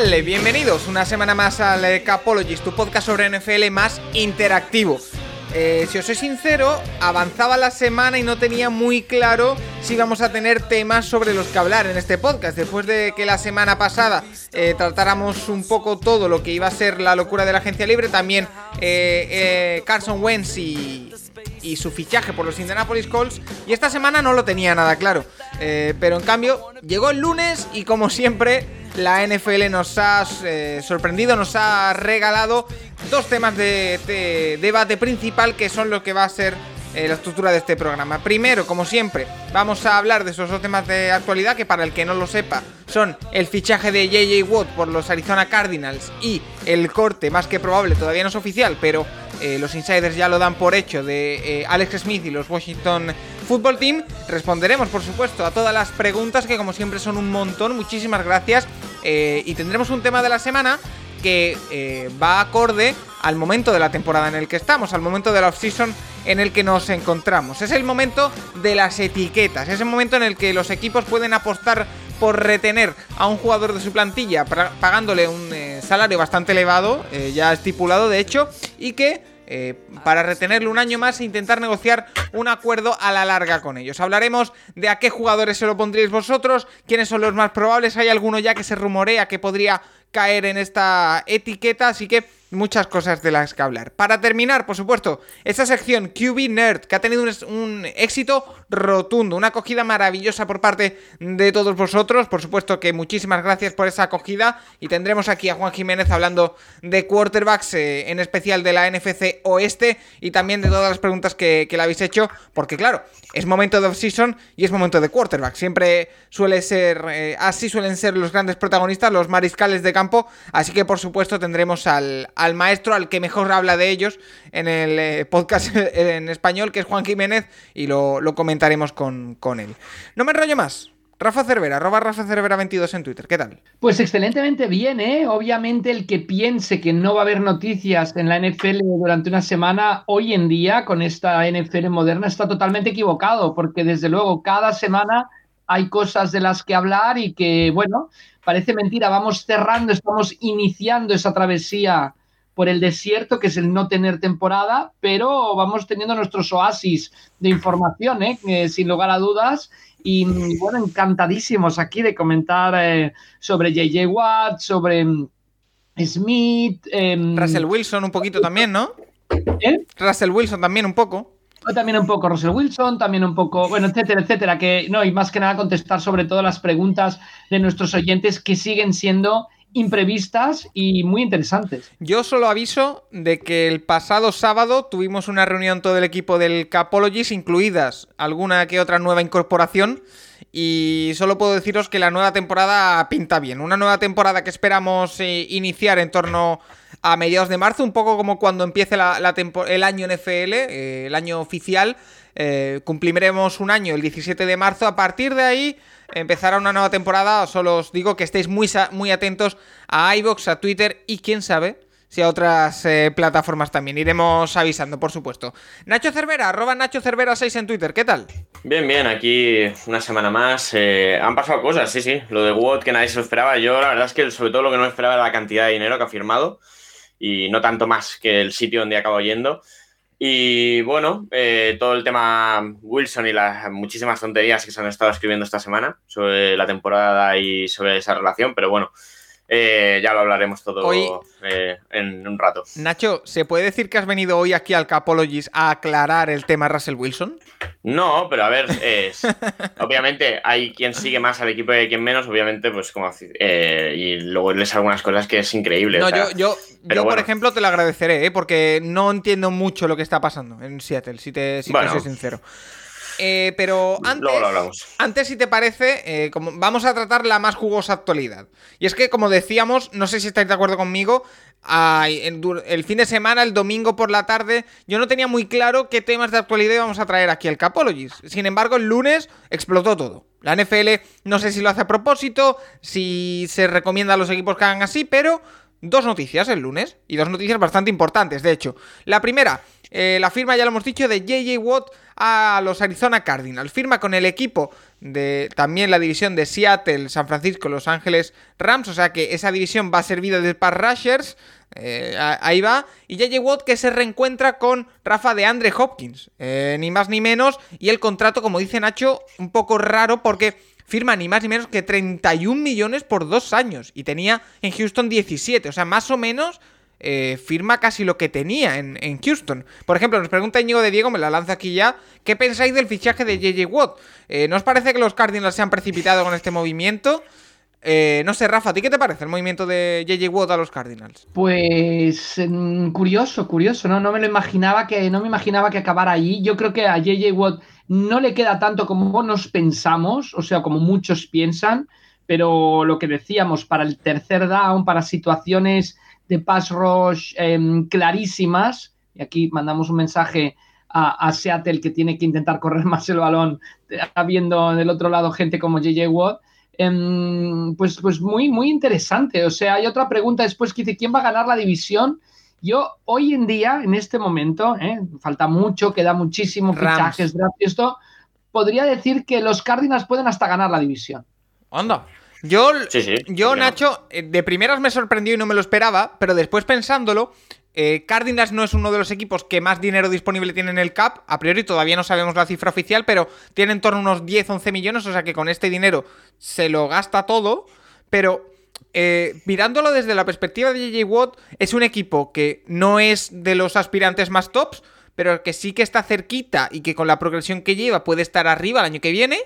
Bienvenidos una semana más al Capologist, tu podcast sobre NFL más interactivo. Eh, si os soy sincero, avanzaba la semana y no tenía muy claro si íbamos a tener temas sobre los que hablar en este podcast. Después de que la semana pasada eh, tratáramos un poco todo lo que iba a ser la locura de la agencia libre, también eh, Carson Wentz y, y su fichaje por los Indianapolis Colts. Y esta semana no lo tenía nada claro. Eh, pero en cambio, llegó el lunes y como siempre, la NFL nos ha eh, sorprendido, nos ha regalado dos temas de, de debate principal que son lo que va a ser eh, la estructura de este programa. Primero, como siempre, vamos a hablar de esos dos temas de actualidad que para el que no lo sepa son el fichaje de JJ Watt por los Arizona Cardinals y el corte más que probable, todavía no es oficial, pero eh, los insiders ya lo dan por hecho de eh, Alex Smith y los Washington Football Team. Responderemos, por supuesto, a todas las preguntas que como siempre son un montón. Muchísimas gracias. Eh, y tendremos un tema de la semana que va acorde al momento de la temporada en el que estamos, al momento de la off-season en el que nos encontramos. Es el momento de las etiquetas, es el momento en el que los equipos pueden apostar por retener a un jugador de su plantilla pagándole un salario bastante elevado, ya estipulado de hecho, y que eh, para retenerle un año más e intentar negociar un acuerdo a la larga con ellos. Hablaremos de a qué jugadores se lo pondríais vosotros, quiénes son los más probables, hay alguno ya que se rumorea que podría caer en esta etiqueta, así que muchas cosas de las que hablar. Para terminar, por supuesto, esta sección QB Nerd, que ha tenido un, éxito rotundo, una acogida maravillosa por parte de todos vosotros. Por supuesto que muchísimas gracias por esa acogida y tendremos aquí a Juan Jiménez hablando de quarterbacks, eh, en especial de la NFC Oeste y también de todas las preguntas que, que le habéis hecho, porque claro, es momento de off-season y es momento de quarterback. Siempre suele ser, eh, así suelen ser los grandes protagonistas, los mariscales de campo, así que por supuesto tendremos al, al maestro, al que mejor habla de ellos en el eh, podcast en español, que es Juan Jiménez, y lo, lo comentaremos con, con él. No me enrollo más. Rafa Cervera, arroba Rafa Cervera 22 en Twitter, ¿qué tal? Pues excelentemente bien, ¿eh? Obviamente el que piense que no va a haber noticias en la NFL durante una semana, hoy en día, con esta NFL moderna, está totalmente equivocado, porque desde luego cada semana hay cosas de las que hablar y que, bueno, parece mentira, vamos cerrando, estamos iniciando esa travesía por el desierto, que es el no tener temporada, pero vamos teniendo nuestros oasis de información, ¿eh? Eh, sin lugar a dudas. Y bueno, encantadísimos aquí de comentar eh, sobre JJ Watt, sobre mm, Smith. em, Russell Wilson un poquito también, ¿no? ¿eh? Russell Wilson también un poco. También un poco Russell Wilson, también un poco, bueno, etcétera, etcétera. Que no, y más que nada contestar sobre todo las preguntas de nuestros oyentes que siguen siendo imprevistas y muy interesantes. Yo solo aviso de que el pasado sábado tuvimos una reunión todo el equipo del Capologist, incluidas alguna que otra nueva incorporación. Y solo puedo deciros que la nueva temporada pinta bien. Una nueva temporada que esperamos eh, iniciar en torno a mediados de marzo, un poco como cuando empiece la, la el año NFL, eh, el año oficial. Eh, cumpliremos un año el 17 de marzo. A partir de ahí empezará una nueva temporada. Solo os digo que estéis muy, muy atentos a iBox, a Twitter y quién sabe si a otras eh, plataformas también. Iremos avisando, por supuesto. Nacho Cervera, arroba Nacho Cervera 6 en Twitter. ¿Qué tal? Bien, bien, aquí una semana más. Eh, han pasado cosas, sí, sí. Lo de Watt, que nadie se lo esperaba. Yo, la verdad es que sobre todo lo que no esperaba era la cantidad de dinero que ha firmado. Y no tanto más que el sitio donde acabo yendo. Y bueno, eh, todo el tema Wilson y las muchísimas tonterías que se han estado escribiendo esta semana sobre la temporada y sobre esa relación. Pero bueno, eh, ya lo hablaremos todo Hoy- eh, en un rato. Nacho, ¿se puede decir que has venido hoy aquí al Capologist a aclarar el tema Russell Wilson? No, pero a ver, es, obviamente hay quien sigue más al equipo y hay quien menos, obviamente, pues como eh, y luego lees algunas cosas que es increíble. No, o sea, yo, yo, yo, por ejemplo, te lo agradeceré, ¿eh? porque no entiendo mucho lo que está pasando en Seattle, si te, si te soy sincero. Eh, pero antes, antes, si te parece, eh, como, vamos a tratar la más jugosa actualidad. Y es que, como decíamos, no sé si estáis de acuerdo conmigo, ay, el, el fin de semana, el domingo por la tarde, yo no tenía muy claro qué temas de actualidad íbamos a traer aquí al Capologist. Sin embargo, el lunes explotó todo. La NFL no sé si lo hace a propósito, si se recomienda a los equipos que hagan así, pero dos noticias el lunes y dos noticias bastante importantes, de hecho. La primera, eh, la firma, ya lo hemos dicho, de JJ Watt a los Arizona Cardinals. Firma con el equipo de también la división de Seattle, San Francisco, Los Ángeles Rams, o sea que esa división va a servir de pass rushers. eh, ahí va. Y JJ Watt que se reencuentra con Rafa de Andre Hopkins. eh, ni más ni menos. Y el contrato, como dice Nacho, un poco raro porque firma ni más ni menos que 31 millones por dos años. Y tenía en Houston 17. O sea, más o menos eh, firma casi lo que tenía en, en Houston. Por ejemplo, nos pregunta Íñigo de Diego, me la lanzo aquí ya. ¿Qué pensáis del fichaje de JJ Watt? Eh, ¿No os parece que los Cardinals se han precipitado con este movimiento? Eh, no sé, Rafa, ¿a ti qué te parece el movimiento de JJ Watt a los Cardinals? Pues curioso, curioso, ¿no? No me lo imaginaba que, no me imaginaba que acabara allí. Yo creo que a JJ Watt no le queda tanto como nos pensamos, o sea, como muchos piensan, pero lo que decíamos, para el tercer down, para situaciones de pass rush em, clarísimas, y aquí mandamos un mensaje a, a Seattle que tiene que intentar correr más el balón, eh, habiendo del otro lado gente como JJ Watt. Em, pues, pues muy, muy interesante. O sea, hay otra pregunta después que dice, ¿quién va a ganar la división? Yo hoy en día, en este momento, ¿eh? falta mucho, queda muchísimo, Rams. fichajes, esto, podría decir que los Cardinals pueden hasta ganar la división. Anda. Yo, Sí, sí. yo. Nacho, eh, de primeras me sorprendió y no me lo esperaba, pero después pensándolo, eh, Cardinals no es uno de los equipos que más dinero disponible tiene en el cap. A priori todavía no sabemos la cifra oficial, pero tiene en torno a unos 10-11 millones, o sea que con este dinero se lo gasta todo. Pero eh, mirándolo desde la perspectiva de JJ Watt, es un equipo que no es de los aspirantes más tops, pero que sí que está cerquita y que con la progresión que lleva puede estar arriba el año que viene.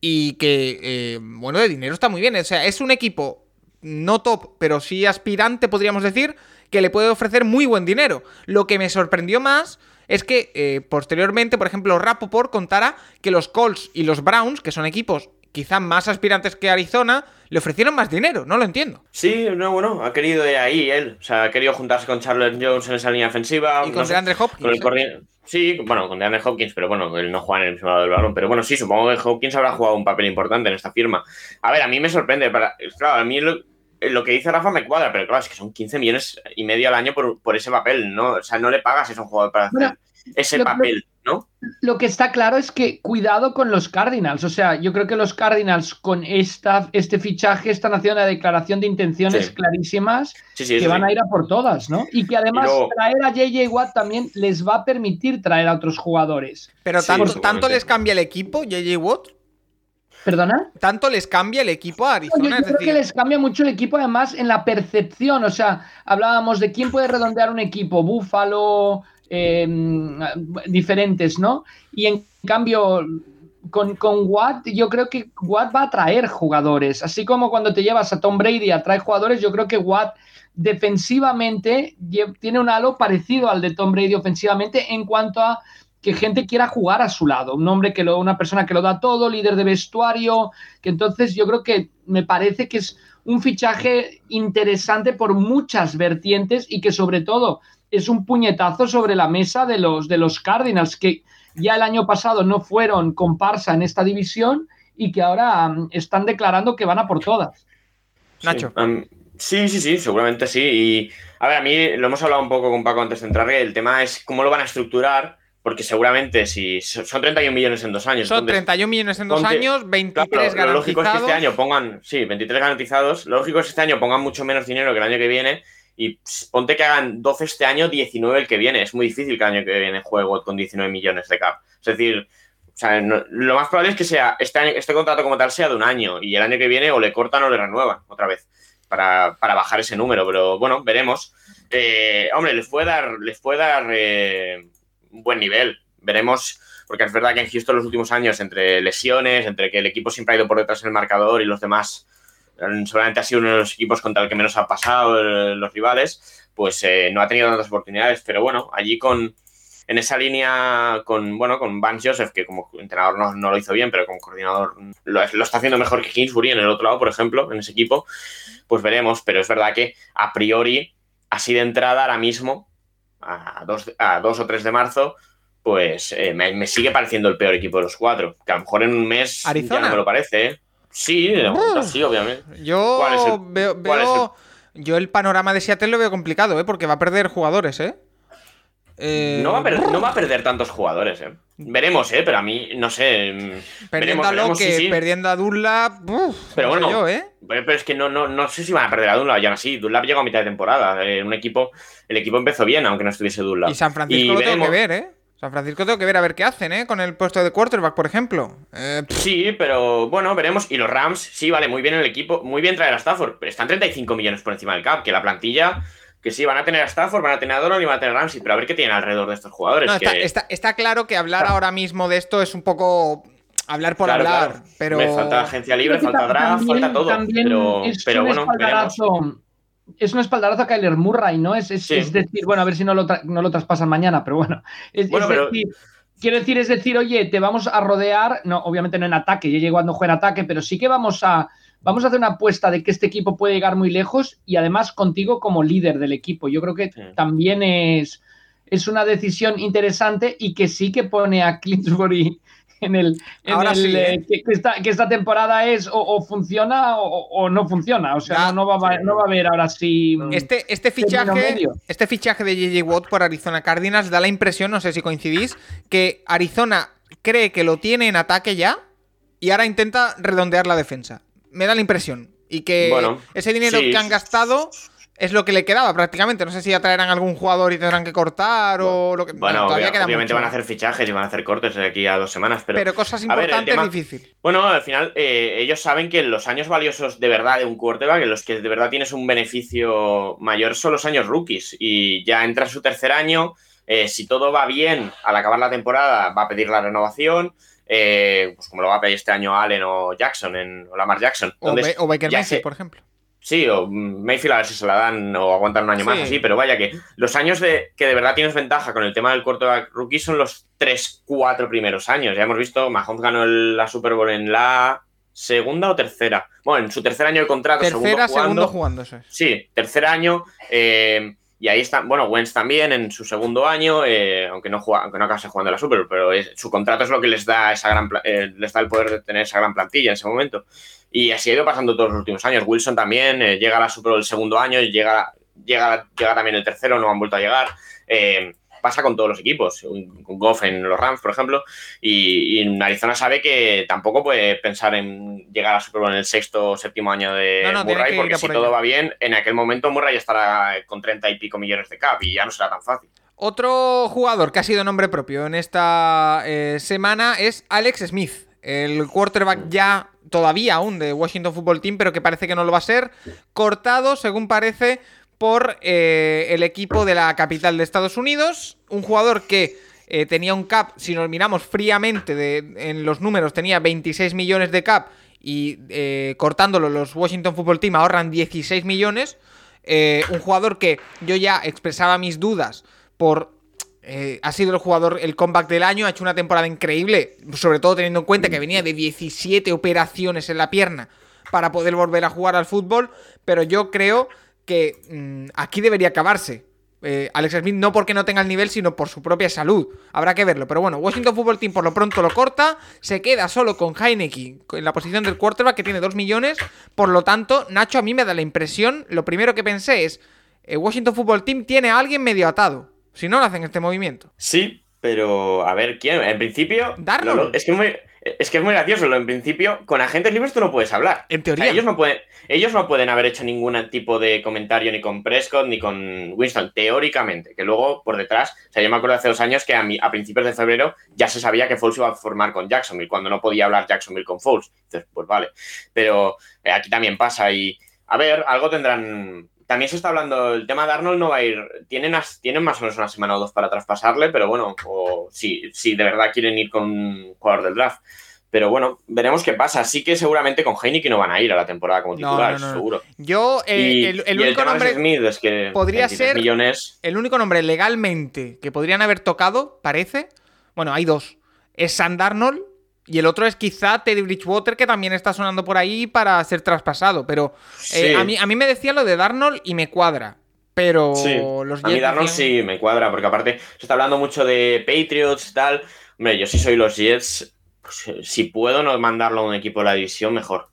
Y que, eh, bueno, de dinero está muy bien. O sea, es un equipo no top, pero sí aspirante, podríamos decir, que le puede ofrecer muy buen dinero. Lo que me sorprendió más es que eh, posteriormente, por ejemplo, Rapoport contara que los Colts y los Browns, que son equipos quizá más aspirantes que Arizona, le ofrecieron más dinero. No lo entiendo. Sí, no, bueno, ha querido de ahí él. O sea, ha querido juntarse con Charles Jones en esa línea ofensiva. Y no con sé, DeAndre con el Hopkins. ¿eh? Sí, bueno, con DeAndre Hopkins, pero bueno, él no juega en el mismo lado del balón. Pero bueno, sí, supongo que Hopkins habrá jugado un papel importante en esta firma. A ver, a mí me sorprende. Para... Claro, a mí lo, lo que dice Rafa me cuadra, pero claro, es que son 15 millones y medio al año por, por ese papel, ¿no? O sea, no le pagas a ese jugador para hacer Bueno, ese lo- papel, ¿no? Lo que está claro es que cuidado con los Cardinals. O sea, yo creo que los Cardinals con esta, este fichaje están haciendo una declaración de intenciones Sí. clarísimas Sí, sí, que van sí. a ir a por todas, ¿no? Y que además Y luego- traer a JJ Watt también les va a permitir traer a otros jugadores. Pero tanto, tanto les cambia el equipo, JJ Watt. ¿Perdona? Tanto les cambia el equipo a Arizona. yo creo decir, que les cambia mucho el equipo, además, en la percepción. O sea, hablábamos de quién puede redondear un equipo, Búfalo, eh, diferentes, ¿no? Y en cambio, con, con Watt, yo creo que Watt va a traer jugadores. Así como cuando te llevas a Tom Brady a traer jugadores, yo creo que Watt defensivamente tiene un halo parecido al de Tom Brady ofensivamente en cuanto a que gente quiera jugar a su lado, un hombre que lo, una persona que lo da todo, líder de vestuario, que entonces yo creo que me parece que es un fichaje interesante por muchas vertientes y que sobre todo es un puñetazo sobre la mesa de los, de los Cardinals, que ya el año pasado no fueron comparsa en esta división y que ahora um, están declarando que van a por todas. Nacho. Sí, sí, sí, sí, seguramente sí. Y a ver, a mí lo hemos hablado un poco con Paco antes de entrar, que el tema es cómo lo van a estructurar, porque seguramente si son son 31 millones en dos años. son entonces, 31 millones en dos ponte- años, 23 claro, lo lógico es que garantizados. este año pongan, sí, 23 garantizados, lo lógico es que este año pongan mucho menos dinero que el año que viene y ponte que hagan 12 este año, 19 el que viene. Es muy difícil que el año que viene juego con 19 millones de cap. Es decir, o sea, no- lo más probable es que sea este, año- este contrato como tal sea de un año y el año que viene o le cortan o le renuevan otra vez para, para bajar ese número. Pero bueno, veremos. Eh, hombre, les puede dar, les puede dar eh, un buen nivel. Veremos, porque es verdad que en Houston los últimos años, entre lesiones, entre que el equipo siempre ha ido por detrás en el marcador y los demás, eh, seguramente ha sido uno de los equipos contra el que menos ha pasado eh, los rivales, pues eh, no ha tenido tantas oportunidades. Pero bueno, allí con, en esa línea con, bueno, con Vance Joseph, que como entrenador no, lo hizo bien, pero como coordinador lo, está haciendo mejor que Kingsbury en el otro lado, por ejemplo, en ese equipo, pues veremos. Pero es verdad que a priori, así de entrada, ahora mismo, a 2 a dos o 3 de marzo, pues eh, me, sigue pareciendo el peor equipo de los cuatro. Que a lo mejor en un mes ya no me lo parece. ¿eh? Sí, sí, obviamente. Yo veo, yo el panorama de Seattle lo veo complicado, ¿eh? Porque va a perder jugadores, ¿eh? Eh no, va a perder, tantos jugadores, ¿eh? Veremos, ¿eh? Pero a mí, no sé. Mm, perdiendo a Locke, perdiendo a Dunlap. pero bueno, ¿eh? pero es que no, no, no sé si van a perder a Dunlap. Ya así, Dunlap llegó a mitad de temporada. un equipo, el equipo empezó bien, aunque no estuviese Dunlap. Y San Francisco lo tengo que ver, ¿eh? San Francisco tengo que ver a ver qué hacen, ¿eh? Con el puesto de quarterback, por ejemplo. Eh, sí, pero bueno, veremos. Y los Rams, sí, vale, muy bien el equipo. Muy bien traer a Stafford. Pero están 35 millones por encima del cap. Que la plantilla, que sí, van a tener a Stafford, van a tener a Donovan y van a tener a Ramsey. Pero a ver qué tienen alrededor de estos jugadores. está, claro que hablar ahora mismo de esto es un poco hablar por hablar. Pero. Me falta agencia libre, falta draft, falta todo. Pero, pero bueno, veremos es un espaldarazo a Kyler Murray, ¿no? Es, es, decir, bueno, a ver si no lo, no lo traspasan mañana, pero bueno. Es, decir, quiero decir, es decir, oye, te vamos a rodear, no, obviamente no en ataque, yo llego cuando juega en ataque, pero sí que vamos a, vamos a hacer una apuesta de que este equipo puede llegar muy lejos y además contigo como líder del equipo. Yo creo que también es, es una decisión interesante y que sí que pone a Clinsbury en el, eh, que, esta, temporada es o, funciona o, no funciona. O sea, no, va, a haber ahora sí. Este, este, fichaje, este fichaje de JJ Watt por Arizona Cardinals da la impresión, no sé si coincidís, que Arizona cree que lo tiene en ataque ya y ahora intenta redondear la defensa. Me da la impresión. Y que ese dinero que han gastado es lo que le quedaba prácticamente. No sé si ya traerán algún jugador y tendrán que cortar o lo que. Bueno, obviamente van a hacer fichajes y van a hacer cortes de aquí a dos semanas, pero. Pero cosas importantes es difícil. Bueno, al final, eh, ellos saben que los años valiosos de verdad de un quarterback, en los que de verdad tienes un beneficio mayor, son los años rookies. Y ya entra en su tercer año. Eh, si todo va bien, al acabar la temporada, va a pedir la renovación. Eh, pues como lo va a pedir este año Allen o Jackson, en, o Lamar Jackson. o, Baker Mayfield, por ejemplo. Sí, o Mayfield a ver si se la dan o aguantan un año más así, pero vaya que los años de que de verdad tienes ventaja con el tema del quarterback rookie son los 3, 4 primeros años. Ya hemos visto, Mahomes ganó la Super Bowl en la segunda o tercera. Bueno, en su tercer año de contrato, tercera, segundo jugando. Sí, tercer año. Eh, y ahí está, bueno, Wentz también en su segundo año, eh, aunque no juega, aunque no acabase jugando la Super pero su contrato es lo que les da esa gran eh, les da el poder de tener esa gran plantilla en ese momento. Y así ha ido pasando todos los últimos años. Wilson también eh, llega a la Super el segundo año, llega, llega, llega también el tercero, no han vuelto a llegar. Eh, pasa con todos los equipos, con Goff en los Rams, por ejemplo, y, Arizona sabe que tampoco puede pensar en llegar a Super Bowl en el sexto o séptimo año de Murray, porque si todo va bien, en aquel momento Murray estará con treinta y pico millones de cap y ya no será tan fácil. Otro jugador que ha sido nombre propio en esta eh, semana es Alex Smith, el quarterback ya todavía aún de Washington Football Team, pero que parece que no lo va a ser, cortado, según parece, por eh, el equipo de la capital de Estados Unidos, un jugador que eh, tenía un cap, si nos miramos fríamente en los números, tenía 26 millones de cap y eh, cortándolo los Washington Football Team ahorran 16 millones, un jugador que yo ya expresaba mis dudas por ha sido el jugador, el comeback del año, ha hecho una temporada increíble, sobre todo teniendo en cuenta que venía de 17 operaciones en la pierna para poder volver a jugar al fútbol, pero yo creo que mm, aquí debería acabarse. Eh, Alex Smith no porque no tenga el nivel, sino por su propia salud. Habrá que verlo. Pero bueno, Washington Football Team por lo pronto lo corta. Se queda solo con Heineken en la posición del quarterback que tiene 2 millones. Por lo tanto, Nacho a mí me da la impresión, lo primero que pensé es, eh, Washington Football Team tiene a alguien medio atado. Si no, lo hacen este movimiento. Sí, pero a ver, ¿quién? En principio. Darlo. es, que muy, es que es muy gracioso. En principio, con agentes libres tú no puedes hablar. En teoría. ellos, no pueden, ellos no pueden haber hecho ningún tipo de comentario ni con Prescott ni con Winston, teóricamente. Que luego, por detrás, o sea, yo me acuerdo hace dos años que a, a principios de febrero ya se sabía que Foles iba a formar con Jacksonville, cuando no podía hablar Jacksonville con Foles. Entonces, pues vale. Pero eh, aquí también pasa y. A ver, algo tendrán también se está hablando, el tema de Arnold no va a ir, tienen, tienen más o menos una semana o dos para traspasarle, pero bueno, o si, si de verdad quieren ir con un jugador del draft. Pero bueno, veremos qué pasa. Sí que seguramente con Heineken no van a ir a la temporada como titular, seguro. Yo, eh, el, único nombre. Smith es que podría ser. Millones... El único nombre legalmente que podrían haber tocado, parece. Bueno, hay dos. Es Sandarnold y el otro es quizá Teddy Bridgewater, que también está sonando por ahí para ser traspasado. Pero eh, a, mí, a mí me decía lo de Darnold y me cuadra. Pero los. A mí Darnold sí me cuadra, porque aparte se está hablando mucho de Patriots y tal. Hombre, yo sí soy los Jets. Pues, eh, si puedo no mandarlo a un equipo de la división, mejor.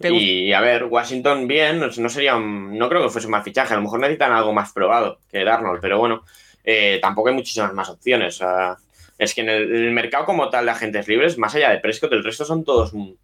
Y a ver, Washington bien, no sería no creo que fuese un mal fichaje, a lo mejor necesitan algo más probado que Darnold, pero bueno, eh, tampoco hay muchísimas más opciones. O sea, es que en el, mercado como tal de agentes libres, más allá de Prescott, el resto son todos muy,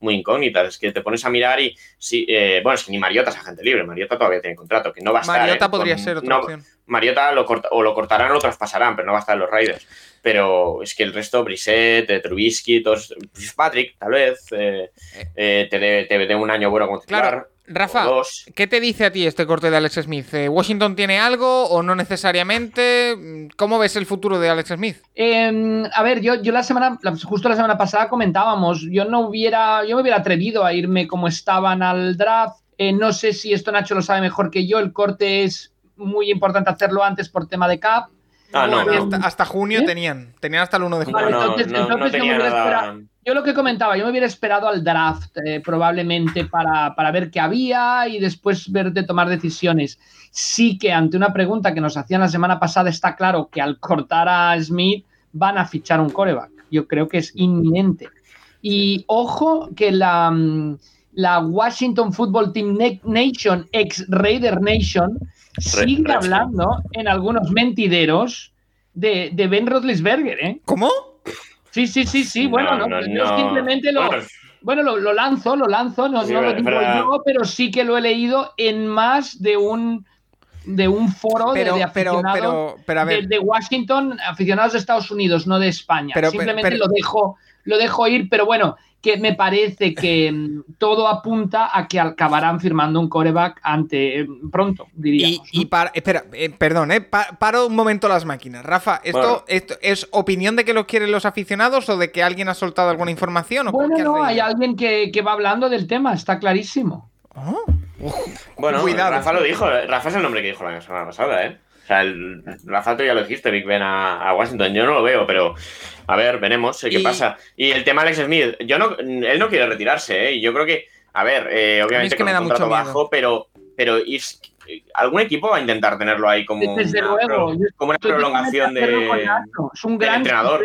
incógnitas. Es que te pones a mirar y sí, eh, bueno, es que ni Mariota es agente libre, Mariota todavía tiene contrato, que no va a estar. Mariota podría ser otra opción. Mariota lo o lo cortarán o lo traspasarán, pero no va a estar en los Raiders. Pero es que el resto, Brissett, eh, Trubisky, todos, Patrick, tal vez, eh, te dé un año bueno como titular. Rafa, ¿qué te dice a ti este corte de Alex Smith? Eh, ¿Washington tiene algo o no necesariamente? ¿Cómo ves el futuro de Alex Smith? Em, a ver, yo, yo la semana, justo la semana pasada comentábamos, yo no hubiera, yo me hubiera atrevido a irme como estaban al draft. Eh, no sé si esto Nacho lo sabe mejor que yo. El corte es muy importante hacerlo antes por tema de cap. Ah, no, hasta, junio ¿Eh? tenían. Tenían hasta el 1 de junio. entonces, yo lo que comentaba, yo me hubiera esperado al draft eh, probablemente para, ver qué había y después ver de tomar decisiones. Sí que ante una pregunta que nos hacían la semana pasada está claro que al cortar a Smith van a fichar un coreback. Yo creo que es inminente. Y ojo que la, mm, la Washington Football Team Nation, ex Raider Nation, sigue hablando en algunos mentideros de, de Ben Roethlisberger. ¿eh? ¿Cómo? Sí, sí, sí, sí. Bueno, no, yo simplemente lo. Bueno, lo, lanzo, lo lanzo, no, lo digo yo, pero sí que lo he leído en más de un de un foro de, aficionados de, Washington, aficionados de Estados Unidos, no de España. Simplemente lo dejo, lo dejo ir, pero bueno, que me parece que mm, todo apunta a que acabarán firmando un coreback ante mm, pronto, diría. Y, para, espera, eh, perdón, eh, paro un momento las máquinas. Rafa, ¿esto, ¿esto, es opinión de que lo quieren los aficionados o de que alguien ha soltado alguna información? bueno, no, hay alguien que, va hablando del tema, está clarísimo. Oh. bueno, Rafa lo dijo, Rafa es el nombre que dijo la semana pasada, ¿eh? O sea, el, la ya lo dijiste, Big Ben a, Washington. Yo no lo veo, pero a ver, veremos qué pasa. Y el tema Alex Smith, yo no, él no quiere retirarse, ¿eh? Yo creo que, a ver, eh, obviamente que me da mucho bajo, pero, pero algún equipo va a intentar tenerlo ahí como, una, como una prolongación de, es un gran entrenador.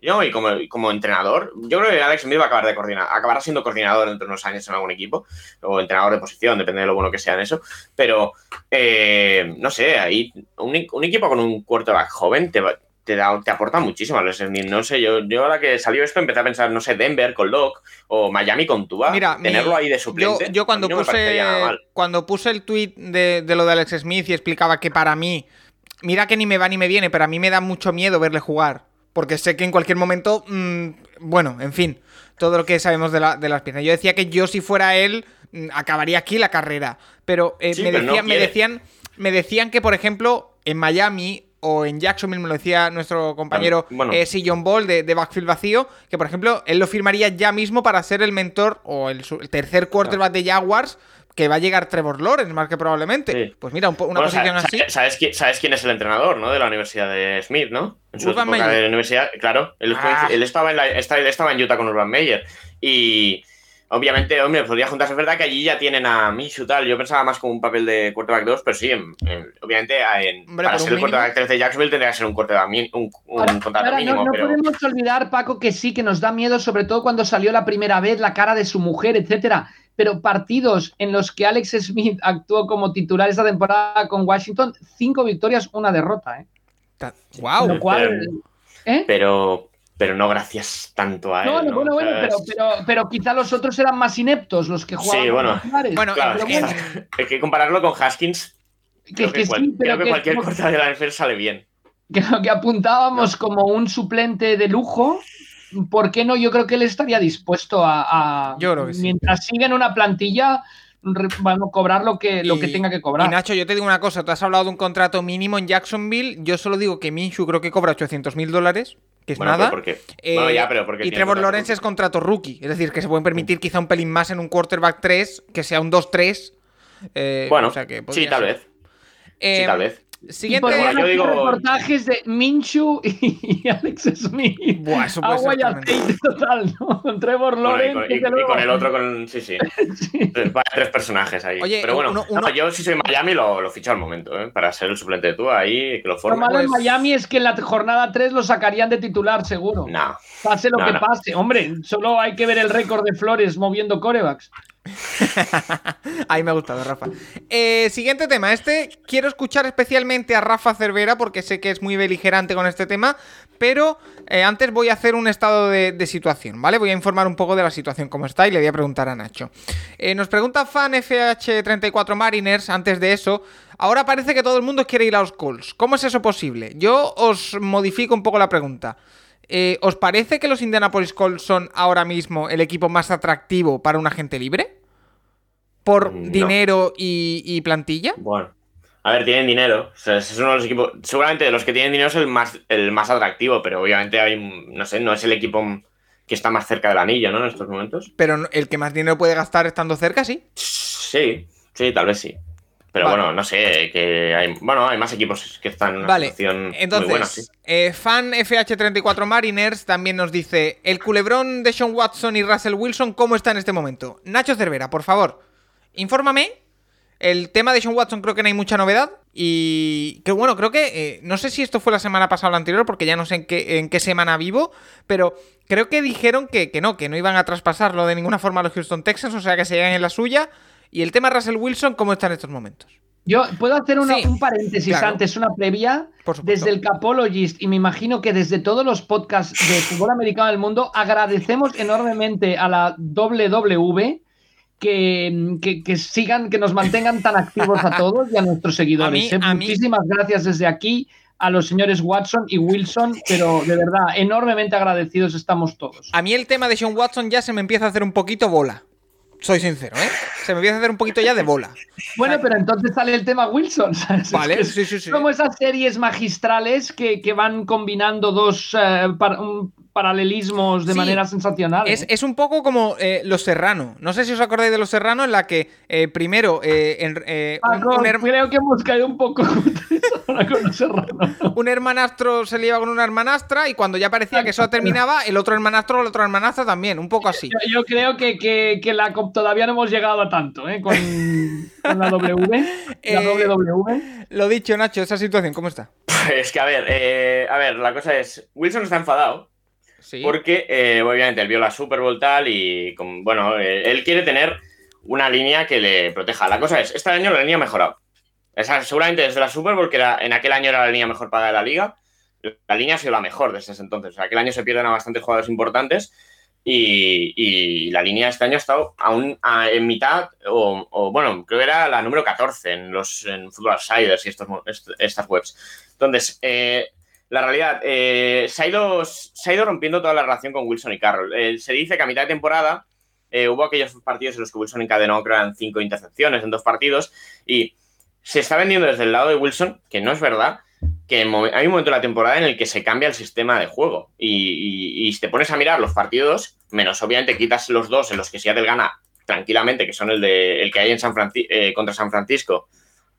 Yo, y como, como, entrenador, yo creo que Alex Smith va a acabar de coordinar, acabará siendo coordinador dentro de unos años en algún equipo, o entrenador de posición, depende de lo bueno que sea en eso. Pero, eh, no sé, ahí un, un, equipo con un quarterback joven te, te, da, te aporta muchísimo Alex Smith. No sé, yo, yo ahora que salió esto empecé a pensar, no sé, Denver con Locke o Miami con Tua. Mira, tenerlo ahí de suplente. Yo, cuando, puse, cuando puse el tweet de, de lo de Alex Smith y explicaba que para mí, mira que ni me va ni me viene, pero a mí me da mucho miedo verle jugar porque sé que en cualquier momento, mm, bueno, en fin, todo lo que sabemos de, las piezas. Yo decía que yo si fuera él, mm, acabaría aquí la carrera, pero, eh, me, decían, me, decían, que, por ejemplo, en Miami o en Jacksonville, me lo decía nuestro compañero bueno. Eh, John Ball de, Backfield Vacío, que por ejemplo él lo firmaría ya mismo para ser el mentor o el, tercer quarterback de Jaguars que va a llegar Trevor Lawrence más que probablemente. Pues mira, una posición así. ¿sabes quién, ¿Sabes quién es el entrenador, ¿no? De la Universidad de Smith, ¿no? En su época de la universidad, claro. Él, ah. estaba en estaba en Utah con Urban Meyer. Y obviamente, hombre, podría juntarse. Es verdad que allí ya tienen a Minshew tal. Yo pensaba más como un papel de quarterback 2, pero sí, obviamente, para ser el quarterback 3 de Jacksonville tendría que ser un quarterback un, un contrato mínimo. No, podemos olvidar, Paco, que sí, que nos da miedo, sobre todo cuando salió la primera vez la cara de su mujer, etcétera pero partidos en los que Alex Smith actuó como titular esta temporada con Washington, cinco victorias, una derrota. ¿eh? ¡Wow! ¿eh? pero, pero, no gracias tanto a él. No, bueno, bueno, pero, pero, quizá los otros eran más ineptos, los que jugaban. Sí, bueno, bueno, claro, hay que compararlo con Haskins. creo que, cualquier cosa de la NFL sale bien. Que lo que apuntábamos como un suplente de lujo, ¿por qué no? Yo creo que él estaría dispuesto a, mientras siga en una plantilla, bueno, cobrar lo que, lo que tenga que cobrar. Y Nacho, yo te digo una cosa, tú has hablado de un contrato mínimo en Jacksonville, yo solo digo que Minshew creo que cobra 800 mil dólares, que es Bueno, nada. pero porque- Eh, bueno, ya, pero porque y Trevor Lawrence es contrato rookie. Es decir, que se pueden permitir quizá un pelín más en un quarterback 3, que sea un 2-3. eh, Bueno, o sea que sí, podría tal ser. vez. Eh, Sí, tal vez. Y Siguiente. yo hacer digo- reportajes de Minshew y Alex Smith. Buah, eso puede Agua ser y aceite total, ¿no? Con Trevor Bueno, y, Lawrence. con, y- desde y luego. con el otro, con. Sí, sí. Sí. Vaya tres personajes ahí. Oye, Pero bueno, uno- uno- no, yo si soy Miami lo, lo ficho al momento, ¿eh? Para ser el suplente de tú ahí, que lo Lo forme. malo en Pues- Miami es que en la jornada 3 lo sacarían de titular, seguro. No. Pase lo No, que no. pase. Hombre, solo hay que ver el récord de Flores moviendo corebacks. Ahí me ha gustado, Rafa. Eh, siguiente tema. Este quiero escuchar especialmente a Rafa Cervera porque sé que es muy beligerante con este tema. Pero eh, antes voy a hacer un estado de, situación, ¿vale? Voy a informar un poco de la situación como está y le voy a preguntar a Nacho. Eh, nos pregunta fan FH34 Mariners antes de eso. Ahora parece que todo el mundo quiere ir a los Colts. ¿Cómo es eso posible? Yo os modifico un poco la pregunta. ¿Os parece que los Indianapolis Colts son ahora mismo el equipo más atractivo para un agente libre? ¿Por No. dinero y, y plantilla? Bueno. A ver, tienen dinero. O sea, es uno de los equipos. Seguramente de los que tienen dinero es el más, el más atractivo, pero obviamente hay. No sé, no es el equipo que está más cerca del anillo, ¿no? En estos momentos. Pero el que más dinero puede gastar estando cerca, sí. Sí, sí, tal vez sí. Pero Vale. bueno, no sé, que hay. Bueno, hay más equipos que están en una Vale, situación entonces, muy buena, sí. eh, fan FH34 Mariners también nos dice: El culebrón de Sean Watson y Russell Wilson, ¿cómo está en este momento? Nacho Cervera, por favor, infórmame. El tema de Sean Watson creo que no hay mucha novedad. Y que bueno, creo que. eh, no sé si esto fue la semana pasada o la anterior, porque ya no sé en qué, en qué semana vivo. Pero creo que dijeron que, que no, que no iban a traspasarlo de ninguna forma a los Houston Texans, o sea que se llegan en la suya. Y el tema Russell Wilson, ¿cómo está en estos momentos? Yo puedo hacer una- Sí, un paréntesis claro. antes, una previa. Desde el Capologist, y me imagino que desde todos los podcasts de fútbol americano del mundo, agradecemos enormemente a la WW que, que- que sigan, que nos mantengan tan activos a todos y a nuestros seguidores. A mí- ¿eh? a mí- Muchísimas gracias desde aquí a los señores Watson y Wilson, pero de verdad, enormemente agradecidos estamos todos. A mí el tema de Sean Watson ya se me empieza a hacer un poquito bola. Soy sincero, ¿eh? Se me empieza a hacer un poquito ya de bola. Bueno, pero entonces sale el tema Wilson. ¿sabes? Vale, Es que sí, sí, sí. Como esas series magistrales que, que van combinando dos eh, un- paralelismos de Sí. manera sensacional. Es, ¿eh? es un poco como eh, Los Serrano. No sé si os acordáis de Los Serrano, en la que eh, primero eh, en- eh, un, Paco, un her- creo que hemos caído un poco ahora con los serranos. un hermanastro se liaba con una hermanastra y cuando ya parecía que eso terminaba, el otro hermanastro o la otra hermanastra también. Un poco así. Yo, yo creo que, que- que la COP todavía no hemos llegado a tanto, ¿eh? Con, con la W. La Eh, WW. Lo dicho, Nacho, esa situación, ¿cómo está? Es que, a ver, eh, a ver, la cosa es. Wilson está enfadado. Sí. Porque, eh, obviamente, él vio la Super Bowl tal y, con- bueno, eh, él quiere tener una línea que le proteja. La cosa es, este año la línea ha mejorado. Esa, seguramente desde la Super Bowl, que era, en aquel año era la línea mejor pagada de la liga, la línea ha sido la mejor desde ese entonces. O sea, aquel año se pierden a bastantes jugadores importantes y, y la línea este año ha estado aún a- en mitad, o, o, bueno, creo que era la número 14 en los en Football Outsiders y estos, est- estas webs. Entonces, eh, la realidad, eh, se, ha ido, se ha ido rompiendo toda la relación con Wilson y Carroll. Eh, se dice que a mitad de temporada eh, hubo aquellos partidos en los que Wilson encadenó, creo, eran cinco intercepciones en dos partidos y se está vendiendo desde el lado de Wilson, que no es verdad, que hay un momento de la temporada en el que se cambia el sistema de juego y, y- y te pones a mirar los partidos, menos obviamente quitas los dos en los que Seattle gana tranquilamente, que son el, de, el que hay en San Franci- contra San Francisco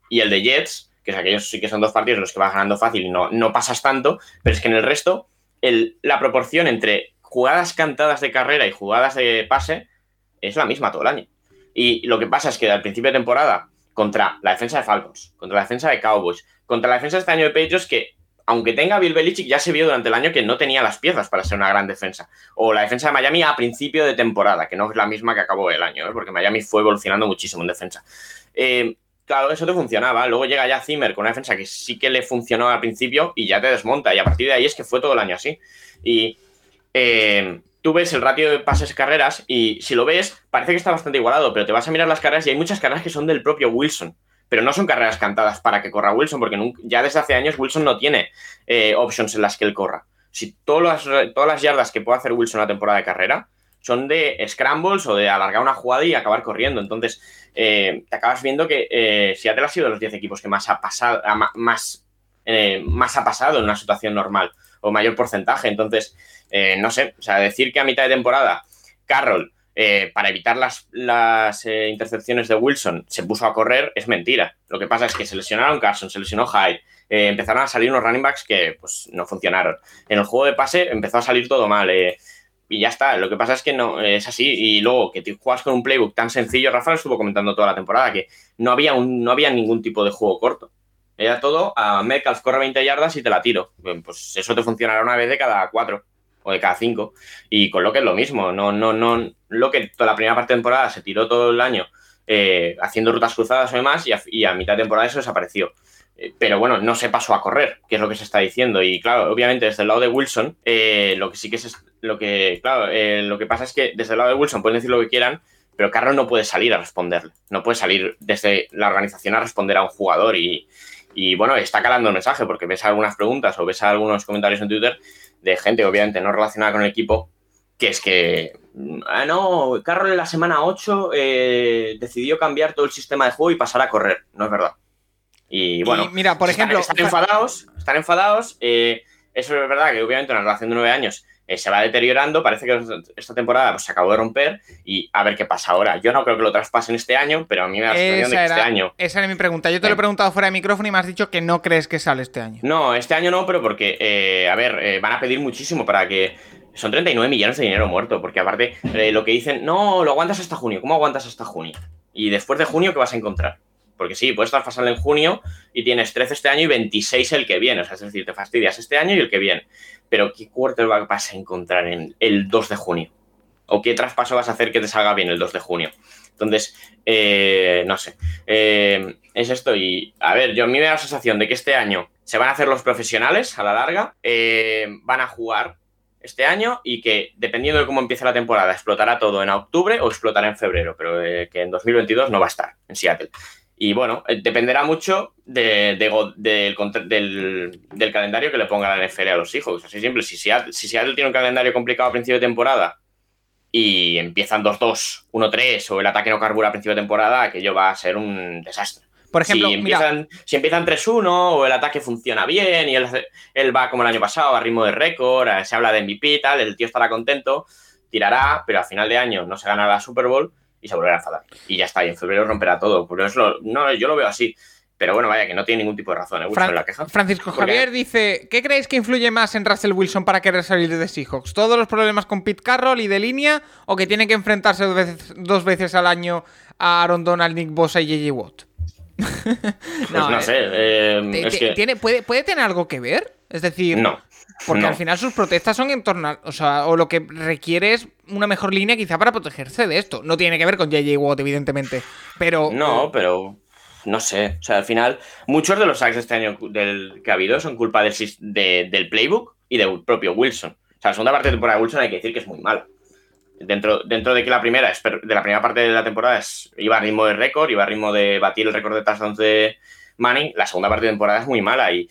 y el de Jets, que es aquellos sí que son dos partidos en los que vas ganando fácil y no, no pasas tanto, pero es que en el resto el- la proporción entre jugadas cantadas de carrera y jugadas de pase es la misma todo el año. Y lo que pasa es que al principio de temporada, contra la defensa de Falcons, contra la defensa de Cowboys, contra la defensa de este año de Patriots, que aunque tenga Bill Belichick, ya se vio durante el año que no tenía las piezas para ser una gran defensa. O la defensa de Miami a principio de temporada, que no es la misma que acabó el año, ¿eh? porque Miami fue evolucionando muchísimo en defensa. Eh, claro, eso te funcionaba. Luego llega ya Zimmer con una defensa que sí que le funcionó al principio y ya te desmonta. Y a partir de ahí es que fue todo el año así. Y eh, tú ves el ratio de pases carreras y si lo ves, parece que está bastante igualado, pero te vas a mirar las carreras y hay muchas carreras que son del propio Wilson. Pero no son carreras cantadas para que corra Wilson, porque ya desde hace años Wilson no tiene eh, options en las que él corra. Si todas las, todas las yardas que puede hacer Wilson la temporada de carrera son de scrambles o de alargar una jugada y acabar corriendo. Entonces, eh, te acabas viendo que eh, Seattle ha sido de los 10 equipos que más ha pasado, más, eh, más ha pasado en una situación normal. o mayor porcentaje. Entonces, eh, no sé, o sea, decir que a mitad de temporada Carroll, eh, para evitar las, las intercepciones de Wilson, se puso a correr, es mentira. Lo que pasa es que se lesionaron Carson, se lesionó Hyde, empezaron a salir unos running backs que pues, no funcionaron. En el juego de pase empezó a salir todo mal. Y ya está. Lo que pasa es que no es así. Y luego que te juegas con un playbook tan sencillo, Rafael estuvo comentando toda la temporada que no había, un, no había ningún tipo de juego corto. Era todo a Metcalf corre 20 yardas y te la tiro. Pues eso te funcionará una vez de cada cuatro o de cada cinco. Y con lo que es lo mismo. No, no, no. Lo que toda la primera parte de temporada se tiró todo el año eh, haciendo rutas cruzadas o demás, y a, mitad de temporada eso desapareció. Eh, pero bueno, no se pasó a correr, que es lo que se está diciendo. Y claro, obviamente desde el lado de Wilson, eh, lo que sí que es lo que, claro, lo que pasa es que desde el lado de Wilson pueden decir lo que quieran, pero Carroll no puede salir a responderle. No puede salir desde la organización a responder a un jugador y, y bueno, está calando el mensaje porque ves algunas preguntas o ves algunos comentarios en Twitter de gente, obviamente, no relacionada con el equipo, que es que, ah, no, Carroll en la semana 8 eh, decidió cambiar todo el sistema de juego y pasar a correr. No es verdad. Y bueno, mira, por ejemplo, están, enfadados, están enfadados. Eh, eso es verdad que obviamente en la relación de nueve años eh, se va deteriorando, parece que esta temporada pues, se acabó de romper y a ver qué pasa ahora. Yo no creo que lo traspasen este año, pero a mí me da la sensación de que este año... Esa era mi pregunta. Yo te lo he preguntado fuera de micrófono y me has dicho que no crees que sale este año. No, este año no, pero porque, eh, a ver, van a pedir muchísimo para que... Son 39 millones de dinero muerto, porque aparte lo que dicen, no, lo aguantas hasta junio. ¿Cómo aguantas hasta junio? Y después de junio, ¿qué vas a encontrar? Porque sí, puedes estar pasando en junio y tienes 13 este año y 26 el que viene. O sea, es decir, te fastidias este año y el que viene pero ¿qué quarterback vas a encontrar en el 2 de junio? ¿O qué traspaso vas a hacer que te salga bien el 2 de junio? Entonces, eh, no sé. Eh, es esto y, a ver, yo a mí me da la sensación de que este año se van a hacer los profesionales a la larga, eh, van a jugar este año y que dependiendo de cómo empiece la temporada explotará todo en octubre o explotará en febrero, pero que en 2022 no va a estar en Seattle. Y bueno, eh, dependerá mucho del, calendario que le ponga la NFL a los hijos. Así simple. Si Seattle, si tiene un calendario complicado a principio de temporada y empiezan 2-2, 1-3 o el ataque no carbura a principio de temporada, aquello va a ser un desastre. Por ejemplo, si empiezan, si empiezan 3-1 o el ataque funciona bien y él, él, va como el año pasado a ritmo de récord, eh, se habla de MVP y tal, el tío estará contento, tirará, pero a final de año no se gana la Super Bowl y se volverá a enfadar. Y ya está, y en febrero romperá todo. Por eso, no, yo lo veo así. Pero bueno, vaya, que no tiene ningún tipo de razón, ¿eh? la queja. Francisco Javier dice: ¿Qué creéis que influye más en Russell Wilson para querer salir de Seahawks? ¿Todos los problemas con Pete Carroll y de línea? ¿O que tiene que enfrentarse dos veces, al año a Aaron Donald, Nick Bosa y JJ Watt? pues no, eh, sé. Eh, ¿tiene, puede, ¿Puede tener algo que ver? Es decir, no. Porque al final sus protestas son en torno o sea, o lo que requiere es una mejor línea quizá para protegerse de esto. No tiene que ver con JJ Watt, evidentemente, pero... No, pero no sé. O sea, al final, muchos de los sacks de este año del, que ha habido son culpa del, del playbook y del propio Wilson. O sea, la segunda parte de temporada de Wilson hay que decir que es muy mala. Dentro, dentro de que la primera, de la primera parte de la temporada es, iba a ritmo de récord, iba a ritmo de batir el récord de touchdowns de Manning, la segunda parte de temporada es muy mala y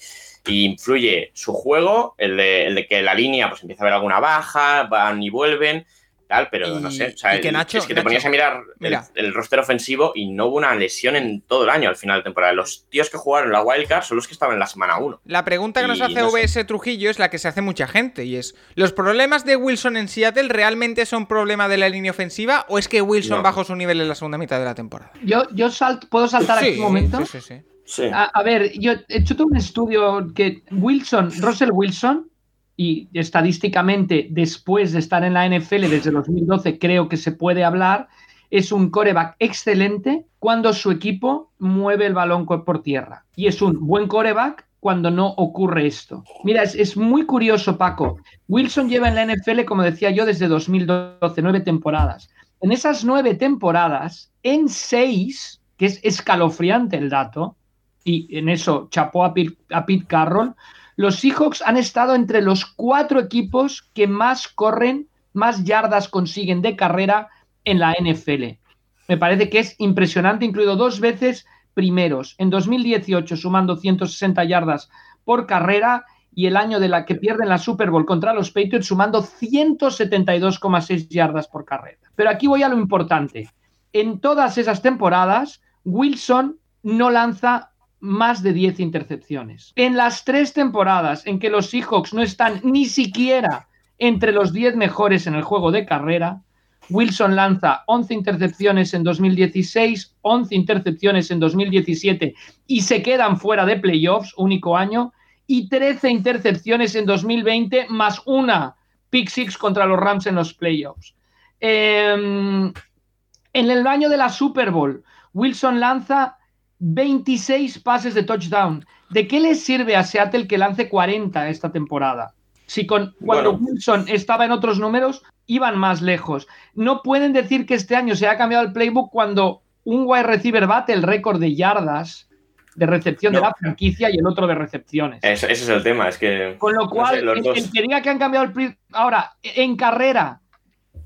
influye su juego, el de, que la línea pues empieza a haber alguna baja, van y vuelven, tal, pero no sé. O sea, es que te ponías a mirar el, roster ofensivo y no hubo una lesión en todo el año al final de temporada. Los tíos que jugaron la wildcard son los que estaban en la semana 1. La pregunta que nos hace VS Trujillo es la que se hace mucha gente y es, ¿los problemas de Wilson en Seattle realmente son problema de la línea ofensiva o es que Wilson bajó su nivel en la segunda mitad de la temporada? Yo, yo puedo saltar aquí un momento. Sí, sí, sí. A, ver, yo he hecho todo un estudio que Wilson, Russell Wilson, y estadísticamente después de estar en la NFL desde 2012 creo que se puede hablar, es un coreback excelente cuando su equipo mueve el balón por tierra. Y es un buen coreback cuando no ocurre esto. Mira, es, muy curioso, Paco. Wilson lleva en la NFL, como decía yo, desde 2012, nueve temporadas. En esas nueve temporadas, en seis, que es escalofriante el dato, y en eso chapó a Pete, Carroll, los Seahawks han estado entre los cuatro equipos que más corren, más yardas consiguen de carrera en la NFL. Me parece que es impresionante, incluido dos veces primeros. En 2018 sumando 160 yardas por carrera y el año de la que pierden la Super Bowl contra los Patriots sumando 172,6 yardas por carrera. Pero aquí voy a lo importante. En todas esas temporadas, Wilson no lanza más de 10 intercepciones. En las tres temporadas en que los Seahawks no están ni siquiera entre los 10 mejores en el juego de carrera, Wilson lanza 11 intercepciones en 2016, 11 intercepciones en 2017 y se quedan fuera de playoffs, único año, y 13 intercepciones en 2020 más una pick six contra los Rams en los playoffs. Em, en el año de la Super Bowl, Wilson lanza 26 pases de touchdown. ¿De qué le sirve a Seattle que lance 40 esta temporada? Si con, cuando Wilson estaba en otros números, iban más lejos. No pueden decir que este año se ha cambiado el playbook cuando un wide receiver bate el récord de yardas de recepción de la franquicia y el otro de recepciones. Ese, es el tema, es que... Con lo cual, el, que diga que han cambiado el... Ahora, en carrera,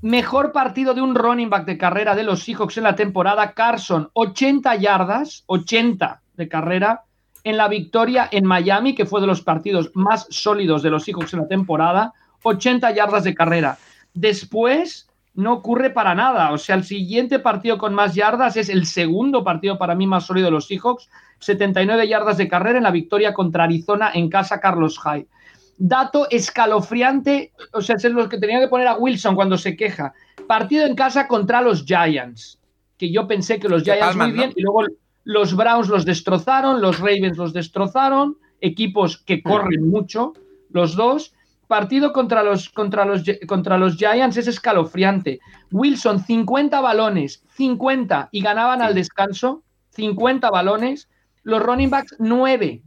mejor partido de un running back de carrera de los Seahawks en la temporada, Carson, 80 yardas, 80 de carrera, en la victoria en Miami, que fue de los partidos más sólidos de los Seahawks en la temporada, 80 yardas de carrera. Después no ocurre para nada. O sea, el siguiente partido con más yardas es el segundo partido para mí más sólido de los Seahawks. 79 yardas de carrera en la victoria contra Arizona en casa Carlos Hyde. Dato escalofriante, o sea, es lo que tenía que poner a Wilson cuando se queja. Partido en casa contra los Giants, que yo pensé que los Giants muy bien, y luego los Browns los destrozaron, los Ravens los destrozaron, equipos que mm. corren mucho, los dos. Partido contra los, contra los, contra los Giants es escalofriante. Wilson, 50 balones, 50, y ganaban al descanso, 50 balones. Los running backs, 9.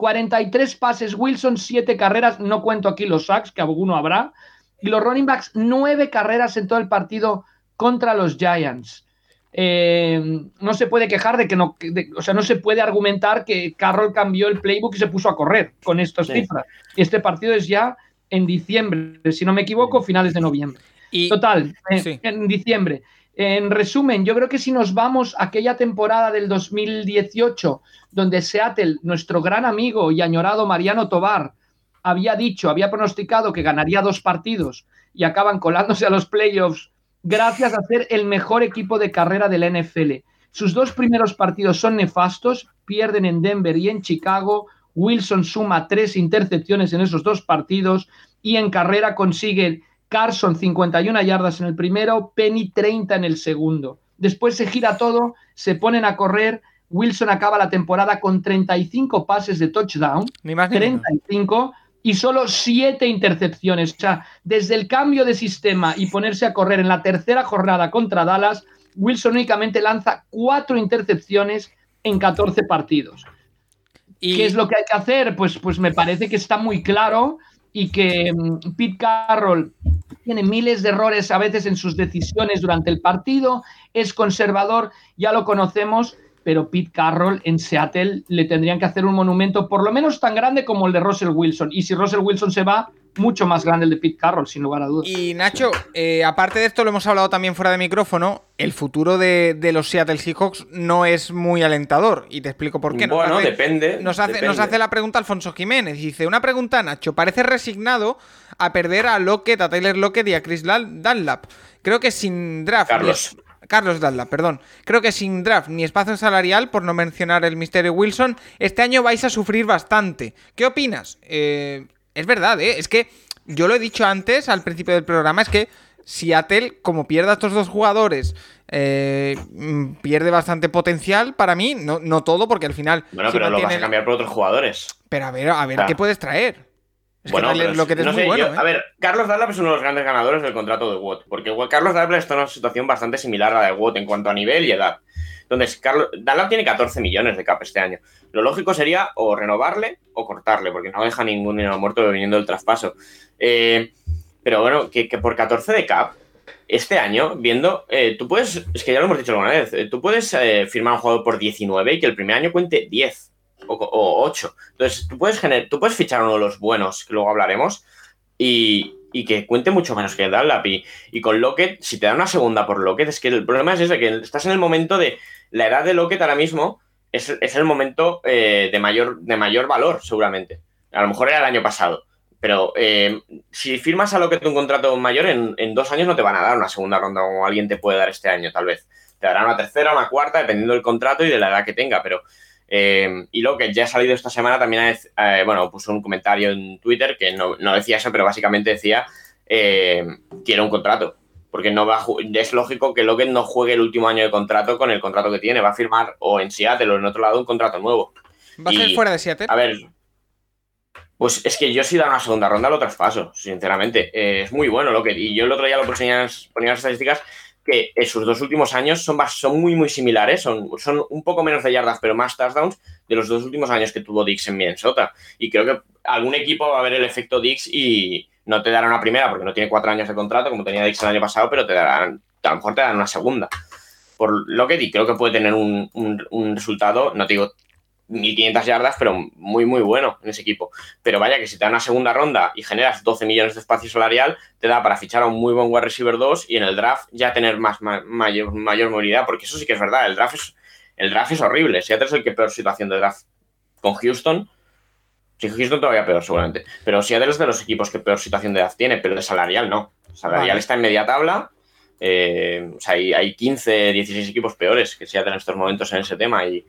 43 pases, Wilson, 7 carreras, no cuento aquí los sacks, que alguno habrá. Y los running backs, 9 carreras en todo el partido contra los Giants. Eh, no se puede quejar de que no, o sea, no se puede argumentar que Carroll cambió el playbook y se puso a correr con estas cifras. Y este partido es ya en diciembre, si no me equivoco, finales de noviembre. Y, Total, en diciembre. En resumen, yo creo que si nos vamos a aquella temporada del 2018, donde Seattle, nuestro gran amigo y añorado Mariano Tobar, había dicho, había pronosticado que ganaría dos partidos y acaban colándose a los playoffs gracias a ser el mejor equipo de carrera de la NFL. Sus dos primeros partidos son nefastos, pierden en Denver y en Chicago. Wilson suma tres intercepciones en esos dos partidos y en carrera consigue Carson 51 yardas en el primero, Penny 30 en el segundo. Después se gira todo, se ponen a correr. Wilson acaba la temporada con 35 pases de touchdown, ni más 35 y solo siete intercepciones. O sea, desde el cambio de sistema y ponerse a correr en la tercera jornada contra Dallas, Wilson únicamente lanza cuatro intercepciones en 14 partidos. ¿Y qué es lo que hay que hacer? Pues, pues me parece que está muy claro y que mm, Pete Carroll tiene miles de errores a veces en sus decisiones durante el partido, es conservador, ya lo conocemos, pero Pete Carroll en Seattle le tendrían que hacer un monumento por lo menos tan grande como el de Russell Wilson. Y si Russell Wilson se va, mucho más grande el de Pete Carroll, sin lugar a dudas. Y Nacho, eh, aparte de esto, lo hemos hablado también fuera de micrófono, el futuro de, los Seattle Seahawks no es muy alentador. Y te explico por qué. bueno, depende nos hace, nos hace, la pregunta Alfonso Jiménez. Dice, una pregunta, Nacho, parece resignado a perder a Lockett, a Tyler Lockett y a Chris Dunlap. Creo que sin draft... Carlos. Carlos Dalda, perdón. Creo que sin draft ni espacio salarial, por no mencionar el misterio Wilson, este año vais a sufrir bastante. ¿Qué opinas? Eh, es verdad, ¿eh? Es que yo lo he dicho antes, al principio del programa, es que Seattle, como pierda a estos dos jugadores, eh, mm, pierde bastante potencial para mí. No, no todo, porque al final. Bueno, pero lo vas a cambiar por otros jugadores. Pero a ver, a ver, ¿qué puedes traer? Bueno, lo que no sé, ¿eh? A ver, Carlos Dunlap es uno de los grandes ganadores del contrato de Watt, porque Carlos Dunlap está en una situación bastante similar a la de Watt en cuanto a nivel y edad. Entonces, Carlos, Dunlap tiene 14 millones de cap este año. Lo lógico sería o renovarle o cortarle, porque no deja ningún dinero muerto viniendo del traspaso. Eh, pero bueno, que, por 14 de cap, este año, viendo, eh, tú puedes, es que ya lo hemos dicho alguna vez, tú puedes firmar un jugador por 19 y que el primer año cuente 10 o, 8. Entonces, tú puedes, tú puedes fichar uno de los buenos, que luego hablaremos, y, que cuente mucho menos que Dunlap. Y, y con Lockett, si te da una segunda por Lockett, es que el problema es ese, que estás en el momento de la edad de Lockett ahora mismo, es, el momento eh, de, mayor, de mayor valor, seguramente. A lo mejor era el año pasado. Pero eh, si firmas a Lockett un contrato mayor, en, en, dos años no te van a dar una segunda ronda como alguien te puede dar este año, tal vez. Te dará una tercera, una cuarta, dependiendo del contrato y de la edad que tenga. Pero Eh, y lo que ya ha salido esta semana también, eh, bueno, puso un comentario en Twitter que no, decía eso, pero básicamente decía, eh, quiere un contrato. Porque no va es lógico que Lockett no juegue el último año de contrato con el contrato que tiene. Va a firmar o en Seattle o en otro lado un contrato nuevo. ¿Va a ser fuera de Seattle? A ver, pues es que yo si da una segunda ronda lo traspaso, sinceramente. es muy bueno Lockett. Y yo el otro día lo ponía, ponía las estadísticas que en sus dos últimos años son, son muy, muy similares, son, son un poco menos de yardas, pero más touchdowns de los dos últimos años que tuvo Dix en Minnesota. Y creo que algún equipo va a ver el efecto Dix y no te dará una primera porque no tiene cuatro años de contrato como tenía Dix el año pasado, pero te darán, a lo mejor te darán una segunda. Por lo que creo que puede tener un, un, un resultado, no te digo 1500 yardas, pero muy, muy bueno en ese equipo. Pero vaya que si te da una segunda ronda y generas 12 millones de espacio salarial, te da para fichar a un muy buen wide receiver 2 y en el draft ya tener más, mayor, mayor movilidad, porque eso sí que es verdad, el draft es, el draft es horrible. Seattle es el que peor situación de draft con Houston. Sí, Houston todavía peor seguramente. Pero Seattle es de los equipos que peor situación de draft tiene, pero de salarial no. Salarial está en media tabla. Eh, o sea, hay, hay 15, 16 equipos peores que Seattle en estos momentos en ese tema y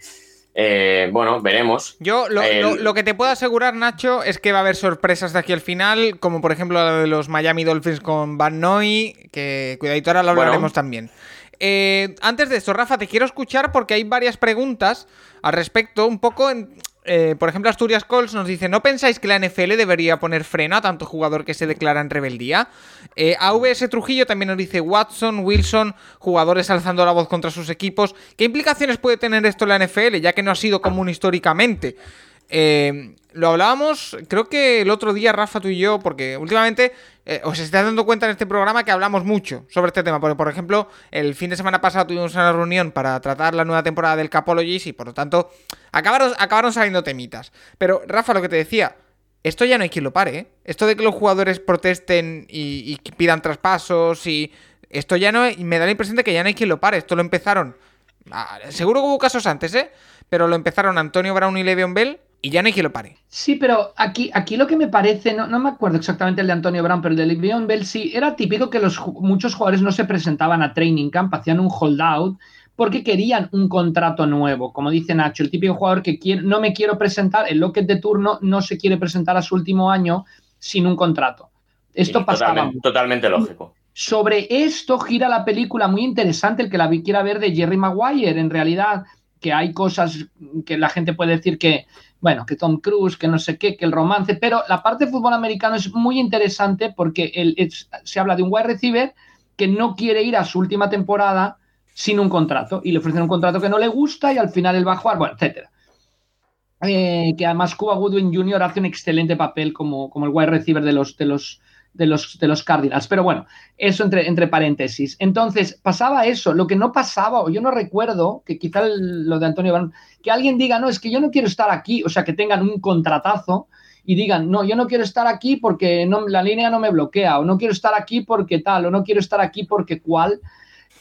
eh, bueno, veremos. Yo lo, que te puedo asegurar, Nacho, es que va a haber sorpresas de aquí al final, como por ejemplo la de los Miami Dolphins con Van Noy, que cuidadito ahora lo hablaremos también. Eh, antes de esto, Rafa, te quiero escuchar porque hay varias preguntas al respecto, un poco en, eh, por ejemplo, Asturias Colts nos dice: ¿No pensáis que la NFL debería poner freno a tanto jugador que se declara en rebeldía? Eh, AVS Trujillo también nos dice: Watson, Wilson, jugadores alzando la voz contra sus equipos. ¿Qué implicaciones puede tener esto en la NFL, ya que no ha sido común históricamente? Eh, lo hablábamos, creo que el otro día, Rafa, tú y yo, porque últimamente eh, os estáis dando cuenta en este programa que hablamos mucho sobre este tema. Porque, por ejemplo, el fin de semana pasado tuvimos una reunión para tratar la nueva temporada del Capologist y por lo tanto acabaron, acabaron saliendo temitas. Pero, Rafa, lo que te decía, esto ya no hay quien lo pare, ¿eh? Esto de que los jugadores protesten y, pidan traspasos y. Esto ya no. Me da la impresión de que ya no hay quien lo pare. Esto lo empezaron. Ah, seguro que hubo casos antes, ¿eh? Pero lo empezaron Antonio Brown y Le'Veon Bell y ya no hay quien lo pare. Sí, pero aquí, aquí lo que me parece, no, no me acuerdo exactamente el de Antonio Brown, pero el de Le'Veon Bell sí, era típico que los, muchos jugadores no se presentaban a training camp, hacían un holdout porque querían un contrato nuevo. Como dice Nacho, el típico jugador que quiere, no me quiero presentar, el Locket de turno no se quiere presentar a su último año sin un contrato. Esto pasaba. Totalmente, totalmente, lógico. Sobre esto gira la película muy interesante, el que la quiera ver de Jerry Maguire. En realidad, que hay cosas que la gente puede decir que bueno, que Tom Cruise, que no sé qué, que el romance, pero la parte de fútbol americano es muy interesante porque se habla de un wide receiver que no quiere ir a su última temporada sin un contrato y le ofrecen un contrato que no le gusta y al final él va a jugar, bueno, etcétera. Eh, que además Cuba Goodwin Jr. hace un excelente papel como, como el wide receiver de los, de los de los, de los Cardinals. Pero bueno, eso entre, entre paréntesis. Entonces, pasaba eso. Lo que no pasaba, o yo no recuerdo, que quizá lo de Antonio que alguien diga, no, es que yo no quiero estar aquí, o sea, que tengan un contratazo y digan, no, yo no quiero estar aquí porque no, la línea no me bloquea, o no quiero estar aquí porque tal, o no quiero estar aquí porque cual.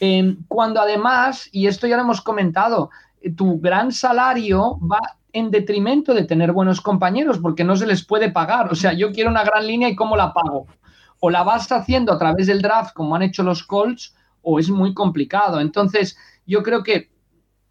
Em, cuando además, y esto ya lo hemos comentado, tu gran salario va en detrimento de tener buenos compañeros porque no se les puede pagar. O sea, yo quiero una gran línea y cómo la pago o la vas haciendo a través del draft, como han hecho los Colts, o es muy complicado. Entonces, yo creo que,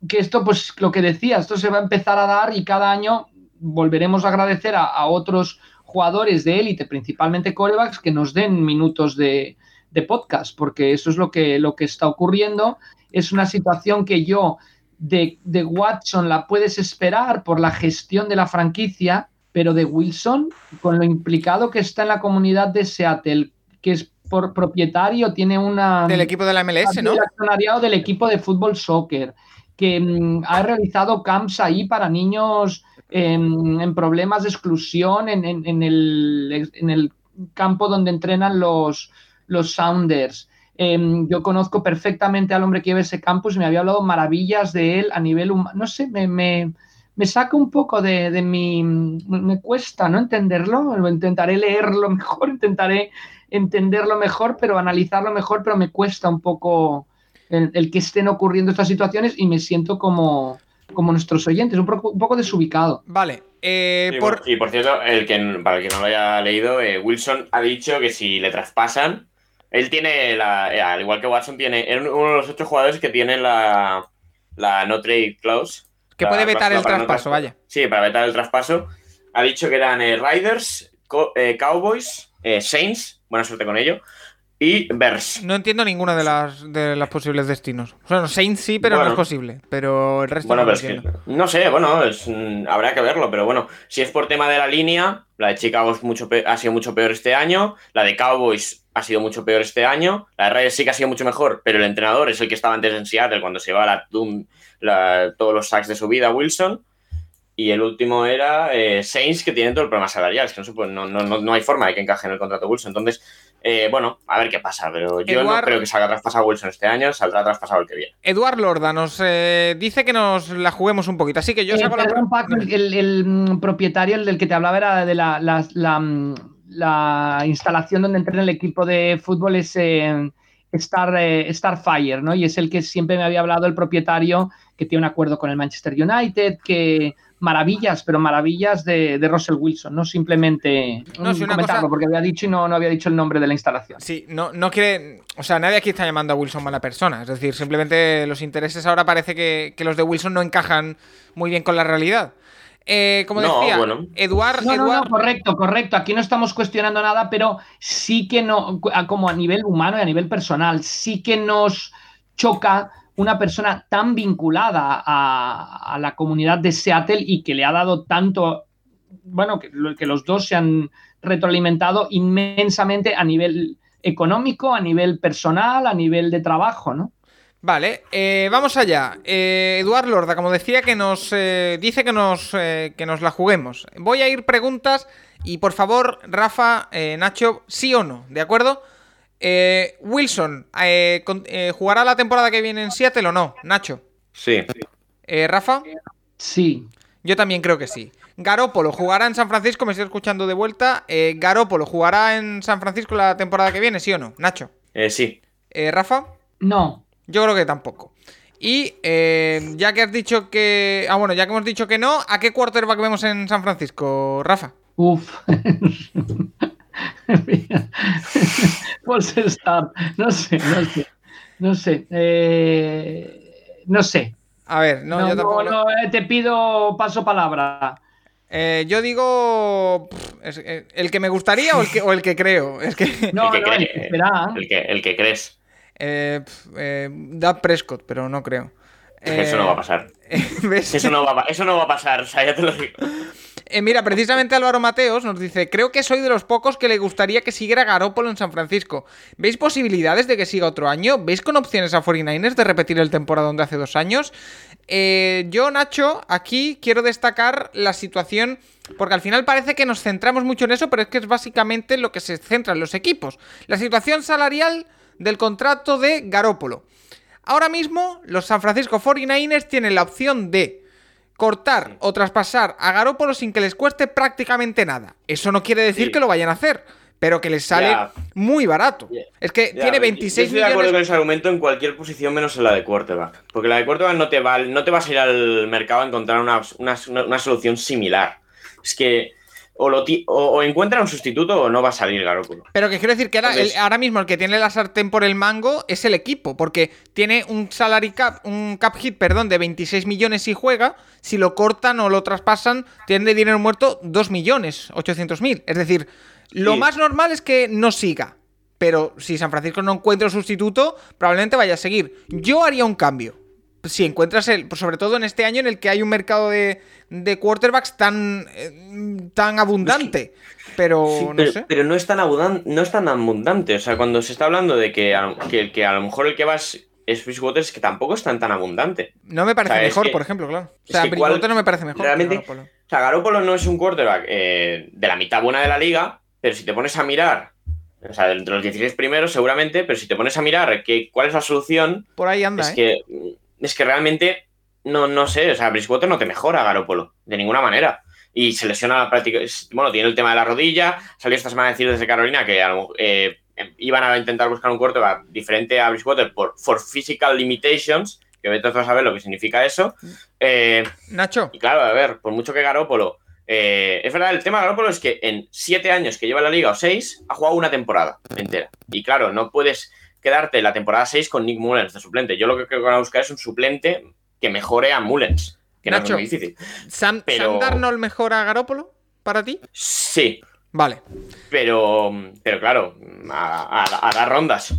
que esto, pues lo que decía, esto se va a empezar a dar y cada año volveremos a agradecer a, otros jugadores de élite, principalmente corebacks, que nos den minutos de, de, podcast, porque eso es lo que, lo que está ocurriendo. Es una situación que yo de, de Watson la puedes esperar por la gestión de la franquicia, pero de Wilson, con lo implicado que está en la comunidad de Seattle, que es por propietario, tiene una... Del equipo de la MLS, ¿no? accionariado del equipo de fútbol soccer, que mm, ha realizado camps ahí para niños en, problemas de exclusión en, el, en, el, campo donde entrenan los, los Sounders. Em, yo conozco perfectamente al hombre que lleva ese campus y me había hablado maravillas de él a nivel humano. No sé, me, me, me saca un poco de, de, mi... Me cuesta no entenderlo, intentaré leerlo mejor, intentaré entenderlo mejor, pero analizarlo mejor, pero me cuesta un poco el, que estén ocurriendo estas situaciones y me siento como, como nuestros oyentes, un poco, un poco desubicado. Vale. Eh, por... Y por cierto, el que, para el que no lo haya leído, eh, Wilson ha dicho que si le traspasan, él tiene, la, eh, al igual que Watson, tiene, es uno de los ocho jugadores que tiene la, la no trade clause Que puede vetar el traspaso, vaya. Sí, para vetar el traspaso. Ha dicho que eran eh, Riders, eh, Cowboys, eh, Saints, buena suerte con ello, y Bears. No entiendo ninguna de las, de las posibles destinos. Bueno, Saints sí, pero no es posible. Pero el resto bueno, no pero No sé, bueno, mm, habrá que verlo. Pero bueno, si es por tema de la línea, la de Chicago mucho ha sido mucho peor este año. La de Cowboys ha sido mucho peor este año. La de Raiders sí que ha sido mucho mejor, pero el entrenador es el que estaba antes en Seattle cuando se va la, la todos los sacks de su vida, Wilson. Y el último era eh, Saints, que tiene todo el problema salarial. Es que no, no, no, no, hay forma de que encaje en el contrato Wilson. Entonces, eh, bueno, a ver qué pasa. Pero yo no creo que salga traspasado Wilson este año, saldrá traspasado el que viene. Eduard Lorda nos eh, dice que nos la juguemos un poquito. Así que yo saco la. el, mm, propietario, el del que te hablaba, era de la, la, mm, instalación donde entrena el equipo de fútbol, es. Star, Starfire, ¿no? Y es el que siempre me había hablado el propietario que tiene un acuerdo con el Manchester United, que maravillas, pero maravillas de, Russell Wilson, no simplemente no, comentarlo, porque había dicho y no, no había dicho el nombre de la instalación. Sí, no, no quiere. O sea, nadie aquí está llamando a Wilson mala persona. Es decir, simplemente los intereses ahora parece que, los de Wilson no encajan muy bien con la realidad. Eh, como decía, bueno. Eduard, no, no, correcto, correcto. Aquí no estamos cuestionando nada, pero sí que no, como a nivel humano y a nivel personal, sí que nos choca una persona tan vinculada a, la comunidad de Seattle y que le ha dado tanto, bueno, que, los dos se han retroalimentado inmensamente a nivel económico, a nivel personal, a nivel de trabajo, ¿no? Vale, eh, vamos allá. Eh, Eduard Lorda, como decía, que nos eh, dice que nos, que nos la juguemos. Voy a ir preguntas y por favor, Rafa, Nacho, sí o no, ¿de acuerdo? Eh, Wilson, eh, eh, ¿jugará la temporada que viene en Seattle o no? Nacho. Sí. ¿Rafa? Sí. Yo también creo que sí. Garópolo jugará en San Francisco, me estoy escuchando de vuelta. Garópolo jugará en San Francisco la temporada que viene, ¿sí o no? Nacho. sí. ¿Rafa? No. Yo creo que tampoco. Y ya que has dicho que. Ah, bueno, ya que hemos dicho que no, ¿a qué quarterback vemos en San Francisco, Rafa? Uf. pues estar, no sé, no sé, no sé, eh, no sé. A ver, no, yo tampoco. No, eh, te pido paso palabra. Eh, yo digo el que me gustaría o el que, o el que creo. Es que... No, el, que el, que, el que crees. Eh, Prescott, pero no creo. Eso no va a pasar. Eso, no va, eso no va a pasar, o sea, ya te lo digo. Eh, mira, precisamente Álvaro Mateos nos dice, creo que soy de los pocos que le gustaría que siguiera Garópolo en San Francisco. ¿Veis posibilidades de que siga otro año? ¿Veis con opciones a 49ers de repetir el temporada donde hace dos años? Eh, yo, Nacho, aquí quiero destacar la situación, porque al final parece que nos centramos mucho en eso, pero es que es básicamente lo que se centra en los equipos. La situación salarial del contrato de Garópolo. Ahora mismo, los San Francisco 49ers tienen la opción de cortar o traspasar a Garópolo sin que les cueste prácticamente nada. Eso no quiere decir que lo vayan a hacer, pero que les sale muy barato. Es que tiene 26 yo estoy de acuerdo con ese argumento en cualquier posición menos en la de quarterback. Porque la de quarterback no te va, no te vas a ir al mercado a encontrar una solución similar. Es que o, encuentra un sustituto o no va a salir Garoppolo. Pero que quiero decir que ahora, ahora, mismo el que tiene la sartén por el mango es el equipo, porque tiene un salary cap, un cap hit, perdón, de 26 millones si juega, si lo cortan o lo traspasan, tiene de dinero muerto 2 millones 800 mil. Es decir, lo más normal es que no siga. Pero si San Francisco no encuentra un sustituto, probablemente vaya a seguir. Yo haría un cambio si encuentras el, sobre todo en este año en el que hay un mercado de, quarterbacks tan, eh, tan abundante. Pero, no sé. pero no es tan abundante, no es tan abundante. O sea, cuando se está hablando de que a, que, a lo mejor el que vas es Bridgewater es que tampoco es tan, tan abundante. No me parece mejor, por ejemplo, claro. O sea, Bridgewater no me parece mejor. Realmente, o sea, Garoppolo no es un quarterback eh, de la mitad buena de la liga, pero si te pones a mirar o sea, entre los 16 primeros seguramente, pero si te pones a mirar que, cuál es la solución, por ahí anda, es ¿eh? que es que realmente no, no sé, o sea, Bridgewater no te mejora Garópolo, de ninguna manera. Y se lesiona la práctica. Bueno, tiene el tema de la rodilla. Salió esta semana a decir desde Carolina que eh, iban a intentar buscar un corte diferente a Bridgewater por for physical limitations. Que vete a saber lo que significa eso. Eh, Nacho. Y claro, a ver, por mucho que Garópolo. Eh, es verdad, el tema de Garópolo es que en siete años que lleva la liga o seis, ha jugado una temporada entera. Y claro, no puedes quedarte la temporada 6 con Nick Mullens de suplente. Yo lo que creo que van a buscar es un suplente que mejore a Mullens. que no Nacho, es muy difícil. ¿Sam, Pero- Sam Darnold mejora a Garópolo para ti? Sí, Vale. pero, pero claro, a, a- a dar rondas.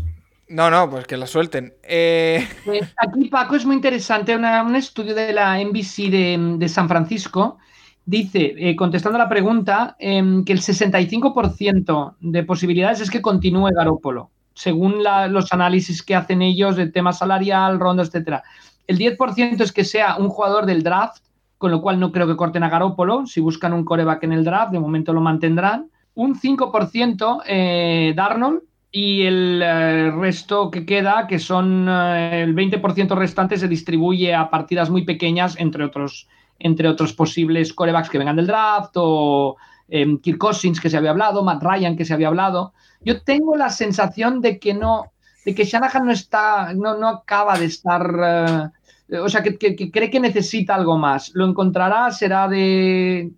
No, no, pues que la suelten. Eh, Eh, Aquí, Paco, es muy interesante. una- un estudio de la NBC de, de San Francisco dice, eh, contestando a la pregunta, em, que el 65% de posibilidades es que continúe Garópolo, según la- los análisis que hacen ellos de tema salarial, ronda, etcétera. El 10% es que sea un jugador del draft, con lo cual no creo que corten a Garópolo. Si buscan un coreback en el draft, de momento lo mantendrán. Un 5% eh, Darnold, y el eh, resto que queda, que son eh, el 20% restante, se distribuye a partidas muy pequeñas, entre otros, entre otros posibles corebacks que vengan del draft, o eh, Kirk Cousins, que se había hablado, Matt Ryan, que se había hablado. Yo tengo la sensación de que no, de que Shanahan no está, no, no acaba de estar. O sea, que, que- que cree que necesita algo más. Lo encontrará, será de.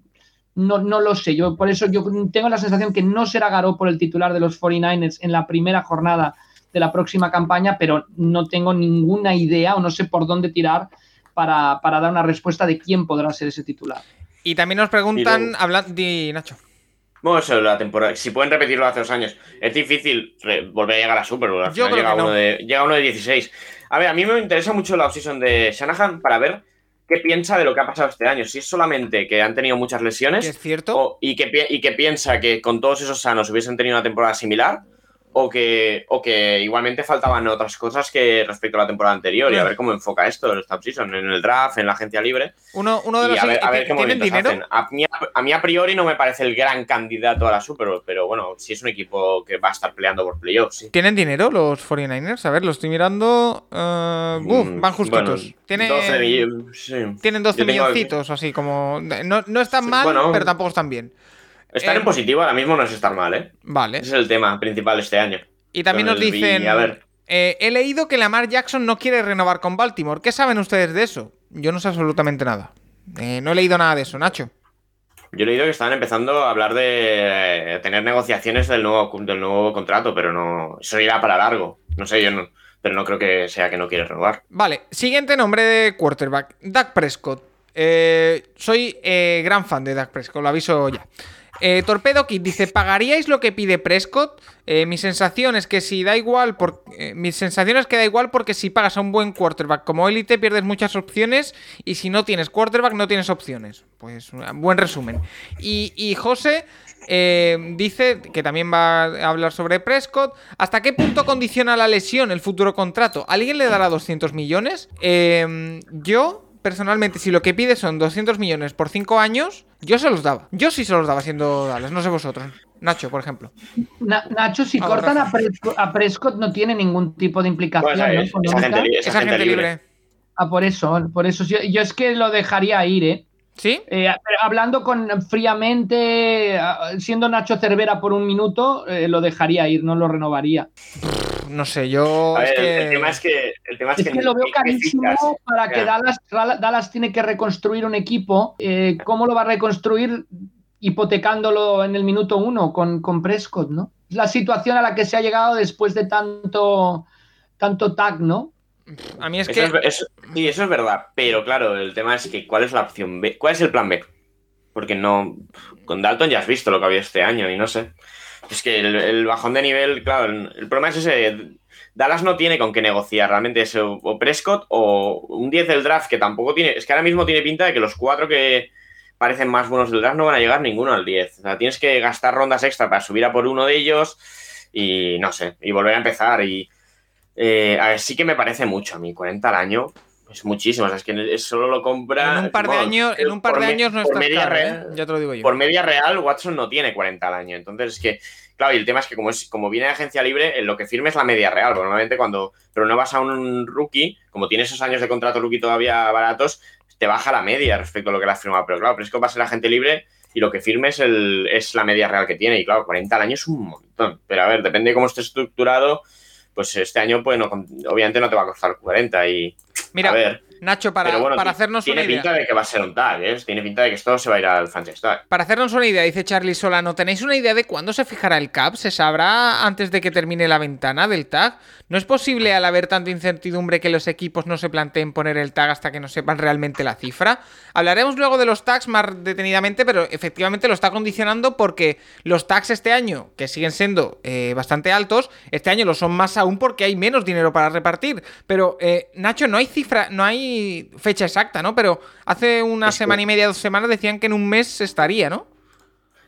No, no lo sé, yo por eso yo tengo la sensación que no será Garoppolo el titular de los 49ers en la primera jornada de la próxima campaña, pero no tengo ninguna idea o no sé por dónde tirar para, para dar una respuesta de quién podrá ser ese titular. y también nos preguntan, hablando... Di, Nacho. Bueno, eso la temporada. Si pueden repetirlo hace dos años. Es difícil volver a llegar a Super Bowl. Al Yo final creo llega, que no. uno de, llega uno de 16. A ver, a mí me interesa mucho la offseason de Shanahan para ver qué piensa de lo que ha pasado este año. Si es solamente que han tenido muchas lesiones es cierto. o- y, que, y que piensa que con todos esos sanos hubiesen tenido una temporada similar o que, o que igualmente faltaban otras cosas que respecto a la temporada anterior y a Bueno. ver cómo enfoca esto en esta offseason, en el draft, en la agencia libre. Uno, uno de Y los... a ver, a ver qué ¿Tienen dinero? hacen. A mí, a mí a priori no me parece el gran candidato a la Super Bowl, pero bueno, si es un equipo que va a estar peleando por playoffs, sí. ¿Tienen dinero los 49ers? A ver, lo estoy mirando. uf, Mm, van justitos. bueno, Tienen 12 millones, sí. Tienen 12 Yo tengo- milloncitos, así como. No, no están mal, bueno. pero tampoco están bien. Estar Eh, en positivo ahora mismo no es estar mal, ¿eh? Vale. Ese es el tema principal este año. Y también nos dicen. A ver. eh, he leído que Lamar Jackson no quiere renovar con Baltimore. ¿Qué saben ustedes de eso? Yo no sé absolutamente nada. Eh, no he leído nada de eso, Nacho. Yo he leído que estaban empezando a hablar de eh, tener negociaciones del nuevo, del nuevo contrato, pero no. Eso irá para largo. No sé, yo no. Pero no creo que sea que no quiere renovar. Vale, siguiente nombre de quarterback: Dak Prescott. Eh, soy eh, gran fan de Dak Prescott, lo aviso ya. Eh, Torpedo Kid dice: ¿Pagaríais lo que pide Prescott? Eh, mi sensación es que si da igual, por, eh, mi sensación es que da igual porque si pagas a un buen quarterback como élite pierdes muchas opciones y si no tienes quarterback no tienes opciones. Pues buen resumen. Y, José eh, dice que también va a hablar sobre Prescott. ¿Hasta qué punto condiciona la lesión el futuro contrato? ¿Alguien le dará 200 millones? Yo, personalmente, si lo que pide son 200 millones por 5 años, yo se los daba. Yo sí se los daba siendo Dallas, no sé vosotros. Nacho, por ejemplo. Na- Nacho, si cortan a. Prescott, a Prescott no tiene ningún tipo de implicación Bueno, ¿no? es, Esa agente gente libre. libre. Ah, por eso, por eso. Yo, yo es que lo dejaría ir, ¿eh? ¿Sí? Eh, pero hablando con fríamente, siendo Nacho Cervera por un minuto, eh, lo dejaría ir, no lo renovaría. No sé, yo. A es ver, el- que- el tema es que. El tema es, Es que lo veo ¿qué- qué carísimo para que. Dallas, Dallas tiene que reconstruir un equipo. Eh, ¿Cómo lo va a reconstruir? Hipotecándolo en el minuto uno con, con Prescott, ¿no? Es la situación a la que se ha llegado después de tanto, tanto tag, ¿no? A mí es Eso que. es, eso- sí, eso es verdad, pero claro, el tema es que ¿cuál es la opción B? ¿Cuál es el plan B? Porque no. Con Dalton ya has visto lo que había este año y no sé. Es que el, bajón de nivel, claro, el, problema es ese. Dallas no tiene con qué negociar, realmente es o Prescott o un 10 del draft que tampoco tiene. Es que ahora mismo tiene pinta de que los cuatro que parecen más buenos del draft no van a llegar ninguno al 10. O sea, tienes que gastar rondas extra para subir a por uno de ellos y no sé, y volver a empezar. Y eh, a ver, sí que me parece mucho a mí, 40 al año. Es muchísimo, o sea, es que es- solo lo compra. En un par de bueno, años, en un par de años no está media caro, ¿eh? real- Ya te lo digo yo. Por media real, Watson no tiene 40 al año. Entonces, es que, claro, y el tema es que como, es, como viene de agencia libre, lo que firme es la media real. Normalmente cuando pero no vas a un rookie, como tiene esos años de contrato rookie todavía baratos, te baja la media respecto a lo que le has firmado. Pero claro, Prescott va a ser agente libre y lo que firme es, el, es la media real que tiene. Y claro, 40 al año es un montón. Pero a ver, depende de cómo esté estructurado, pues este año, pues no, obviamente no te va a costar 40. Y Mira, Nacho, para, bueno, para hacernos tiene una idea. pinta de que va a ser un tag, ¿eh? Tiene pinta de que esto se va a ir al franchise tag. Para hacernos una idea, dice Charlie Solano, ¿tenéis una idea de cuándo se fijará el cap? ¿Se sabrá antes de que termine la ventana del tag? ¿No es posible al haber tanta incertidumbre que los equipos no se planteen poner el tag hasta que no sepan realmente la cifra? Hablaremos luego de los tags más detenidamente, pero efectivamente lo está condicionando porque los tags este año, que siguen siendo eh, bastante altos, este año lo son más aún porque hay menos dinero para repartir. Pero, eh, Nacho, no hay cifra, no hay fecha exacta, ¿no? Pero hace una Es que- semana y media, dos semanas decían que en un mes estaría, ¿no?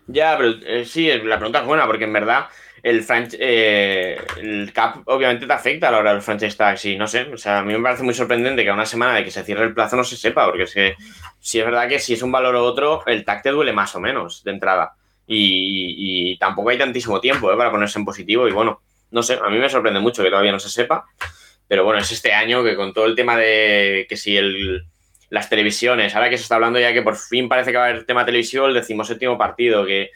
Ya, pero eh, sí, la pregunta es buena, porque en verdad el, franch- eh, el cap obviamente te afecta a la hora del franchise tags y no sé, o sea, a mí me parece muy sorprendente que a una semana de que se cierre el plazo no se sepa, porque es que si es verdad que si es un valor o otro, el tag te duele más o menos de entrada y, y tampoco hay tantísimo tiempo eh, para ponerse en positivo y bueno, no sé, a mí me sorprende mucho que todavía no se sepa, pero bueno, es este año que con todo el tema de que si el las televisiones, ahora que se está hablando ya que por fin parece que va a haber tema televisivo, el decimoséptimo partido, que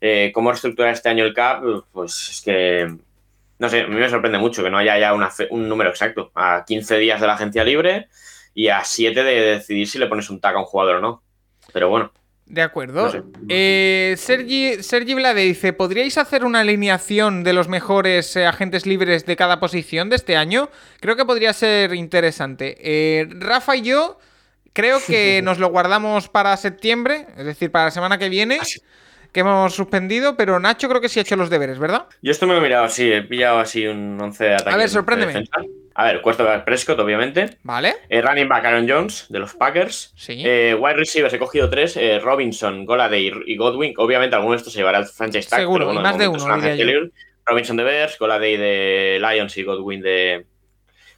eh, cómo reestructurar este año el CAP, pues es que, no sé, a mí me sorprende mucho que no haya ya una fe- un número exacto, a 15 días de la agencia libre y a 7 de decidir si le pones un tag a un jugador o no. Pero bueno, De acuerdo. No sé. Eh, Sergi, Sergi Vlade dice: ¿Podríais hacer una alineación de los mejores eh, agentes libres de cada posición de este año? Creo que podría ser interesante. Eh, Rafa y yo creo que nos lo guardamos para septiembre, es decir, para la semana que viene, que hemos suspendido, pero Nacho creo que sí ha hecho los deberes, ¿verdad? yo esto me lo he mirado así, he pillado así un 11 de ataque. A ver, de sorpréndeme. A ver, quarterback Prescott, obviamente. ¿Vale? Eh, running back Aaron Jones, de los Packers. Sí. Eh, wide receivers he cogido tres, eh, Robinson, Goladay y Godwin. Obviamente alguno de estos se llevará al franchise tag. Seguro, pero bueno, y más de uno. Robinson de Bears, Goladay de Lions y Godwin de,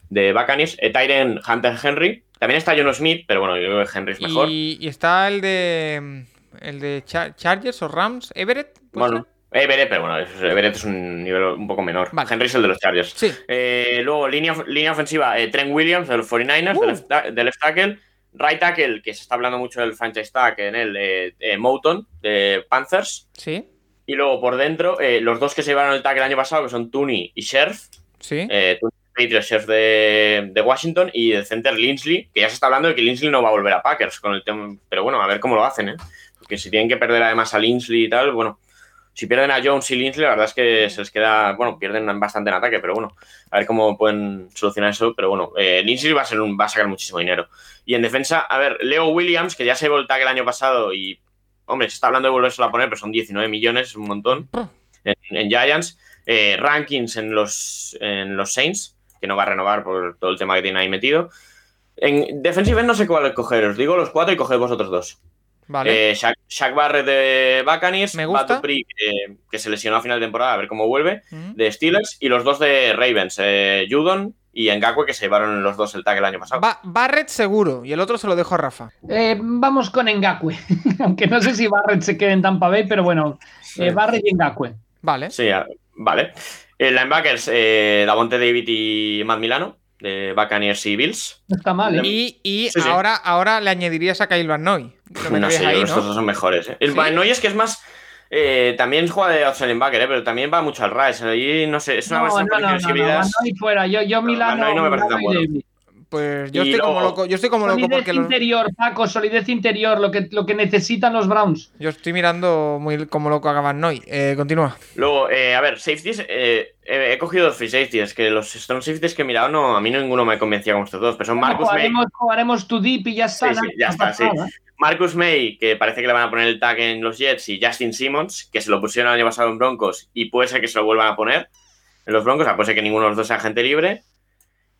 de Buccaneers. Eh, Tyren Hunter Henry. También está John Smith, pero bueno, yo creo que Henry es mejor. Y, y está el de. El de Char- Chargers o Rams, Everett. ¿puede bueno, Everett, pero bueno, Everett es un nivel un poco menor. Vale. Henry es el de los Chargers. Sí. Eh, luego, línea, línea ofensiva, eh, Trent Williams, de los 49ers, Uh. de, left, de left tackle. Right tackle, que se está hablando mucho del franchise tag en él, eh, eh, Mouton, de Panthers. Sí. Y luego por dentro, los dos que se llevaron el tag el año pasado, que son Tooney y Sheriff. Sí. Tooney Patriots, Sheriff de, de Washington. Y de center Linsley, que ya se está hablando de que Linsley no va a volver a Packers con el tema. Pero bueno, a ver cómo lo hacen, ¿eh? Porque si tienen que perder además a Linsley y tal, bueno. Si pierden a Jones y Linsley, la verdad es que se les queda. Bueno, pierden bastante en ataque, pero bueno, a ver cómo pueden solucionar eso. Pero bueno, eh, Linsley va a, ser va a sacar muchísimo dinero. Y en defensa, a ver, Leo Williams, que ya se llevó el año pasado y, hombre, se está hablando de volvérselo a poner, pero son 19 millones, es un montón en, Giants. Eh, rankings en los, en los Saints, que no va a renovar por todo el tema que tiene ahí metido. En defensive no sé cuál escoger, os digo los cuatro y coged vosotros dos. Vale. Eh, Shaq, Shaq Barrett de Buccaneers, Me gusta. Matt Dupree, que, que se lesionó a final de temporada, a ver cómo vuelve, Mm. de Steelers, y los dos de Ravens, eh, Judon y Ngakwe, que se llevaron los dos el tag el año pasado. Ba- Barrett seguro, y el otro se lo dejo a Rafa. Eh, vamos con Ngakwe, aunque no sé si Barrett se quede en Tampa Bay, pero bueno, eh, Barrett y Ngakwe. Vale. Sí, ah, vale. Eh, linebackers, eh, Davonte David y Matt Milano, de Buccaneers y Bills. No está mal, ¿eh? Y, y Sí, sí. ahora, ahora le añadirías a Kyle Van Noy. No sé, yo ahí, estos ¿no? dos son mejores. ¿eh? El ¿Sí? Van Noy es que es más. eh, también juega de outside linebacker, ¿eh? pero también va mucho al rise. Ahí no sé, es una No, versión no, no, no, Noy fuera. Yo, yo No, Milano, Van Noy no me parece tan y bueno. Pues yo Y estoy como loco. Yo estoy como loco los- interior, Paco, solidez interior, lo que, lo que necesitan los Browns. yo estoy mirando muy como loco a Van Noy. Eh, continúa. Luego, eh, a ver, safeties. eh, eh, he cogido dos free safeties, que los strong safeties que he mirado, no, a mí ninguno me convencía con estos dos, pero son Marcus May. jugaremos, jugaremos to deep y ya está. Sí, ya está, sí. Marcus May, que parece que le van a poner el tag en los Jets, y Justin Simmons, que se lo pusieron el año pasado en Broncos, y puede ser que se lo vuelvan a poner en los Broncos, o sea, puede ser que ninguno de los dos sea agente libre.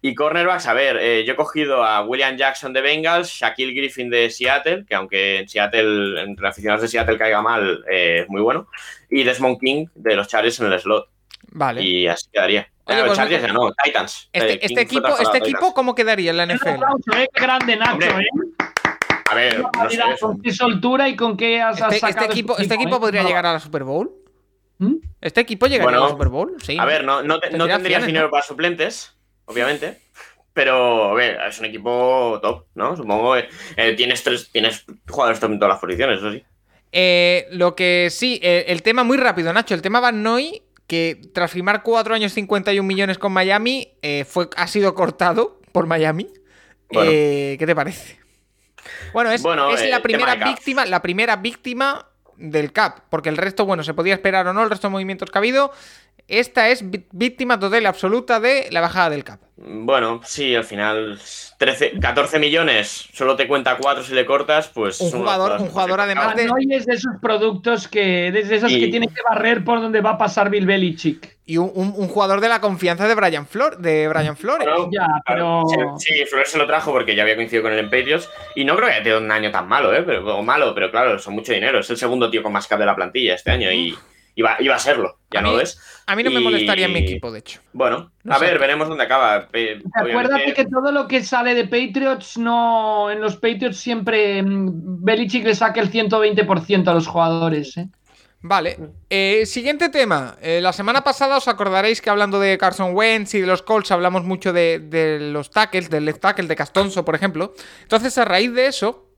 Y cornerbacks, a ver, eh, yo he cogido a William Jackson de Bengals, Shaquille Griffin de Seattle, que aunque en Seattle, entre aficionados de Seattle caiga mal, eh, es muy bueno, y Desmond King de los Chargers en el slot. Vale. Y así quedaría. Oye, Eh, pues, Chargers no, Titans. Este, Eh, este equipo, este equipo, ¿cómo quedaría en la Un NFL? aplauso, ¿eh? Qué grande, Nacho, Hombre, ¿eh? A ver, no sé, con qué soltura y con qué has, Este, este equipo, este equipo ¿eh? podría No. llegar a la Super Bowl. ¿Mm? Este equipo llegaría a la Super Bowl. Sí. A ver, no, no, te- tendrías dinero ¿no? para suplentes, obviamente. Pero, a ver, es un equipo top, ¿no? Supongo que eh, tienes tres, tienes jugadores top en todas las posiciones, eso sí. Eh, lo que sí, eh, el tema muy rápido, Nacho. El tema Van Noy, que tras firmar 4 años 51 millones con Miami, eh, fue, ha sido cortado por Miami. Bueno. Eh, ¿Qué te parece? Bueno, es, Bueno, es eh, la tema primera víctima, la primera víctima del cap, porque el resto, bueno, se podía esperar o no, el resto de movimientos que ha habido. Esta es víctima total absoluta de la bajada del cap. Bueno, sí, al final 13, 14 millones, solo te cuenta 4 si le cortas, pues... Un jugador- un jugador además de- Hanoi es de esos productos que, desde esos Y- que tienen que barrer por donde va a pasar Bill Belichick. Y un, un- un jugador de la confianza de Brian, Flor, de Brian Flores. Ya, pero- Sí, sí, Flores se lo trajo porque ya había coincidido con él en Patriots. Y no creo que haya tenido un año tan malo, ¿eh? Pero, o malo, pero claro, son mucho dinero. Es el segundo tío con más cap de la plantilla este año y iba, iba a serlo, ya A no mí- lo es. A mí no me molestaría en mi equipo, de hecho. Bueno, No a sé. ver, veremos dónde acaba. Eh, Acuérdate que todo lo que sale de Patriots, no. En los Patriots siempre mm, Belichick le saca el 120% a los jugadores. ¿eh? Vale. Eh, siguiente tema. Eh, la semana pasada os acordaréis que hablando de Carson Wentz y de los Colts hablamos mucho de, de los tackles, del left tackle de Castonzo, por ejemplo. Entonces, a raíz de eso,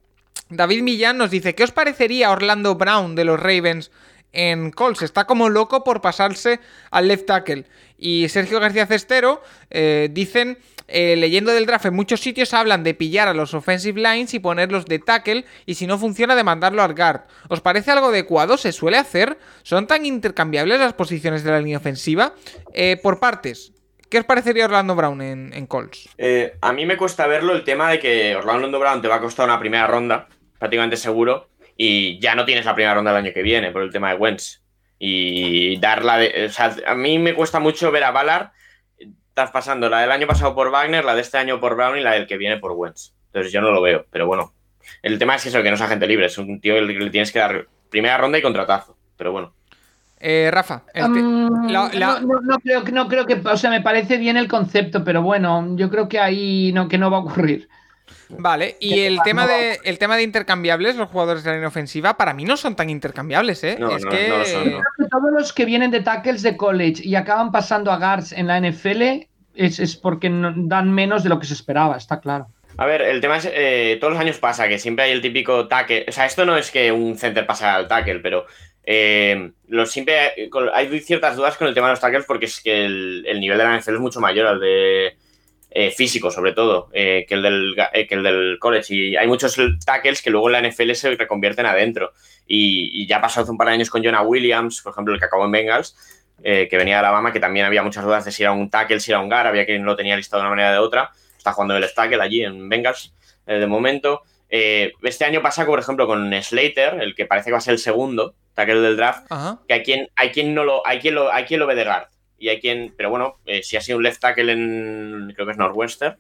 David Millán nos dice: ¿Qué os parecería Orlando Brown de los Ravens en Colts? Está como loco por pasarse al left tackle. Y Sergio García Cestero eh, dicen. Eh, leyendo del draft en muchos sitios hablan de pillar a los offensive lines y ponerlos de tackle y si no funciona de mandarlo al guard. ¿Os parece algo adecuado? ¿Se suele hacer? ¿Son tan intercambiables las posiciones de la línea ofensiva? Eh, por partes, ¿qué os parecería Orlando Brown en, en Colts? Eh, a mí me cuesta verlo el tema de que Orlando Brown te va a costar una primera ronda, prácticamente seguro, y ya no tienes la primera ronda el año que viene por el tema de Wentz. Y darla de. O sea, a mí me cuesta mucho ver a Ballard estás pasando la del año pasado por Wagner, la de este año por Brown y la del que viene por Wentz. Entonces yo no lo veo, pero bueno. El tema es eso, que no es agente libre, es un tío al que le tienes que dar primera ronda y contratazo. Pero bueno. Eh, Rafa, Mm, la- la- No, no- no creo, que- no creo que. O sea, me parece bien el concepto, pero bueno, yo creo que ahí no, que no va a ocurrir. Vale, y el tema, de, el tema de intercambiables, los jugadores de la línea ofensiva, para mí no son tan intercambiables, ¿eh? No, es no, que... no lo son, no. Creo que todos los que vienen de tackles de college y acaban pasando a guards en la NFL es, es porque no- dan menos de lo que se esperaba, está claro. A ver, el tema es, eh, todos los años pasa que siempre hay el típico tackle, o sea, esto no es que un center pase al tackle, pero eh, lo, siempre hay ciertas dudas con el tema de los tackles porque es que el, el nivel de la NFL es mucho mayor al de eh, físico, sobre todo, eh, que, el del, eh, que el del college. Y hay muchos tackles que luego en la NFL se reconvierten adentro. Y, y ya pasó hace un par de años con Jonah Williams, por ejemplo, el que acabó en Bengals, que venía de Alabama, que también había muchas dudas de si era un tackle, si era un guard, había quien lo tenía listado de una manera o de otra. Está jugando el tackle allí en Bengals de momento. Este año pasa, por ejemplo, con Slater, el que parece que va a ser el segundo tackle del draft, Ajá. que hay quien, hay quien no lo, hay quien lo, hay quien lo ve de guard. Y hay quien, pero bueno, eh, si ha sido un left tackle en, creo que es Northwestern,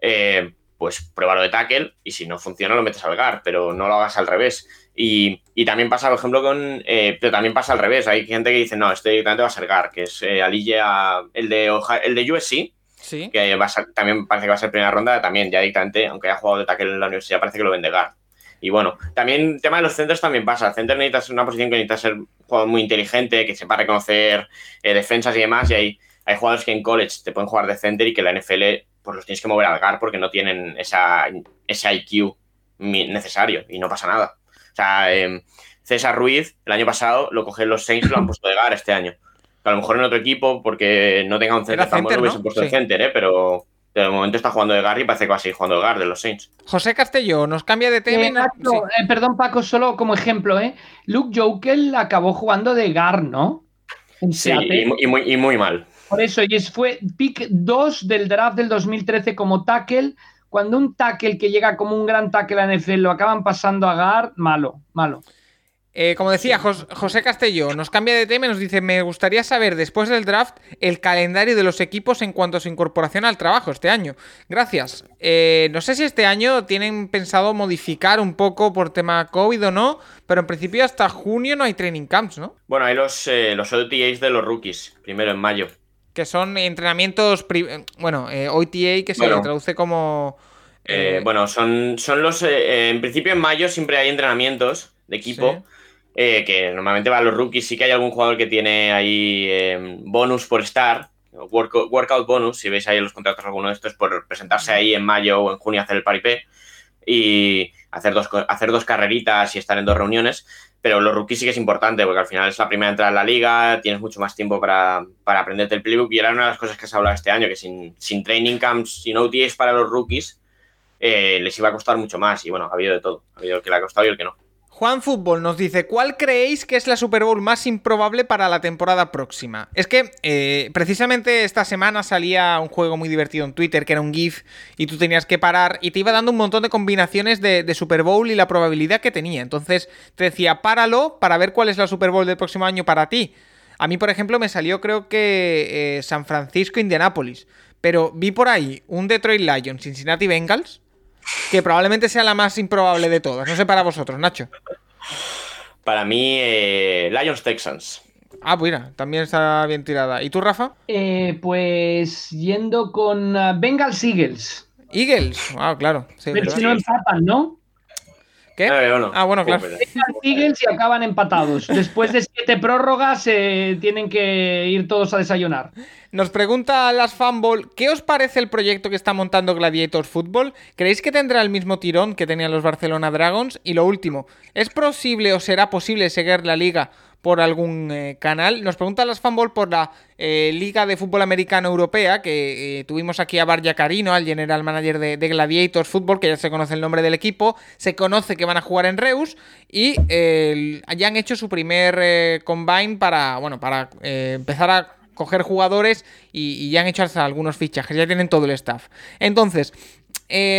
eh, pues pruébalo de tackle y si no funciona lo metes al guard, pero no lo hagas al revés. Y, y también pasa, por ejemplo, con, eh, pero también pasa al revés. Hay gente que dice, no, este directamente va a ser guard, que es eh, el de, Ohio- el de USC, Sí. que va a ser- también parece que va a ser primera ronda, también ya directamente, aunque haya jugado de tackle en la universidad, parece que lo vende guard. Y bueno, también el tema de los centros también pasa. El center necesita ser una posición que necesita ser un jugador muy inteligente, que sepa reconocer eh, defensas y demás. Y hay, hay jugadores que en college te pueden jugar de center y que la NFL pues los tienes que mover al guard porque no tienen esa, ese IQ necesario y no pasa nada. O sea, eh, César Ruiz el año pasado lo cogen los Saints y lo han puesto de guard este año. Que a lo mejor en otro equipo, porque no tenga un center tan bueno, center, hubiese ¿no? puesto Sí. el center, ¿eh? pero de momento está jugando de guard y parece que va a seguir jugando de guard de los Saints. José Castelló nos cambia de tema. Eh, sí. eh, perdón, Paco, solo como ejemplo, ¿eh? Luke Jokel acabó jugando de guard, ¿no? En Sí, y, mu- y muy, y muy mal. Por eso, y es, fue pick 2 del draft del 2013 como tackle. Cuando un tackle que llega como un gran tackle a NFL lo acaban pasando a guard, malo, malo. Eh, como decía Jos- José Castelló, nos cambia de tema y nos dice: Me gustaría saber después del draft el calendario de los equipos en cuanto a su incorporación al trabajo este año. Gracias. Eh, no sé si este año tienen pensado modificar un poco por tema COVID o no, pero en principio hasta junio no hay training camps, ¿no? Bueno, hay los, eh, los OTAs de los rookies, primero en mayo. Que son entrenamientos. eh, Bueno, eh, OTA que se Bueno. traduce como. Bueno, son, son los. en principio, en mayo siempre hay entrenamientos de equipo. Sí. Eh, que normalmente van los rookies. Sí que hay algún jugador que tiene ahí eh, bonus por estar. worko- workout bonus, si veis ahí en los contratos alguno de estos, por presentarse ahí en mayo o en junio a hacer el paripé y hacer dos, hacer dos carreritas y estar en dos reuniones. Pero los rookies sí que es importante, porque al final es la primera entrada en la liga, tienes mucho más tiempo para, para aprenderte el playbook. Y era una de las cosas que se ha hablado este año, que sin, sin training camps, sin OTAs para los rookies, eh, les iba a costar mucho más. Y bueno, ha habido de todo. Ha habido el que le ha costado y el que no. Juan Fútbol nos dice, ¿cuál creéis que es la Super Bowl más improbable para la temporada próxima? Es que eh, precisamente esta semana salía un juego muy divertido en Twitter que era un GIF y tú tenías que parar y te iba dando un montón de combinaciones de, Super Bowl y la probabilidad que tenía. Entonces te decía, páralo para ver cuál es la Super Bowl del próximo año para ti. A mí, por ejemplo, me salió creo que eh, San Francisco, Indianápolis. Pero vi por ahí un Detroit Lions, Cincinnati Bengals que probablemente sea la más improbable de todas. No sé para vosotros, Nacho. Para mí, eh, Lions Texans. Ah, pues mira, también está bien tirada. ¿Y tú, Rafa? Eh, pues yendo con uh, Bengals Eagles. Eagles, ah, claro. Sí, Pero si no empatan, ¿no? ¿Qué? Eh, ah, bueno, claro. Eagles y acaban empatados. Después de siete prórrogas, tienen que ir todos a desayunar. Nos pregunta las Fanball, ¿qué os parece el proyecto que está montando Gladiators Football? ¿Creéis que tendrá el mismo tirón que tenían los Barcelona Dragons? Y lo último, ¿es posible o será posible seguir la liga por algún eh, canal. Nos pregunta las Fanball por la eh, Liga de Fútbol Americano Europea, que eh, tuvimos aquí a Barja Carino, al general manager de, Gladiators Football, que ya se conoce el nombre del equipo, se conoce que van a jugar en Reus y ya han hecho su primer combine para, bueno, para empezar a coger jugadores y, ya han hecho hasta algunos fichajes, ya tienen todo el staff. Entonces,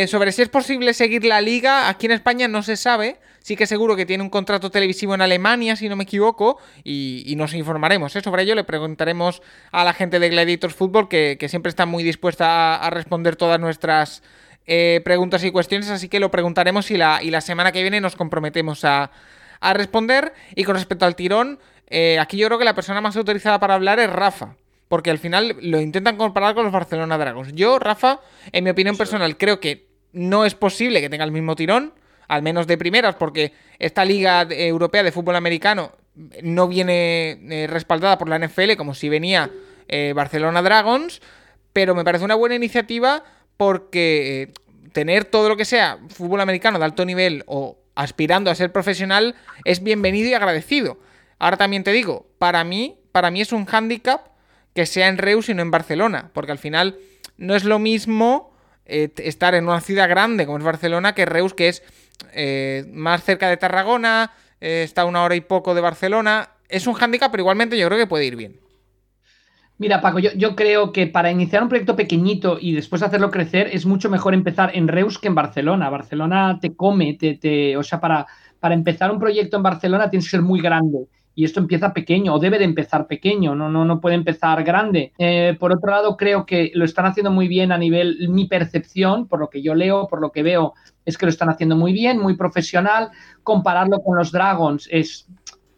sobre si es posible seguir la liga, aquí en España no se sabe. Sí que seguro que tiene un contrato televisivo en Alemania, si no me equivoco, y, nos informaremos. ¿eh? Sobre ello le preguntaremos a la gente de Gladiators Football, que, siempre está muy dispuesta a, responder todas nuestras eh, preguntas y cuestiones, así que lo preguntaremos y la, y la semana que viene nos comprometemos a, a responder. Y con respecto al tirón, eh, aquí yo creo que la persona más autorizada para hablar es Rafa. Porque al final lo intentan comparar con los Barcelona Dragons. Yo, Rafa, en mi opinión personal, creo que no es posible que tenga el mismo tirón, al menos de primeras, porque esta Liga Europea de Fútbol Americano no viene eh, respaldada por la NFL como si venía eh, Barcelona Dragons, pero me parece una buena iniciativa porque tener todo lo que sea fútbol americano de alto nivel o aspirando a ser profesional es bienvenido y agradecido. Ahora también te digo, para mí, para mí es un hándicap que sea en Reus y no en Barcelona, porque al final no es lo mismo eh, estar en una ciudad grande como es Barcelona que Reus, que es eh, más cerca de Tarragona, eh, está una hora y poco de Barcelona. Es un hándicap, pero igualmente yo creo que puede ir bien. Mira, Paco, yo, creo que para iniciar un proyecto pequeñito y después hacerlo crecer es mucho mejor empezar en Reus que en Barcelona. Barcelona te come, te, te, o sea, para, para empezar un proyecto en Barcelona tienes que ser muy grande y esto empieza pequeño o debe de empezar pequeño, no, no, no puede empezar grande. Eh, por otro lado, creo que lo están haciendo muy bien a nivel, mi percepción, por lo que yo leo, por lo que veo, es que lo están haciendo muy bien, muy profesional. Compararlo con los Dragons es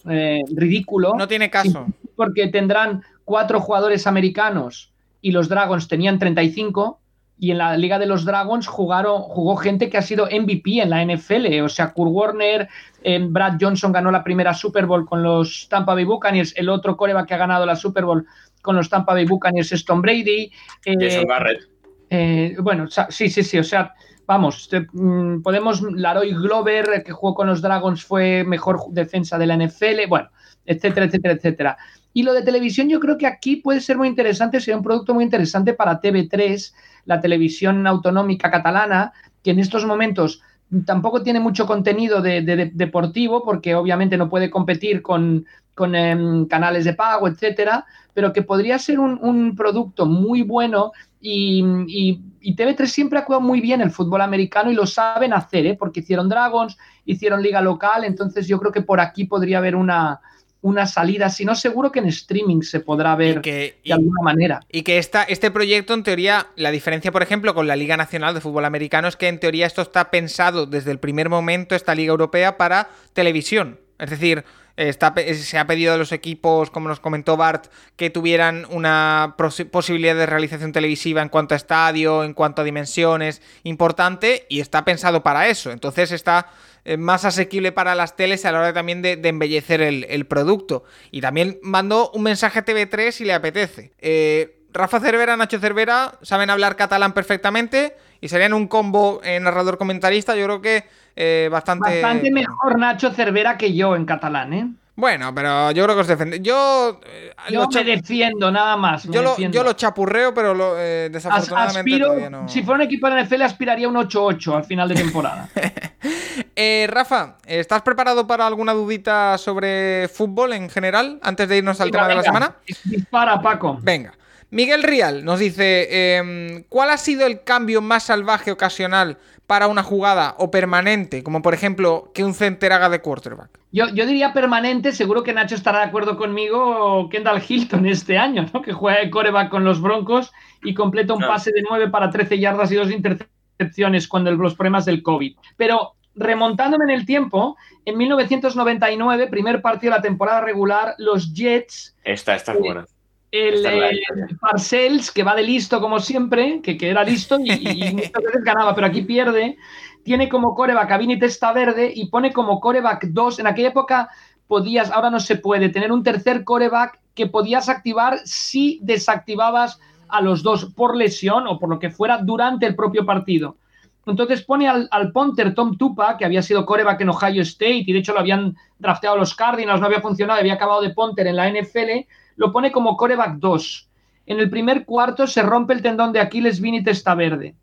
eh, ridículo. No tiene caso. Porque tendrán cuatro jugadores americanos y los Dragons tenían 35 y en la Liga de los Dragons jugaron, jugó gente que ha sido MVP en la NFL, o sea, Kurt Warner, eh, Brad Johnson ganó la primera Super Bowl con los Tampa Bay Buccaneers, el otro coreback que ha ganado la Super Bowl con los Tampa Bay Buccaneers es Tom Brady. Eh, Jason Barrett. Eh, bueno, sí, sí, sí, o sea, vamos, mm, podemos, Laroy Glover, que jugó con los Dragons, fue mejor defensa de la NFL, bueno, etcétera, etcétera, etcétera. Y lo de televisión yo creo que aquí puede ser muy interesante, sería un producto muy interesante para TV3, la televisión autonómica catalana, que en estos momentos tampoco tiene mucho contenido de, deportivo, porque obviamente no puede competir con, em, canales de pago, etcétera, pero que podría ser un, producto muy bueno y, y, TV3 siempre ha cuidado muy bien el fútbol americano y lo saben hacer, ¿eh? porque hicieron Dragons, hicieron liga local, entonces yo creo que por aquí podría haber una, una salida, si no seguro que en streaming se podrá ver de alguna manera. Y que esta, este proyecto, en teoría, la diferencia, por ejemplo, con la Liga Nacional de Fútbol Americano es que en teoría esto está pensado desde el primer momento, esta Liga Europea, para televisión. Es decir, Está, se ha pedido a los equipos, como nos comentó Bart, que tuvieran una posibilidad de realización televisiva en cuanto a estadio, en cuanto a dimensiones, importante, y está pensado para eso. Entonces está eh, más asequible para las teles a la hora también de, embellecer el, producto. Y también mandó un mensaje a TV3 si le apetece. Eh, Rafa Cervera, Nacho Cervera saben hablar catalán perfectamente y serían un combo narrador comentarista. Yo creo que eh, bastante. Bastante mejor Nacho Cervera que yo en catalán, ¿eh? Bueno, pero yo creo que os defiende. Yo, eh, yo me defiendo nada más. Yo lo, yo, lo, chapurreo, pero lo, eh, desafortunadamente Aspiro, no... Si fuera un equipo de NFL, aspiraría un 8-8 al final de temporada. eh, Rafa, ¿estás preparado para alguna dudita sobre fútbol en general antes de irnos al tema de la semana? Dispara, Paco. Venga. Miguel Rial nos dice: em, ¿Cuál ha sido el cambio más salvaje ocasional para una jugada o permanente, como por ejemplo que un center haga de quarterback? Yo, yo diría permanente, seguro que Nacho estará de acuerdo conmigo, Kendall Hilton este año, ¿no? que juega de coreback con los Broncos y completa un pase de 9 para 13 yardas y dos intercepciones cuando los problemas del COVID. Pero remontándome en el tiempo, en 1999, primer partido de la temporada regular, los Jets... Esta, esta es buena el, Parcells, que va de listo como siempre, que, que era listo y, muchas veces ganaba, pero aquí pierde, tiene como coreback a Vini Testa Verde y pone como coreback 2. En aquella época podías, ahora no se puede, tener un tercer coreback que podías activar si desactivabas a los dos por lesión o por lo que fuera durante el propio partido. Entonces pone al, al punter Tom Tupa, que había sido coreback en Ohio State y de hecho lo habían drafteado los Cardinals, no había funcionado, había acabado de punter en la NFL lo pone como coreback 2. En el primer cuarto se rompe el tendón de Aquiles Vini Verde.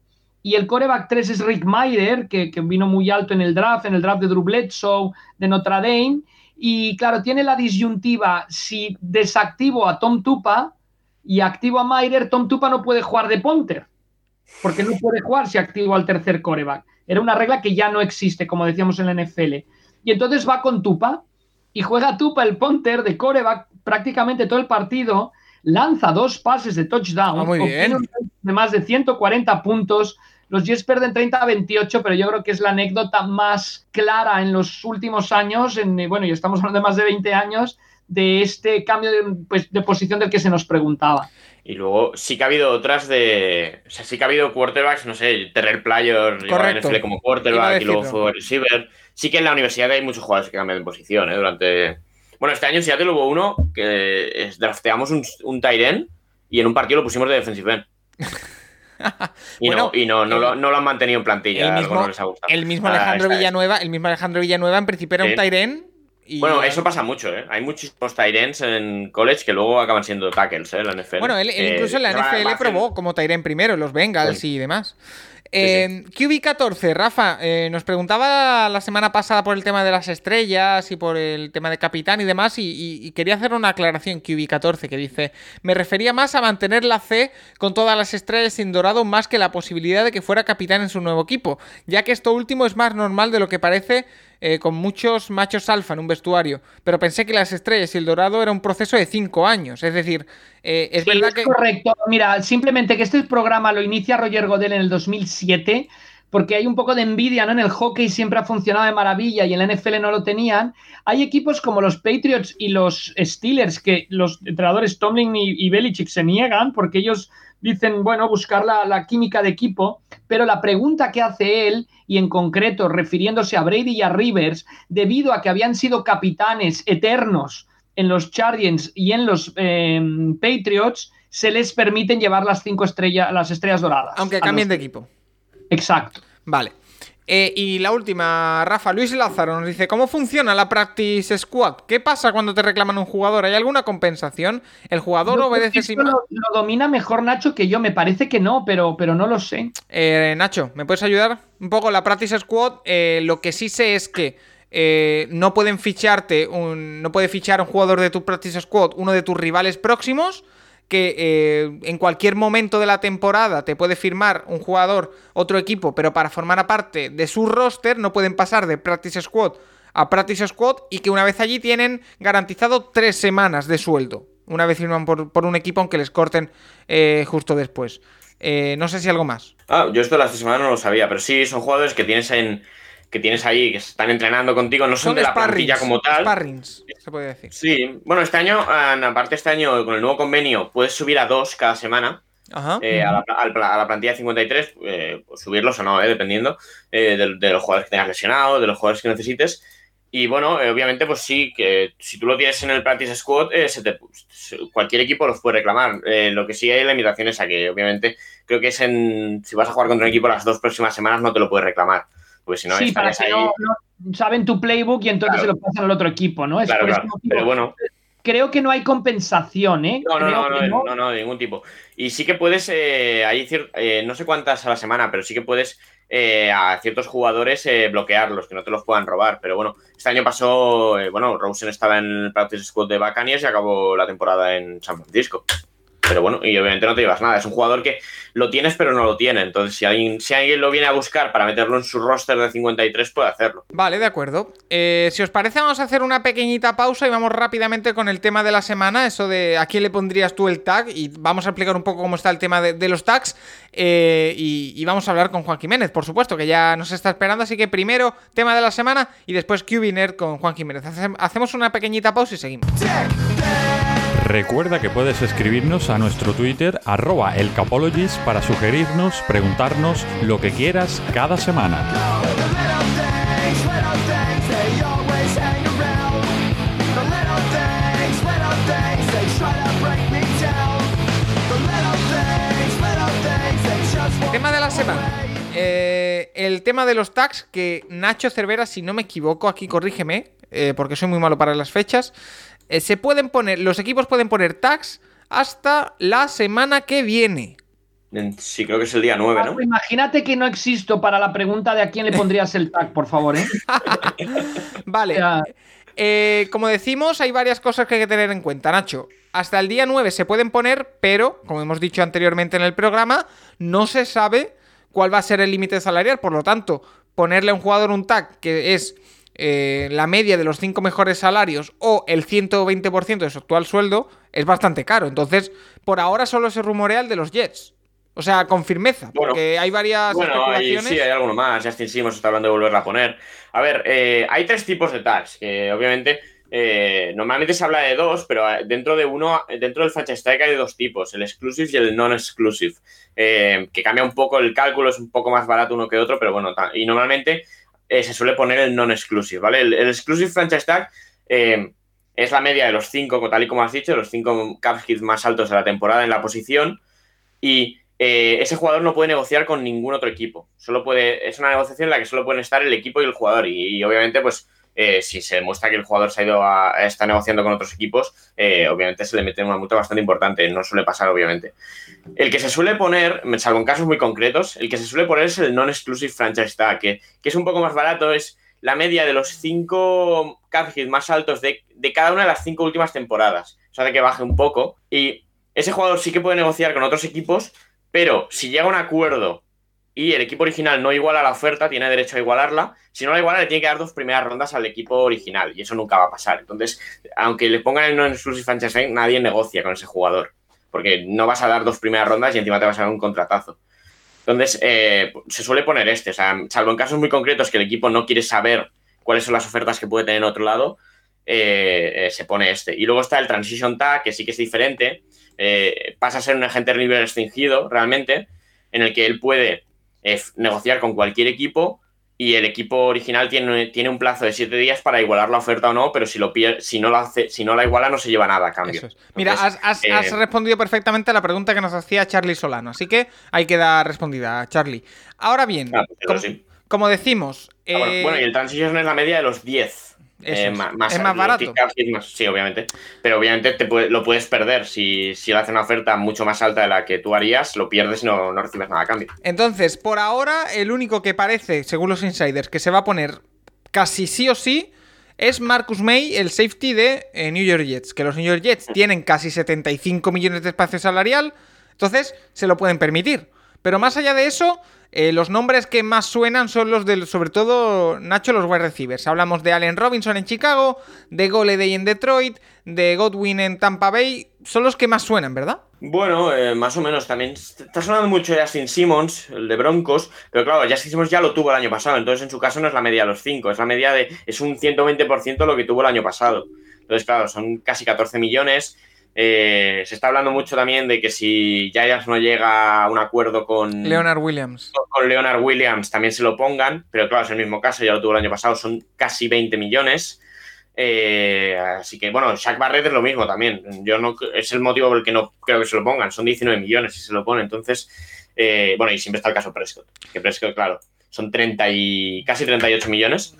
Y el coreback 3 es Rick Maider, que, vino muy alto en el draft, en el draft de Drew Bledsoe, de Notre Dame. Y claro, tiene la disyuntiva, si desactivo a Tom Tupa y activo a Maider, Tom Tupa no puede jugar de punter, porque no puede jugar si activo al tercer coreback. Era una regla que ya no existe, como decíamos en la NFL. Y entonces va con Tupa y juega Tupa el punter de coreback prácticamente todo el partido, lanza dos pases de touchdown, ah, de más de 140 puntos. Los Jets pierden 30 a 28, pero yo creo que es la anécdota más clara en los últimos años, en, bueno, y estamos hablando de más de 20 años, de este cambio de, pues, de posición del que se nos preguntaba. Y luego sí que ha habido otras de. O sea, sí que ha habido quarterbacks, no sé, Terrell Player, NFL como quarterback y luego fue receiver. Sí que en la universidad hay muchos jugadores que cambian de posición, ¿eh? Durante bueno, este año en Seattle hubo uno que drafteamos un, un y en un partido lo pusimos de defensive end. y, no, y no, no, lo, han mantenido en plantilla. El mismo, El mismo ah, Alejandro Villanueva, el mismo Alejandro Villanueva en principio era un Tyren. Y... Bueno, eso pasa mucho, ¿eh? Hay muchísimos Tyrens en college que luego acaban siendo tackles, ¿eh? La NFL. Bueno, él, incluso en la NFL probó como Tyren primero, los Bengals y demás. Eh, QB14, Rafa, nos preguntaba la semana pasada por el tema de las estrellas y por el tema de capitán y demás, y, quería hacer una aclaración QB14 que dice, me refería más a mantener la C con todas las estrellas sin dorado más que la posibilidad de que fuera capitán en su nuevo equipo, ya que esto último es más normal de lo que parece eh, con muchos machos alfa en un vestuario, pero pensé que las estrellas y el dorado era un proceso de cinco años, es decir, eh, es verdad que... Correcto, mira, simplemente que este programa lo inicia Roger Godel en el 2007 porque hay un poco de envidia, ¿no? En el hockey siempre ha funcionado de maravilla y en la NFL no lo tenían. Hay equipos como los Patriots y los Steelers que los entrenadores Tomlin y, Belichick se niegan porque ellos dicen, bueno, buscar la, la, química de equipo, pero la pregunta que hace él, y en concreto refiriéndose a Brady y a Rivers, debido a que habían sido capitanes eternos en los Chargers y en los em, Patriots, se les permiten llevar las cinco estrellas, las estrellas doradas. Aunque cambien de equipo. Exacto. Vale. Eh, y la última, Rafa, Luis Lázaro nos dice, ¿cómo funciona la Practice Squad? ¿Qué pasa cuando te reclaman un jugador? ¿Hay alguna compensación? ¿El jugador obedece sin lo, lo, domina mejor Nacho que yo, me parece que no, pero, pero no lo sé. Eh, Nacho, ¿me puedes ayudar? Un poco la Practice Squad, eh, lo que sí sé es que no pueden ficharte, un, no puede fichar un jugador de tu Practice Squad uno de tus rivales próximos, que eh, en cualquier momento de la temporada te puede firmar un jugador, otro equipo, pero para formar parte de su roster no pueden pasar de Practice Squad a Practice Squad y que una vez allí tienen garantizado tres semanas de sueldo. Una vez firman por, un equipo aunque les corten eh, justo después. Eh, no sé si algo más. Ah, yo esto de las tres semanas no lo sabía, pero sí, son jugadores que tienes en, que tienes ahí, que están entrenando contigo, no son, de la plantilla como tal. Sparrings, se puede decir. Sí, bueno, este año, aparte este año, con el nuevo convenio, puedes subir a dos cada semana. Eh, a, la, plantilla 53, eh, pues subirlos o no, eh, dependiendo de, los jugadores que tengas lesionado, de los jugadores que necesites. Y bueno, obviamente, pues sí, que si tú lo tienes en el practice squad, cualquier equipo los puede reclamar. lo que sí hay limitaciones a que, obviamente, creo que es en. Si vas a jugar contra un equipo las dos próximas semanas, no te lo puedes reclamar. Pues si no, sí, para que no, saben tu playbook y entonces se lo pasan al otro equipo, ¿no? Es Pero bueno. Creo que no hay compensación, ¿eh? No, no, no, no, no, de ningún tipo. Y sí que puedes, eh, hay eh, no sé cuántas a la semana, pero sí que puedes eh, a ciertos jugadores bloquearlos, que no te los puedan robar. Pero bueno, este año pasó, bueno, Rosen estaba en el practice squad de Buccaneers y acabó la temporada en San Francisco. Pero bueno, y obviamente no te llevas nada. Es un jugador que lo tienes, pero no lo tiene. Entonces, si alguien, si alguien lo viene a buscar para meterlo en su roster de 53, puede hacerlo. Vale, de acuerdo. Eh, si os parece, vamos a hacer una pequeñita pausa y vamos rápidamente con el tema de la semana. Eso de a quién le pondrías tú el tag. Y vamos a explicar un poco cómo está el tema de, los tags. Eh, y, vamos a hablar con Juan Jiménez, por supuesto, que ya nos está esperando. Así que primero, tema de la semana y después QBNet con Juan Jiménez. Hacemos una pequeñita pausa y seguimos. Recuerda que puedes escribirnos a nuestro Twitter arroba elcapologist para sugerirnos, preguntarnos lo que quieras cada semana. Tema de la semana. Eh, el tema de los tags que Nacho Cervera, si no me equivoco, aquí corrígeme, eh, porque soy muy malo para las fechas. Eh, se pueden poner, los equipos pueden poner tags hasta la semana que viene. Sí, creo que es el día 9, ¿no? Imagínate que no existo para la pregunta de a quién le pondrías el tag, por favor, ¿eh? vale. Eh, como decimos, hay varias cosas que hay que tener en cuenta, Nacho. Hasta el día 9 se pueden poner, pero, como hemos dicho anteriormente en el programa, no se sabe cuál va a ser el límite salarial. Por lo tanto, ponerle a un jugador un tag que es eh, la media de los cinco mejores salarios o el 120% de su actual sueldo es bastante caro. Entonces, por ahora solo se rumorea el de los Jets. O sea, con firmeza, porque hay varias bueno, especulaciones. sí, hay alguno más. Justin Simmons está hablando de volverla a poner. A ver, eh, hay tres tipos de tags, que obviamente eh, normalmente se habla de dos, pero dentro de uno, dentro del franchise tag hay dos tipos, el exclusive y el non-exclusive, que cambia un poco el cálculo, es un poco más barato uno que otro, pero bueno, y normalmente eh, se suele poner el non-exclusive, ¿vale? El, exclusive franchise tag eh, es la media de los cinco, tal y como has dicho, los cinco cap hits más altos de la temporada en la posición y eh, ese jugador no puede negociar con ningún otro equipo. Solo puede, es una negociación en la que solo pueden estar el equipo y el jugador y obviamente pues eh, si se demuestra que el jugador se ha ido a, está negociando con otros equipos, eh, obviamente se le mete una multa bastante importante, no suele pasar obviamente. El que se suele poner, salvo en casos muy concretos, el que se suele poner es el non-exclusive franchise tag, que, es un poco más barato, es la media de los cinco cap más altos de, de, cada una de las cinco últimas temporadas. O sea, de que baje un poco. Y ese jugador sí que puede negociar con otros equipos, pero si llega a un acuerdo y el equipo original no iguala la oferta, tiene derecho a igualarla. Si no la iguala, le tiene que dar dos primeras rondas al equipo original y eso nunca va a pasar. Entonces, aunque le pongan el non-exclusive franchise nadie negocia con ese jugador porque no vas a dar dos primeras rondas y encima te vas a dar un contratazo. Entonces, eh, se suele poner este, o sea, salvo en casos muy concretos que el equipo no quiere saber cuáles son las ofertas que puede tener en otro lado, eh, eh, se pone este. Y luego está el Transition Tag, que sí que es diferente, pasa a ser un agente libre restringido realmente, en el que él puede es negociar con cualquier equipo y el equipo original tiene, tiene un plazo de siete días para igualar la oferta o no, pero si, lo si, no, la hace, si no la iguala no se lleva nada a cambio. Mira, has, eh, respondido perfectamente a la pregunta que nos hacía Charlie Solano, así que hay que dar respondida, Charlie. Ahora bien, ah, pues como, decimos... Ah, bueno, y el transition es la media de los 10. Eh, más, es más barato. sí, obviamente. Pero obviamente te lo puedes perder. Si, si él hace una oferta mucho más alta de la que tú harías, lo pierdes y no, no recibes nada a cambio. Entonces, por ahora, el único que parece, según los insiders, que se va a poner casi sí o sí es Marcus May, el safety de eh, New York Jets. Que los New York Jets tienen casi 75 millones de espacio salarial, entonces se lo pueden permitir. Pero más allá de eso, eh, los nombres que más suenan son los del, sobre todo, Nacho, los wide receivers. Hablamos de Allen Robinson en Chicago, de Goleday en Detroit, de Godwin en Tampa Bay. Son los que más suenan, ¿verdad? Bueno, eh, más o menos también. Está sonando mucho Justin Simmons, el de Broncos, pero claro, Justin Simmons ya lo tuvo el año pasado, entonces en su caso no es la media de los 5, es la media de. es un 120% lo que tuvo el año pasado. Entonces, claro, son casi 14 millones. Eh, se está hablando mucho también de que si Giants no llega a un acuerdo con Leonard Williams. Con Leonard Williams también se lo pongan, pero claro, es el mismo caso, ya lo tuvo el año pasado, son casi 20 millones. Eh, así que bueno, Shaq Barrett es lo mismo también. Yo no es el motivo por el que no creo que se lo pongan. Son 19 millones si se lo ponen. Entonces, eh, bueno, y siempre está el caso Prescott. Que Prescott, claro, son 30 y casi 38 millones.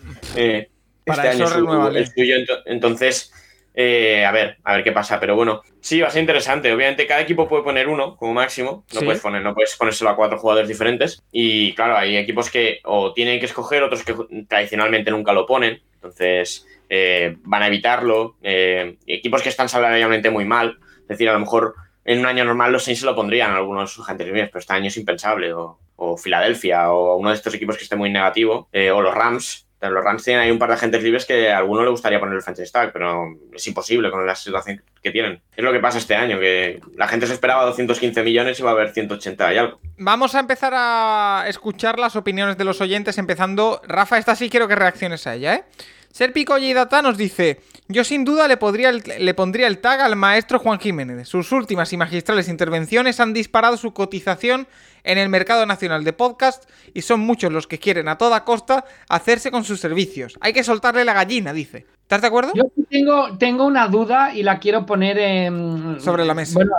Para este eso año renuévale. el suyo, ento- entonces, eh, a ver, a ver qué pasa. Pero bueno, sí, va a ser interesante. Obviamente, cada equipo puede poner uno como máximo. No Sí. puedes poner, no puedes ponérselo a cuatro jugadores diferentes. Y claro, hay equipos que o tienen que escoger, otros que tradicionalmente nunca lo ponen. Entonces, eh, van a evitarlo. Eh, equipos que están salarialmente muy mal. Es decir, a lo mejor en un año normal los Saints se lo pondrían algunos agentes libres, pero este año es impensable. O, o Filadelfia, o uno de estos equipos que esté muy negativo. eh, o los Rams. Pero Los Rams tienen un par de agentes libres que a alguno le gustaría poner el franchise tag, pero es imposible con la situación que tienen. Es lo que pasa este año, que la gente se esperaba 215 millones y va a haber 180 y algo. Vamos a empezar a escuchar las opiniones de los oyentes, empezando. Rafa, esta sí quiero que reacciones a ella, ¿eh? Serpico Data nos dice: Yo sin duda le, podría el- le pondría el tag al maestro Juan Jiménez. Sus últimas y magistrales intervenciones han disparado su cotización en el mercado nacional de podcast y son muchos los que quieren a toda costa hacerse con sus servicios. Hay que soltarle la gallina, dice. ¿Estás de acuerdo? Yo tengo, tengo una duda y la quiero poner en- Sobre la mesa. Bueno,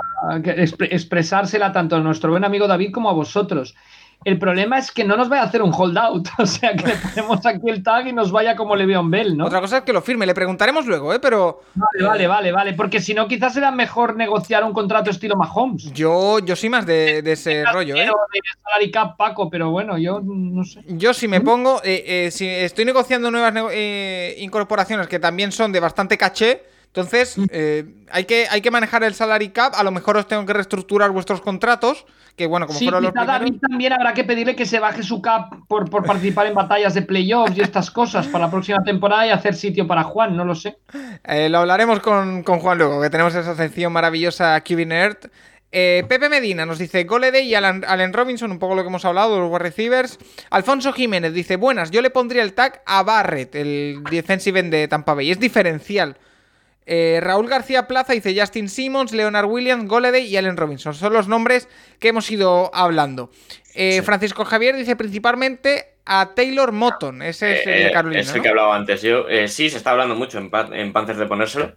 expresársela tanto a nuestro buen amigo David como a vosotros. El problema es que no nos vaya a hacer un holdout, o sea, que le ponemos aquí el tag y nos vaya como Le'Veon Bell, ¿no? Otra cosa es que lo firme, le preguntaremos luego, ¿eh? Pero Vale, vale, vale, vale, porque si no quizás era mejor negociar un contrato estilo Mahomes. yo, yo soy más de, de ese rollo, ¿eh? De cap, Paco, pero bueno, yo no sé. Yo si me pongo, eh, eh, si estoy negociando nuevas nego- eh, incorporaciones que también son de bastante caché, entonces eh, hay, que, hay que manejar el salary cap, a lo mejor os tengo que reestructurar vuestros contratos, que bueno, como Sí, fueron los quizá primeros... David también habrá que pedirle que se baje su cap por, por participar en batallas de playoffs y estas cosas para la próxima temporada y hacer sitio para Juan, no lo sé. Eh, lo hablaremos con, con Juan luego, que tenemos esa sección maravillosa QB Nerd. Eh, Pepe Medina nos dice Golede y Alan, Allen Robinson, un poco lo que hemos hablado, los wide receivers. Alfonso Jiménez dice, buenas, yo le pondría el tag a Barrett, el defensive end de Tampa Bay, es diferencial. Eh, Raúl García Plaza dice Justin Simmons, Leonard Williams, Goleday y Allen Robinson. Son los nombres que hemos ido hablando. Eh, Francisco Javier dice principalmente a Taylor Moton. Ese es el Eh, de Carolina. es el ¿no? que hablaba antes. Yo, sí, se está hablando mucho en, Pa- en Panthers de ponérselo.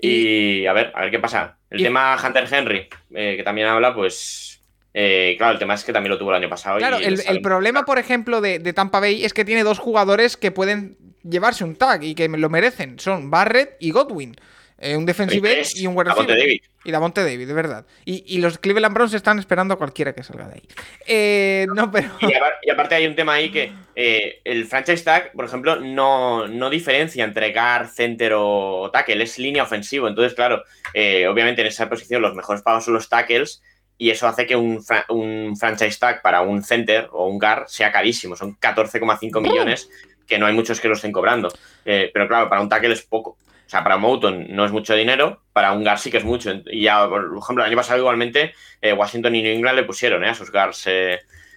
Y, a ver, a ver qué pasa. El Y- tema Hunter Henry, que también habla, pues. eh, claro, el tema es que también lo tuvo el año pasado. Claro, y el problema, por ejemplo, de, de Tampa Bay es que tiene dos jugadores que pueden llevarse un tag y que lo merecen. Son Barrett y Godwin. Eh, un defensive y un wide receiver. Y Davonte David, de verdad. Y, y los Cleveland Browns están esperando a cualquiera que salga de ahí. Eh, no, pero... Y, apar- y aparte hay un tema ahí que eh, el franchise tag, por ejemplo, no, no diferencia entre guard, center o tackle, es línea ofensivo. Entonces, claro, eh, obviamente en esa posición los mejores pagos son los tackles y eso hace que un, fra- un franchise tag para un center o un guard sea carísimo. Son 14,5 millones que no hay muchos que lo estén cobrando. Eh, pero claro, para un tackle es poco. O sea, para Mouton no es mucho dinero, para un guard sí que es mucho. Y ya, por ejemplo, el año pasado igualmente eh, Washington y New England le pusieron eh, a sus guards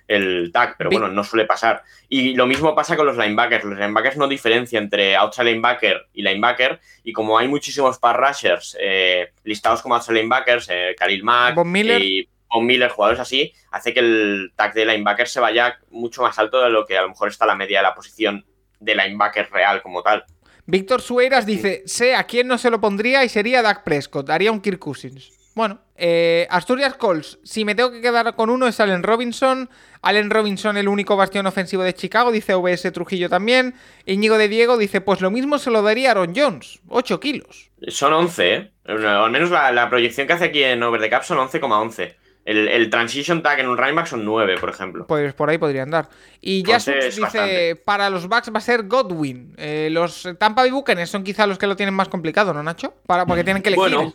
el tag, pero bueno, no suele pasar. Y lo mismo pasa con los linebackers. Los linebackers no diferencian entre outside linebacker y linebacker. Y como hay muchísimos pass rushers eh, listados como outside linebackers, eh, Khalil Mack Von Miller. y Von Miller, jugadores así, hace que el tag de linebacker se vaya mucho más alto de lo que a lo mejor está la media de la posición de linebacker real como tal. Víctor Sueiras dice, sé a quién no se lo pondría y sería Dak Prescott, haría un Kirk Cousins. Bueno, eh, Asturias Colts, si me tengo que quedar con uno es Allen Robinson. Allen Robinson, el único bastión ofensivo de Chicago, dice OBS Trujillo también. Íñigo de Diego dice, pues lo mismo se lo daría Aaron Jones, 8 kilos. Son 11, ¿eh? Al menos la, la proyección que hace aquí en Over the Cap son 11,11. El, el transition tag en un running back son 9, por ejemplo. Pues por ahí podría andar. Y Entonces, Jasux dice, bastante. para los Bucks va a ser Godwin. Eh, los Tampa Bay Buccaneers son quizá los que lo tienen más complicado, ¿no, Nacho? Para, porque tienen que elegir. Bueno,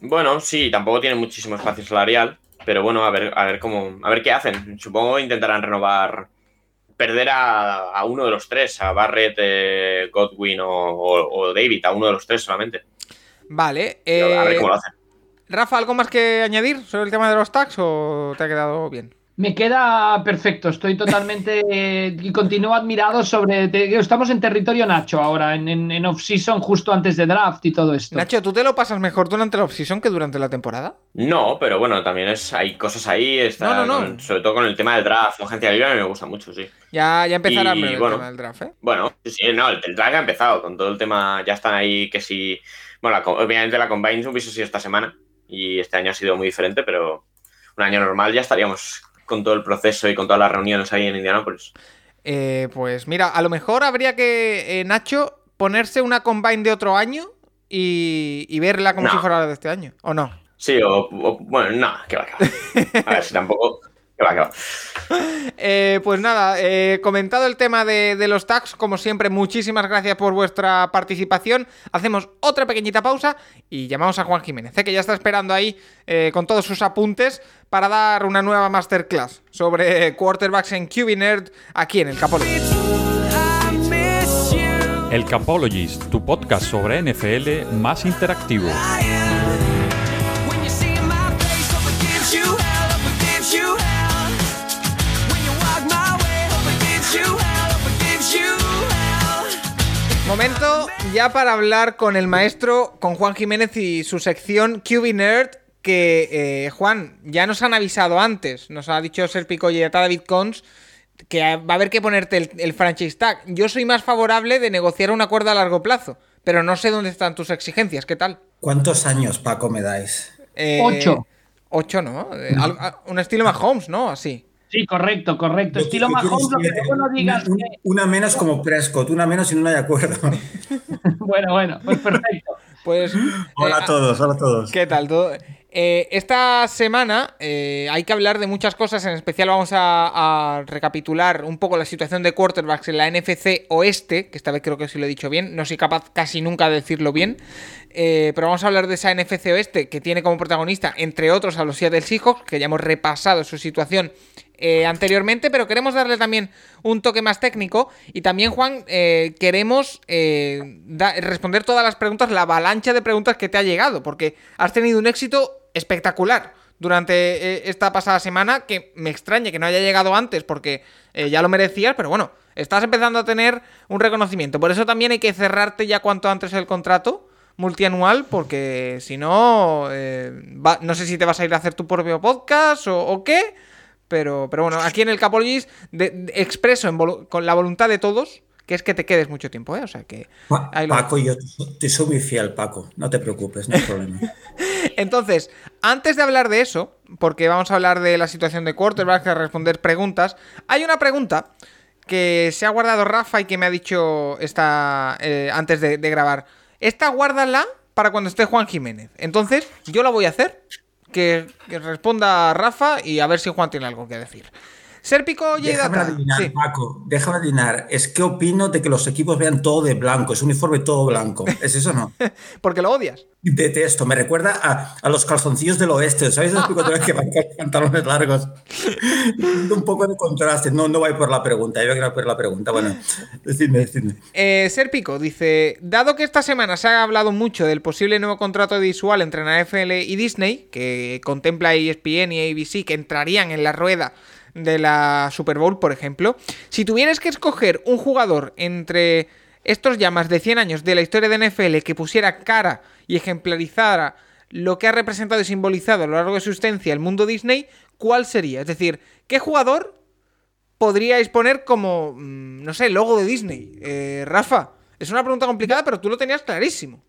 bueno, sí, tampoco tienen muchísimo espacio salarial, pero bueno, a ver, a ver cómo, a ver qué hacen. Supongo que intentarán renovar, perder a, a uno de los tres, a Barrett, eh, Godwin o, o- o David, a uno de los tres solamente. Vale. Pero a ver eh, cómo lo hacen. Rafa, ¿algo más que añadir sobre el tema de los tags o te ha quedado bien? Me queda perfecto, estoy totalmente eh, y continúo admirado sobre. te- estamos en territorio Nacho ahora, en, en, en off-season, justo antes de draft y todo esto. Nacho, ¿tú te lo pasas mejor durante la offseason que durante la temporada? No, pero bueno, también es, hay cosas ahí, está, No, no, no. con- sobre todo con el tema del draft, la agencia libre me gusta mucho, sí. Ya, ya empezará Y, breve bueno. el tema del draft, ¿eh? Bueno, sí, sí, no, el, el draft ha empezado con todo el tema, ya están ahí que si, bueno, la obviamente la Combine hubiese sido esta semana y este año ha sido muy diferente, pero un año normal ya estaríamos con todo el proceso y con todas las reuniones ahí en Indianapolis? Eh, pues mira, a lo mejor habría que, eh, Nacho, ponerse una combine de otro año y, verla como si fuera la de este año, ¿o no? Sí, o, bueno, no, que va, que va. A ver, si tampoco... Que va, que va. Eh, pues nada, eh, comentado el tema de, los tags, como siempre, muchísimas gracias por vuestra participación. Hacemos otra pequeñita pausa y llamamos a Juan Jiménez, que ya está esperando ahí eh, con todos sus apuntes para dar una nueva masterclass sobre quarterbacks en QB Nerd aquí en el Capologist. El Capologist, tu podcast sobre NFL más interactivo. Momento ya para hablar con el maestro, con Juan Jiménez y su sección QB Nerd, que eh, Juan, ya nos han avisado antes, nos ha dicho Serpico y David Cons, que va a haber que ponerte el, franchise tag. Yo soy más favorable de negociar un acuerdo a largo plazo, pero no sé dónde están tus exigencias, ¿qué tal? ¿Cuántos años, Paco, me dais? Eh, ocho. Ocho, ¿no? Eh, un estilo más Holmes, ¿no? Así. Sí, correcto, correcto. Estilo Mahomes, lo que luego no digas. Una, menos como Prescott, una menos y no hay acuerdo. bueno, bueno, pues perfecto. Pues. Hola a eh, todos, hola a todos. ¿Qué tal? ¿Todo? Eh, esta semana eh, hay que hablar de muchas cosas, en especial vamos a, recapitular un poco la situación de quarterbacks en la NFC Oeste, que esta vez creo que sí lo he dicho bien, no soy capaz casi nunca de decirlo bien, eh, pero vamos a hablar de esa NFC Oeste que tiene como protagonista, entre otros, a los Seattle Seahawks, que ya hemos repasado su situación anteriormente, pero queremos darle también un toque más técnico y también, Juan, queremos responder todas las preguntas, la avalancha de preguntas que te ha llegado, porque has tenido un éxito espectacular durante eh, esta pasada semana, que me extraña que no haya llegado antes porque eh, ya lo merecías, pero bueno, estás empezando a tener un reconocimiento. Por eso también hay que cerrarte ya cuanto antes el contrato multianual, porque si no, eh, no sé si te vas a ir a hacer tu propio podcast o, qué, pero, pero bueno, aquí en el Capologis expreso con la voluntad de todos que es que te quedes mucho tiempo, ¿eh? O sea que... Paco, yo te soy muy fiel, Paco, no te preocupes, no hay problema. Entonces, antes de hablar de eso, porque vamos a hablar de la situación de quarterback, a responder preguntas, hay una pregunta que se ha guardado Rafa y que me ha dicho esta, eh, antes de, grabar. Esta guárdala para cuando esté Juan Jiménez. Entonces, yo la voy a hacer, que, que responda Rafa y a ver si Juan tiene algo que decir. Serpico y Déjame adivinar, Paco, déjame adivinar. Es que opino de que los equipos vean todo de blanco, es uniforme todo blanco. ¿Es eso o no? Porque lo odias. Detesto, me recuerda a, los calzoncillos del oeste, ¿sabes? Los que van con pantalones largos. Un poco de contraste, no, no voy por la pregunta, yo quiero por la pregunta. Bueno, decidme, decidme. Eh, Serpico dice, dado que esta semana se ha hablado mucho del posible nuevo contrato visual entre NFL y Disney, que contempla ESPN y ABC que entrarían en la rueda de la Super Bowl, por ejemplo, si tuvieras que escoger un jugador entre estos ya más de 100 años de la historia de NFL que pusiera cara y ejemplarizara lo que ha representado y simbolizado a lo largo de su existencia el mundo Disney, ¿cuál sería? Es decir, ¿qué jugador podríais poner como, mm, no sé, logo de Disney? Eh, Rafa, es una pregunta complicada, pero tú lo tenías clarísimo.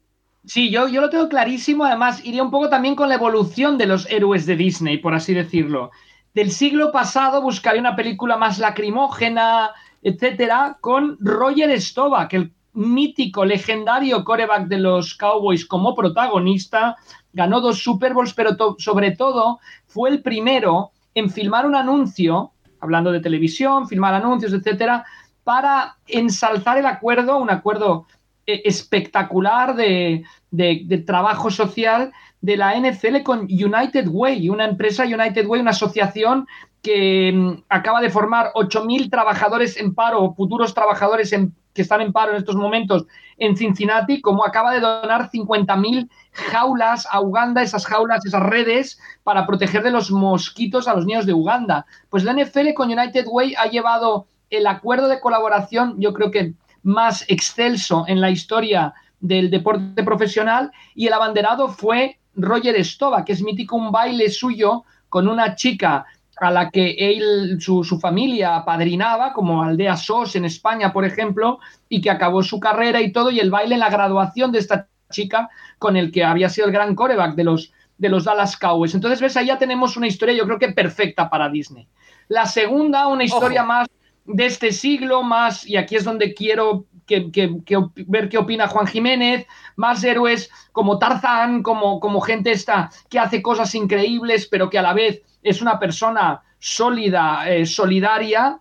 Sí, yo, yo lo tengo clarísimo. Además, iría un poco también con la evolución de los héroes de Disney, por así decirlo del siglo pasado buscaría una película más lacrimógena, etcétera, con Roger Staubach, el mítico, legendario coreback de los Cowboys como protagonista, ganó dos Super Bowls, pero sobre todo fue el primero en filmar un anuncio, hablando de televisión, filmar anuncios, etcétera, para ensalzar el acuerdo, un acuerdo eh, espectacular de, de trabajo social de la NFL con United Way, una empresa United Way, una asociación que mm, acaba de formar 8.000 trabajadores en paro, futuros trabajadores que están en paro en estos momentos en Cincinnati, como acaba de donar 50.000 jaulas a Uganda, esas jaulas, esas redes, para proteger de los mosquitos a los niños de Uganda. Pues la NFL con United Way ha llevado el acuerdo de colaboración, yo creo que más excelso en la historia del deporte profesional, y el abanderado fue Roger Stova, que es mítico un baile suyo con una chica a la que él, su, familia apadrinaba, como Aldea SOS en España, por ejemplo, y que acabó su carrera y todo, y el baile en la graduación de esta chica con el que había sido el gran coreback de los, de los Dallas Cowboys. Entonces, ves, ahí ya tenemos una historia, yo creo que perfecta para Disney. La segunda, una historia más de este siglo, más, y aquí es donde quiero que, ver qué opina Juan Jiménez, más héroes como Tarzán, como, como gente esta que hace cosas increíbles, pero que a la vez es una persona sólida, eh, solidaria.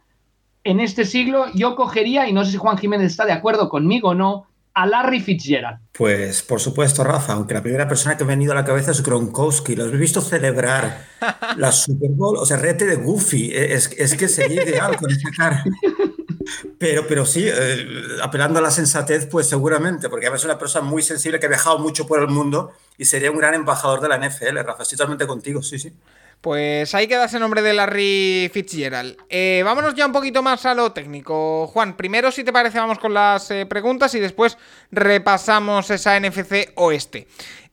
En este siglo yo cogería, y no sé si Juan Jiménez está de acuerdo conmigo o no, a Larry Fitzgerald. Pues por supuesto, Rafa, aunque la primera persona que me ha venido a la cabeza es Gronkowski. Lo he visto celebrar la Super Bowl, o sea, rete de Goofy. Es, es que sería ideal con esa cara. Pero, pero sí, eh, apelando a la sensatez, pues seguramente, porque es una persona muy sensible que ha viajado mucho por el mundo y sería un gran embajador de la NFL, Rafa. Estoy totalmente contigo, sí, sí. Pues ahí queda ese nombre de Larry Fitzgerald. Eh, vámonos ya un poquito más a lo técnico. Juan, primero, si te parece, vamos con las eh, preguntas y después repasamos esa NFC oeste.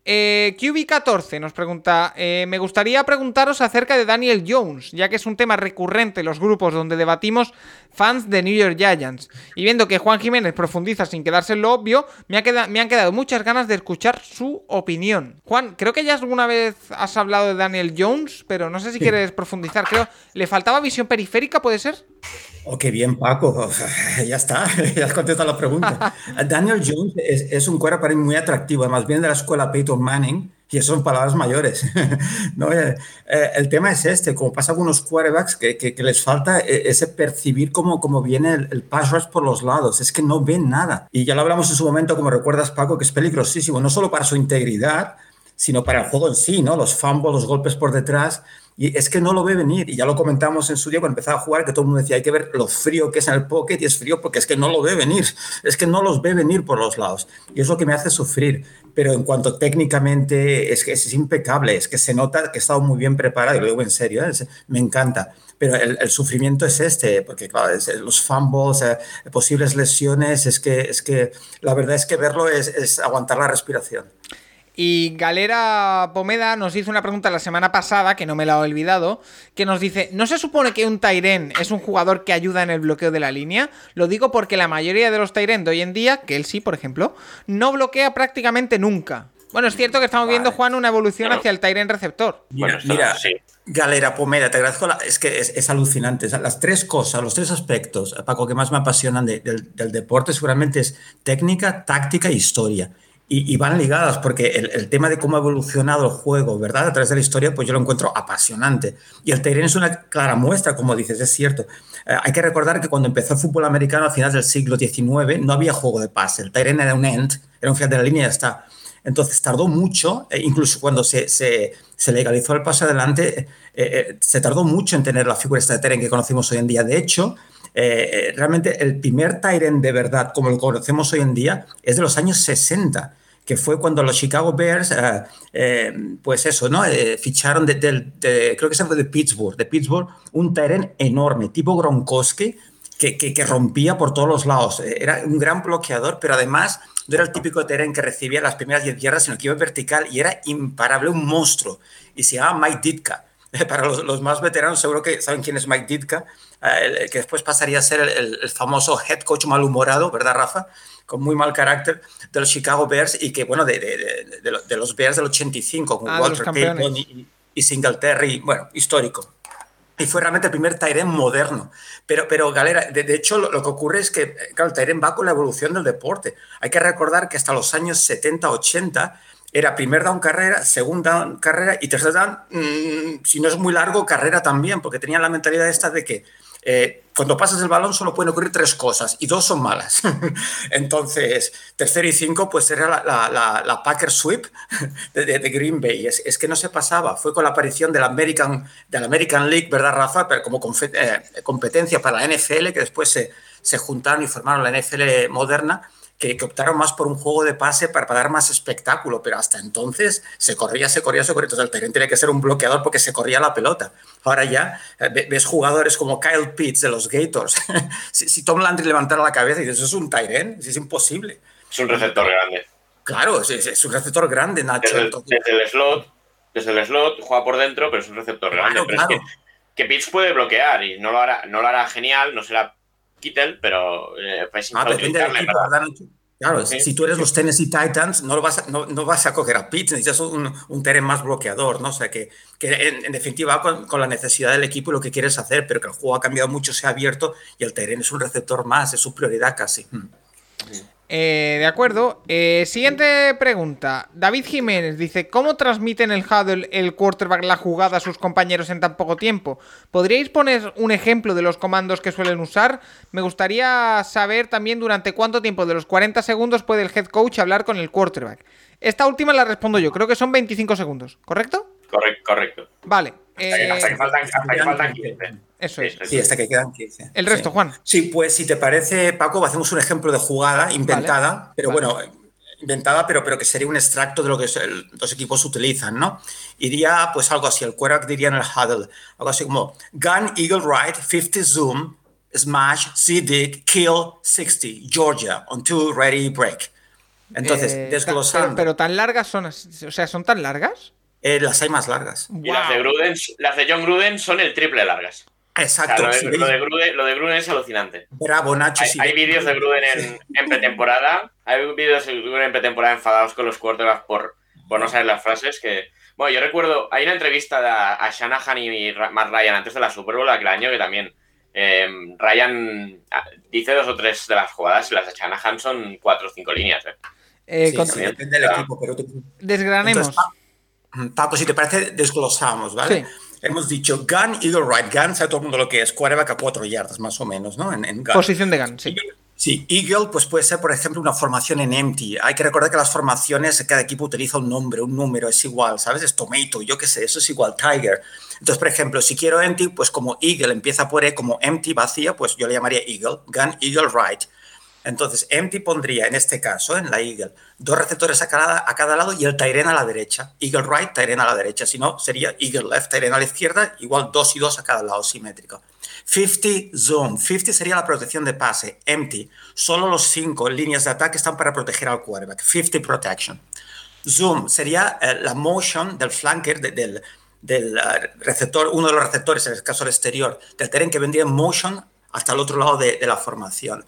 Eh, QB14 nos pregunta, me gustaría preguntaros acerca de Daniel Jones, ya que es un tema recurrente en los grupos donde debatimos fans de New York Giants. Y viendo que Juan Jiménez profundiza sin quedarse en lo obvio, me, me han quedado muchas ganas de escuchar su opinión. Juan, creo que ya alguna vez has hablado de Daniel Jones, pero no sé si quieres profundizar. Creo, ¿le faltaba visión periférica, puede ser? Oh, qué bien, Paco. ya está, ya has contestado la pregunta. Daniel Jones es, un quarterback muy atractivo, además viene de la escuela Peyton Manning, y eso son palabras mayores. ¿no? Eh, eh, el tema es este, como pasa con algunos quarterbacks, que, que, les falta eh, ese percibir cómo, cómo viene el, el, pass rush por los lados, es que no ven nada. Y ya lo hablamos en su momento, como recuerdas, Paco, que es peligrosísimo, no solo para su integridad, sino para el juego en sí, ¿no? Los fumbles, los golpes por detrás, y es que no lo ve venir. Y ya lo comentamos en su día cuando empezaba a jugar, que todo el mundo decía, hay que ver lo frío que es en el pocket y es frío porque es que no lo ve venir. Es que no los ve venir por los lados. Y es lo que me hace sufrir. Pero en cuanto técnicamente es que es, impecable, es que se nota que ha estado muy bien preparado, y lo digo en serio, ¿eh? me encanta. Pero el, sufrimiento es este, porque los fumbles, eh, posibles lesiones, es que, es que la verdad es que verlo es aguantar la respiración. Y Galera Pomeda nos hizo una pregunta la semana pasada, que no me la he olvidado, que nos dice, ¿no se supone que un Tyren es un jugador que ayuda en el bloqueo de la línea? Lo digo porque la mayoría de los Tyren de hoy en día, que él sí, por ejemplo, no bloquea prácticamente nunca. Bueno, es cierto que estamos viendo, Juan, una evolución hacia el Tyren receptor. Mira, mira Galera Pomeda, te agradezco, es que es, alucinante. Las tres cosas, los tres aspectos, Paco, que más me apasionan del, del deporte seguramente es técnica, táctica e historia y, van ligadas porque el, tema de cómo ha evolucionado el juego, ¿verdad? A través de la historia, pues yo lo encuentro apasionante. Y el Tyrion es una clara muestra, como dices, es cierto. Eh, hay que recordar que cuando empezó el fútbol americano a finales del siglo XIX no había juego de pase. El Tyrion era un end, era un fiel de la línea y ya está. Entonces tardó mucho, eh, incluso cuando se, se, se, legalizó el pase adelante, eh, se tardó mucho en tener la figura esta de Tyrion que conocemos hoy en día. De hecho, realmente el primer Tyrant de verdad, como lo conocemos hoy en día, es de los años 60 que fue cuando los Chicago Bears, eh, eh, pues eso, ¿no? Eh, ficharon, de, creo que se fue de Pittsburgh, de Pittsburgh, un terreno enorme, tipo Gronkowski, que, que, rompía por todos los lados. Era un gran bloqueador, pero además no era el típico terreno que recibía las primeras 10 yardas, sino que iba vertical y era imparable, un monstruo. Y se llamaba Mike Ditka. Para los, más veteranos, seguro que saben quién es Mike Ditka, que después pasaría a ser el, el famoso head coach malhumorado, ¿verdad, Rafa? con muy mal carácter de los Chicago Bears y que, bueno, de, de, de, los Bears del 85, con ah, Walter Payton y, y, Singletary, bueno, histórico. Y fue realmente el primer Tyren moderno. Pero, pero Galera, de, hecho, lo, que ocurre es que, claro, el Tyren va con la evolución del deporte. Hay que recordar que hasta los años 70, 80, era primer down carrera, segunda carrera y tercer down, mm, si no es muy largo, carrera también, porque tenían la mentalidad esta de que eh, cuando pasas el balón solo pueden ocurrir tres cosas y dos son malas. Entonces, tercero y cinco, pues era la, la, Packer Sweep de, de, Green Bay. Es, es, que no se pasaba. Fue con la aparición de la American, de la American League, ¿verdad, Rafa? Pero como eh, competencia para la NFL, que después se, se juntaron y formaron la NFL moderna que, optaron más por un juego de pase para, dar más espectáculo, pero hasta entonces se corría, se corría, se corría. Entonces el Tyrant tenía que ser un bloqueador porque se corría la pelota. Ahora ya eh, ves jugadores como Kyle Pitts de los Gators. si, Tom Landry levantara la cabeza y dices, eso es un Tyrant, es imposible. Es un receptor grande. Claro, es, un receptor grande, Nacho. Desde el, slot, desde el slot, juega por dentro, pero es un receptor grande. Pero es que, que Pitts puede bloquear y no lo hará, no lo hará genial, no será Kittel, pero eh, pues ah, depende del equipo. Claro, si tú eres los Tennessee Titans, no, lo vas, a, no, no, vas a coger a Pitts, necesitas un, un terreno más bloqueador, ¿no? O sea, que, que en, en, definitiva con, con, la necesidad del equipo y lo que quieres hacer, pero que el juego ha cambiado mucho, se ha abierto y el terreno es un receptor más, es su prioridad casi. Eh, de acuerdo. Eh, siguiente pregunta. David Jiménez dice: ¿Cómo transmiten el huddle el quarterback la jugada a sus compañeros en tan poco tiempo? ¿Podríais poner un ejemplo de los comandos que suelen usar? Me gustaría saber también durante cuánto tiempo de los 40 segundos puede el head coach hablar con el quarterback. Esta última la respondo yo, creo que son 25 segundos, ¿correcto? Correcto, correcto. Vale. Hasta, que, hasta que faltan, hasta que faltan 15. Eso es. Sí, hasta que quedan 15. El resto, sí. Juan. Sí, pues si te parece, Paco, hacemos un ejemplo de jugada inventada, vale. pero vale. bueno, inventada, pero, pero que sería un extracto de lo que el, los equipos utilizan, ¿no? Iría pues algo así, el quarterback diría en el huddle, algo así como Gun, Eagle Right, 50 Zoom, Smash, Z-Dig, Kill, 60, Georgia, on two, ready, break. Entonces, eh, desglosando. Pero, pero, tan largas son, o sea, ¿son tan largas? Eh, las hay más largas. Y las, de Gruden, las de John Gruden son el triple largas. Exacto. O sea, lo, de, lo, de Gruden, lo, de, Gruden, es alucinante. Bravo, Nacho. Hay, sí. hay vídeos de Gruden en, en, pretemporada. Hay vídeos de Gruden en pretemporada enfadados con los quarterbacks por, por no saber las frases. que Bueno, yo recuerdo, hay una entrevista de, a Shanahan y Matt Ryan antes de la Super Bowl aquel año que también eh, Ryan dice dos o tres de las jugadas y las de Shanahan son cuatro o cinco líneas. Eh. Eh, sí, con... sí, depende del equipo, pero... Desgranemos. Entonces, Paco, si te parece, desglosamos, ¿vale? Sí. Hemos dicho gun, eagle right. Gun, sabe todo el mundo lo que es. Quarterback a cuatro yardas, más o menos, ¿no? En, en gun. Posición de gun, sí. Sí, Eagle pues puede ser, por ejemplo, una formación en empty. Hay que recordar que las formaciones, cada equipo utiliza un nombre, un número, es igual, ¿sabes? Es tomato, yo qué sé, eso es igual Tiger. Entonces, por ejemplo, si quiero empty, pues como Eagle empieza por E como empty, vacía, pues yo le llamaría Eagle, gun, Eagle, right. Entonces, empty pondría, en este caso, en la Eagle, dos receptores a cada, a cada lado y el Tyren a la derecha. Eagle right, Tyren a la derecha. Si no, sería Eagle left, Tyren a la izquierda, igual dos y dos a cada lado, simétrico. 50 zone. 50 sería la protección de pase. Empty. Solo los cinco líneas de ataque están para proteger al quarterback. 50 protection. Zoom sería eh, la motion del flanker, de, del, del uh, receptor, uno de los receptores, en el caso del exterior, del terreno que vendría en motion hasta el otro lado de la formación.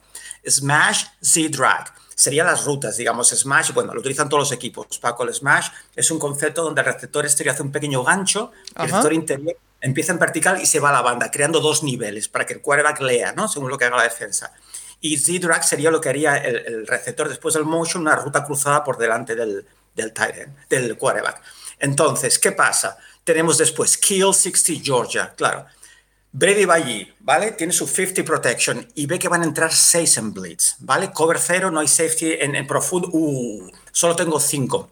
Smash, Z-Drag. Serían las rutas, digamos, Smash, bueno, lo utilizan todos los equipos. Paco, el Smash es un concepto donde el receptor exterior hace un pequeño gancho, el receptor interior empieza en vertical y se va a la banda, creando dos niveles para que el quarterback lea, ¿no? Según lo que haga la defensa. Y Z-Drag sería lo que haría el, el, receptor después del motion, una ruta cruzada por delante del, del, tight end, del quarterback. Entonces, ¿qué pasa? Tenemos después Kill 60 Georgia, claro. Brady va allí, ¿vale? Tiene su 50 protection y ve que van a entrar 6 en blitz, ¿vale? Cover 0, no hay safety en, en profundo. Uh, solo tengo 5.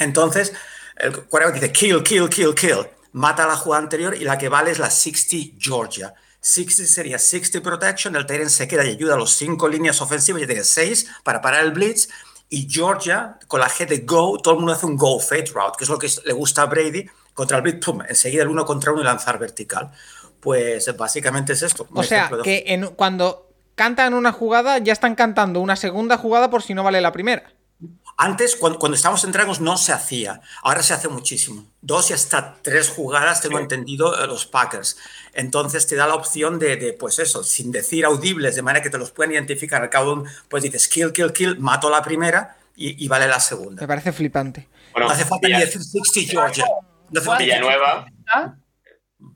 Entonces, el quarterback dice kill, kill, kill, kill. Mata a la jugada anterior y la que vale es la 60 Georgia. 60 sería 60 protection, el Tyrant se queda y ayuda a los 5 líneas ofensivas, ya tiene 6 para parar el blitz. Y Georgia, con la G de go, todo el mundo hace un go fade route, que es lo que le gusta a Brady. Contra el blitz, pum, enseguida el uno contra uno y lanzar vertical. Pues básicamente es esto. O sea, que en, cuando cantan una jugada, ya están cantando una segunda jugada por si no vale la primera. Antes, cuando, cuando estábamos en Dragons, no se hacía. Ahora se hace muchísimo. Dos y hasta tres jugadas, tengo sí. entendido, los Packers. Entonces te da la opción de, de, pues eso, sin decir audibles, de manera que te los puedan identificar. Al cabo, pues dices kill, kill, kill, mato la primera y, y vale la segunda. Me parece flipante. Bueno, no hace falta ni decir 60 Georgia. No hace falta Villanueva.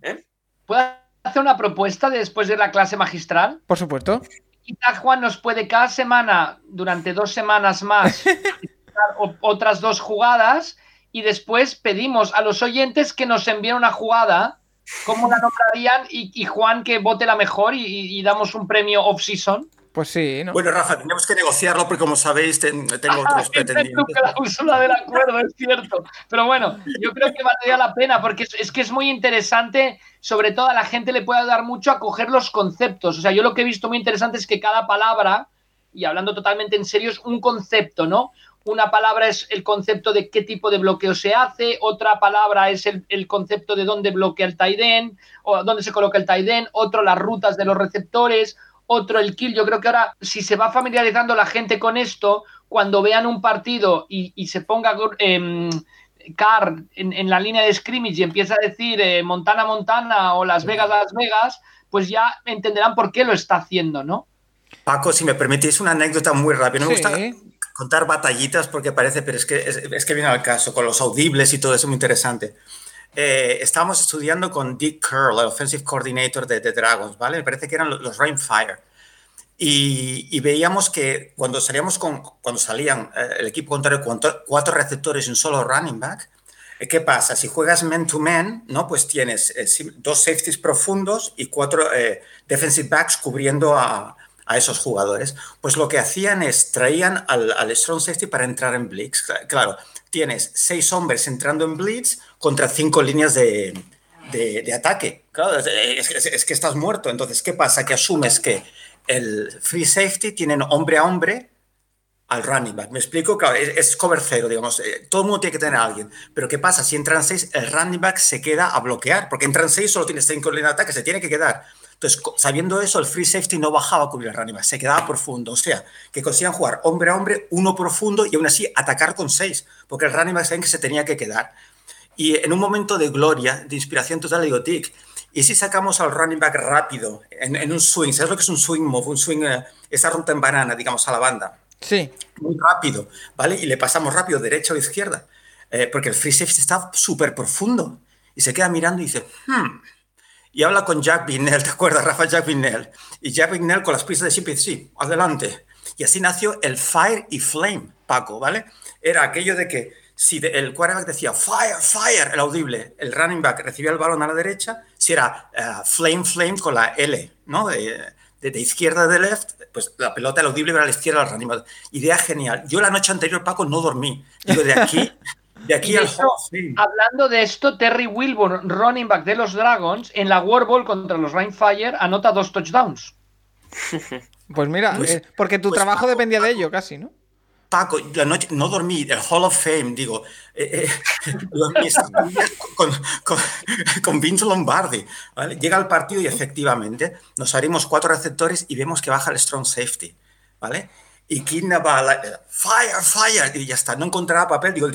¿Eh? ¿Puedo hacer una propuesta después de la clase magistral? Por supuesto. Quizás Juan nos puede cada semana, durante dos semanas más, otras dos jugadas y después pedimos a los oyentes que nos envíen una jugada, cómo la nombrarían y, y Juan que vote la mejor y, y damos un premio off-season. Pues sí, ¿no? Bueno, Rafa, tenemos que negociarlo porque, como sabéis, ten, tengo ah, otros pretendientes. la cláusula del acuerdo, es cierto. Pero bueno, yo creo que valdría la pena porque es, es, que es muy interesante, sobre todo a la gente le puede ayudar mucho a coger los conceptos. O sea, yo lo que he visto muy interesante es que cada palabra, y hablando totalmente en serio, es un concepto, ¿no? Una palabra es el concepto de qué tipo de bloqueo se hace, otra palabra es el, el concepto de dónde bloquea el end, o dónde se coloca el end, otro las rutas de los receptores, otro el kill. Yo creo que ahora, si se va familiarizando la gente con esto, cuando vean un partido y, y se ponga eh, Carr en, en, la línea de scrimmage y empieza a decir eh, Montana, Montana o Las Vegas, Las Vegas, pues ya entenderán por qué lo está haciendo, ¿no? Paco, si me permitís una anécdota muy rápida. No me Sí. gusta contar batallitas porque parece, pero es que, es, es que viene al caso, con los audibles y todo eso, muy interesante. Eh, estábamos estudiando con Dick Curl, el offensive coordinator de, de Dragons, ¿vale? Me parece que eran los, Rainfire. Y, y veíamos que cuando salíamos con, cuando salían eh, el equipo contrario cuatro receptores y un solo running back, eh, ¿qué pasa? Si juegas man to man, ¿no? Pues tienes eh, dos safeties profundos y cuatro eh, defensive backs cubriendo a, a esos jugadores. Pues lo que hacían es traían al, al strong safety para entrar en blitz. Cla- Claro, tienes seis hombres entrando en blitz contra cinco líneas de, de, ataque. Claro, es, que estás muerto. Entonces, ¿qué pasa? Que asumes que el free safety tienen hombre a hombre al running back. ¿Me explico? Claro, es, es cover cero, digamos. eh, todo el mundo tiene que tener a alguien. Pero ¿qué pasa? Si entran seis, el running back se queda a bloquear, porque entran seis, solo tienes cinco líneas de ataque, se tiene que quedar. Entonces, sabiendo eso, el free safety no bajaba a cubrir el running back, se quedaba profundo. O sea, que consigan jugar hombre a hombre, uno profundo y aún así atacar con seis, porque el running back saben que se tenía que quedar. Y en un momento de gloria, de inspiración total, le digo, Dick, ¿y si sacamos al running back rápido, en, en un swing? ¿Sabes lo que es un swing move? Un swing, eh, esa ruta en banana, digamos, a la banda Sí. muy rápido, ¿vale? Y le pasamos rápido, derecha o izquierda, eh, porque el free safety está súper profundo. Y se queda mirando y dice, hmm. Y habla con Jack Binnell, ¿te acuerdas, Rafa Jack Binnell? Y Jack Binnell con las pistas de siempre dice, sí, adelante. Y así nació el Fire y Flame, Paco, ¿vale? Era aquello de que si de- el quarterback decía Fire, Fire, el audible, el running back recibía el balón a la derecha, si era eh, Flame, Flame con la L, ¿no? De, de, de izquierda de left, pues la pelota, el audible era a la izquierda del running back. Idea genial. Yo la noche anterior, Paco, no dormí. Digo, de aquí, de aquí al hecho, Hall of Fame. Hablando de esto, Terry Wilburn, running back de los Dragons, en la World Bowl contra los Rainfire, anota dos touchdowns. Pues mira, Pues- eh, porque tu pues trabajo Paco, dependía de ello casi, ¿no? Paco, la noche no dormí, el Hall of Fame, digo, eh, eh, con, con, con Vince Lombardi. ¿vale? Llega al partido y efectivamente nos abrimos cuatro receptores y vemos que baja el strong safety. ¿vale? Y Kidnap va a la- fire, fire, y ya está, no encontraba papel. Digo,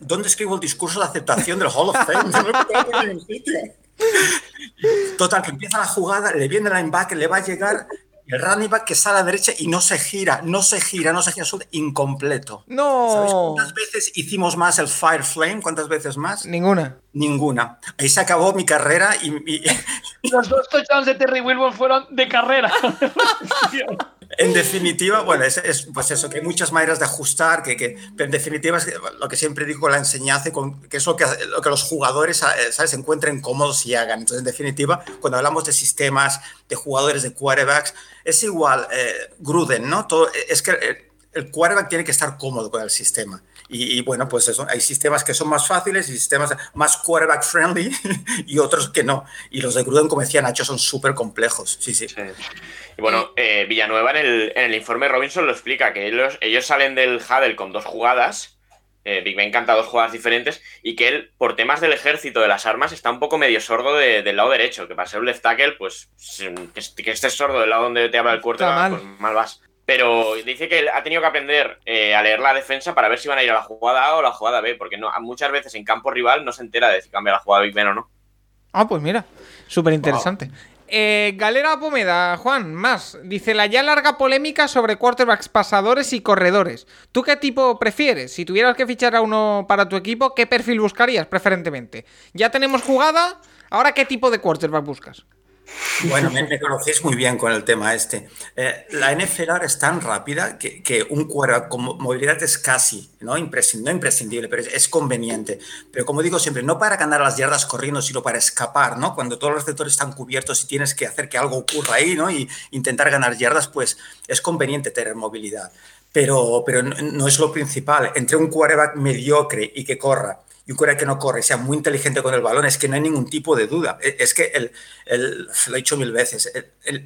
¿dónde escribo el discurso de aceptación del Hall of Fame? No. Total, que empieza la jugada, le viene el linebacker, le va a llegar el running back que sale a la derecha y no se gira, no se gira, no se gira, es incompleto. No. ¿Sabéis cuántas veces hicimos más el Fire Flame? ¿Cuántas veces más? Ninguna. Ninguna. Ahí se acabó mi carrera y, y- Los dos touchdowns de Terry Wilburn fueron de carrera. en definitiva, bueno, es, es, pues eso, que hay muchas maneras de ajustar, que, que en definitiva es lo que siempre digo la enseñanza, que es lo que, lo que los jugadores eh, ¿sabes? se encuentren cómodos y hagan. Entonces, en definitiva, cuando hablamos de sistemas, de jugadores, de quarterbacks, es igual, eh, Gruden, ¿no? Todo, es que el quarterback tiene que estar cómodo con el sistema. Y, y, bueno, pues eso, hay sistemas que son más fáciles y sistemas más quarterback friendly y otros que no. Y los de Gruden, como decía Nacho, son súper complejos. Sí, sí. Sí. Y bueno, eh, Villanueva en el, en el informe Robinson lo explica, que ellos, ellos salen del Huddle con dos jugadas, eh, Big Ben canta dos jugadas diferentes, y que él, por temas del ejército de las armas, está un poco medio sordo de- del lado derecho, que para ser un left tackle, pues que, que estés sordo del lado donde te habla el mal. quarterback, pues mal vas. Pero dice que él ha tenido que aprender eh, a leer la defensa para ver si van a ir a la jugada A o la jugada B, porque no, muchas veces en campo rival no se entera de si cambia la jugada Big Ben o no. Ah, pues mira, súper interesante. Eh, Galera Pomeda, Juan, más. Dice la ya larga polémica sobre quarterbacks pasadores y corredores. ¿Tú qué tipo prefieres? Si tuvieras que fichar a uno para tu equipo, ¿qué perfil buscarías preferentemente? Ya tenemos jugada, ahora ¿qué tipo de quarterback buscas? Bueno, me, me conocéis muy bien con el tema este. Eh, la NFL ahora es tan rápida que, un quarterback con movilidad es casi, no, Imprescind- no imprescindible, pero es, es conveniente. Pero como digo siempre, no para ganar las yardas corriendo, sino para escapar, ¿no? Cuando todos los receptores están cubiertos y tienes que hacer que algo ocurra ahí, ¿no? Y intentar ganar yardas, pues es conveniente tener movilidad. Pero, pero no, no es lo principal. Entre un quarterback mediocre y que corra y un que no corre, sea muy inteligente con el balón, es que no hay ningún tipo de duda. E, Es que, el, lo he dicho mil veces,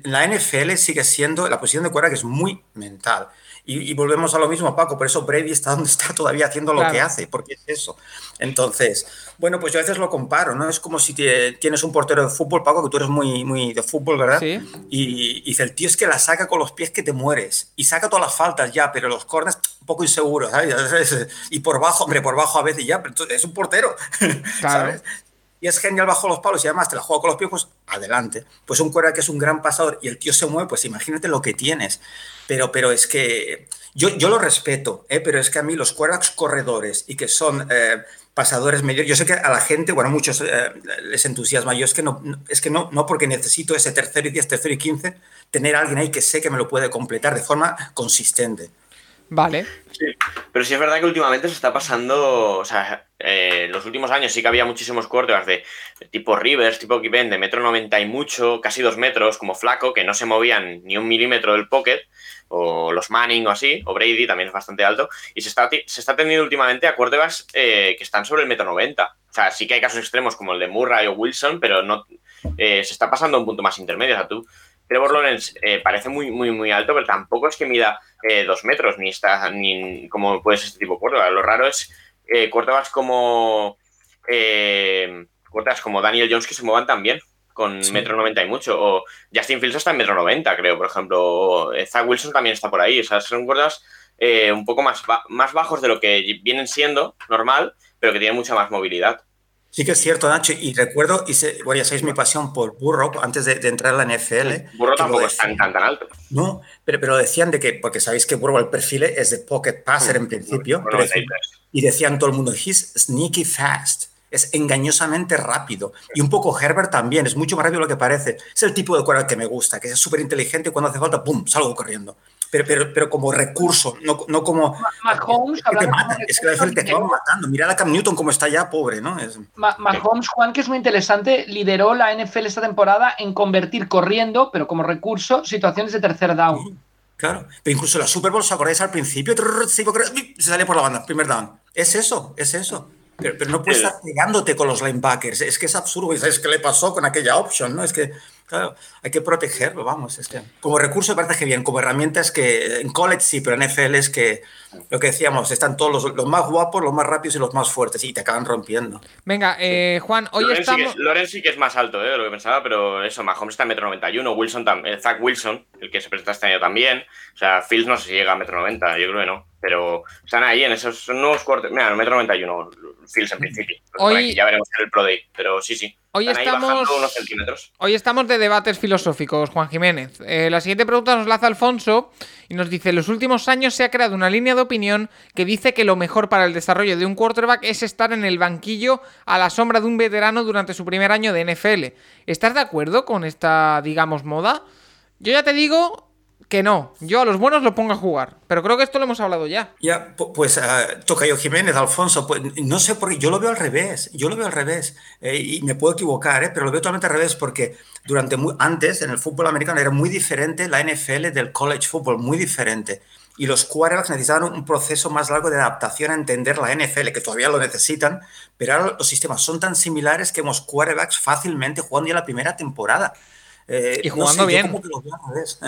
la NFL sigue siendo, la posición de quarterback es muy mental. Y, y volvemos a lo mismo, Paco, por eso Brady está donde está todavía haciendo lo Claro. que hace, porque es eso. Entonces, bueno, pues yo a veces lo comparo, ¿no? Es como si te- tienes un portero de fútbol, Paco, que tú eres muy, muy de fútbol, ¿verdad? Sí. Y, y dice, el tío es que la saca con los pies que te mueres. Y saca todas las faltas ya, pero los corners un poco inseguros, ¿sabes? Y por bajo, hombre, por bajo a veces ya, pero es un portero, Claro. ¿sabes? Y es genial bajo los palos y además te la juega con los pies, pues adelante. Pues un quarterback que es un gran pasador y el tío se mueve, pues imagínate lo que tienes. Pero, pero es que yo, yo lo respeto, ¿eh? pero es que a mí los quarterbacks corredores y que son eh, pasadores medios, yo sé que a la gente, bueno, a muchos eh, les entusiasma, yo es que no, es que no, no porque necesito ese tercero y diez, tercero y quince, tener a alguien ahí que sé que me lo puede completar de forma consistente. Vale. Pero sí es verdad que últimamente se está pasando, o sea, eh, en los últimos años sí que había muchísimos quarterbacks de, tipo Rivers, tipo Kiven, de metro noventa y mucho, casi dos metros, como flaco, que no se movían ni un milímetro del pocket, o los Manning o así, o Brady también es bastante alto, y se está, se está teniendo últimamente a quarterbacks eh, que están sobre el metro noventa. O sea, sí que hay casos extremos como el de Murray o Wilson, pero no eh, se está pasando a un punto más intermedio. O sea, tú, Trevor Lawrence eh, parece muy, muy, muy alto, pero tampoco es que mida eh, dos metros, ni está, ni como puede ser este tipo de quarterback. Lo raro es eh, quarterbacks como eh, como Daniel Jones que se muevan también con Sí. metro noventa y mucho. O Justin Fields está en metro noventa, creo, por ejemplo. O eh, Zach Wilson también está por ahí. O sea, son quarterbacks eh, un poco más, ba- más bajos de lo que vienen siendo normal, pero que tienen mucha más movilidad. Sí que es cierto, Nacho, y recuerdo, y sé, bueno, ya sabéis mi pasión por Burrow antes de, de entrar a la NFL. Burro que lo tampoco es tan, tan, tan alto. No, pero, pero decían de que, porque sabéis que Burrow el perfil es de pocket passer en principio, pero decían- 93. y decían todo el mundo, he's sneaky fast, es engañosamente rápido. Y un poco Herbert también, es mucho más rápido de lo que parece. Es el tipo de quarterback que me gusta, que es súper inteligente y cuando hace falta, ¡pum!, salgo corriendo. Pero, pero, pero como recurso, no, no como... Mahomes, que te es que a veces te acaban matando. Mira a Cam Newton como está ya, pobre, ¿no? Es, Ma- Mahomes, Juan, que es muy interesante, lideró la NFL esta temporada en convertir corriendo, pero como recurso, situaciones de tercer down. Claro, pero incluso la Super Bowl, ¿os acordáis al principio? Se sale por la banda, primer down. Es eso, es eso. Pero, pero no puedes estar pegándote con los linebackers. Es que es absurdo. ¿Sabes qué le pasó con aquella option? ¿no? Es que, claro, hay que protegerlo, vamos. Es que, como recurso me parece que bien, como herramienta es que en college sí, pero en NFL es que lo que decíamos, están todos los, los más guapos, los más rápidos y los más fuertes y te acaban rompiendo. Venga, eh, Juan, hoy Lorenz, sí que estamos. es, Lorenz sí que es más alto eh, de lo que pensaba, pero eso, Mahomes está en metro 91, Wilson también, Zach Wilson, el que se presenta este año también. O sea, Fields no sé si llega a metro 90, yo creo que no. Pero están ahí en esos nuevos cortes. Mira, metro 91, Fields en principio. Hoy- Por aquí ya veremos en el Pro Day, pero sí, sí. Hoy estamos- bajando unos centímetros. Hoy estamos de debates filosóficos, Juan Jiménez. Eh, la siguiente pregunta nos la hace Alfonso y nos dice, en los últimos años se ha creado una línea de opinión que dice que lo mejor para el desarrollo de un quarterback es estar en el banquillo a la sombra de un veterano durante su primer año de NFL. ¿Estás de acuerdo con esta, digamos, moda? Yo ya te digo que no. Yo a los buenos lo pongo a jugar. Pero creo que esto lo hemos hablado ya. Ya, pu- pues uh, Tocayo Jiménez, Alfonso, pues no sé por qué, yo lo veo al revés, yo lo veo al revés, eh, y me puedo equivocar, eh, pero lo veo totalmente al revés porque durante muy, antes en el fútbol americano era muy diferente la NFL del college football, muy diferente. Y los quarterbacks necesitaban un proceso más largo de adaptación a entender la NFL, que todavía lo necesitan, pero ahora los sistemas son tan similares que hemos quarterbacks fácilmente jugando ya la primera temporada. Eh, Y no jugando sé, yo bien. como que lo veo al revés.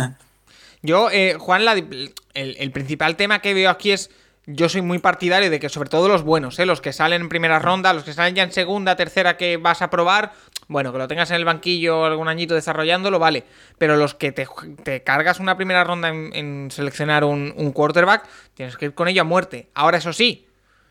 Yo, eh, Juan, la- el, el principal tema que veo aquí es. Yo soy muy partidario de que, sobre todo los buenos, ¿eh? los que salen en primera ronda, los que salen ya en segunda, tercera, que vas a probar, bueno, que lo tengas en el banquillo algún añito desarrollándolo, vale. Pero los que te, te cargas una primera ronda en, en seleccionar un, un quarterback, tienes que ir con ello a muerte. Ahora, eso sí,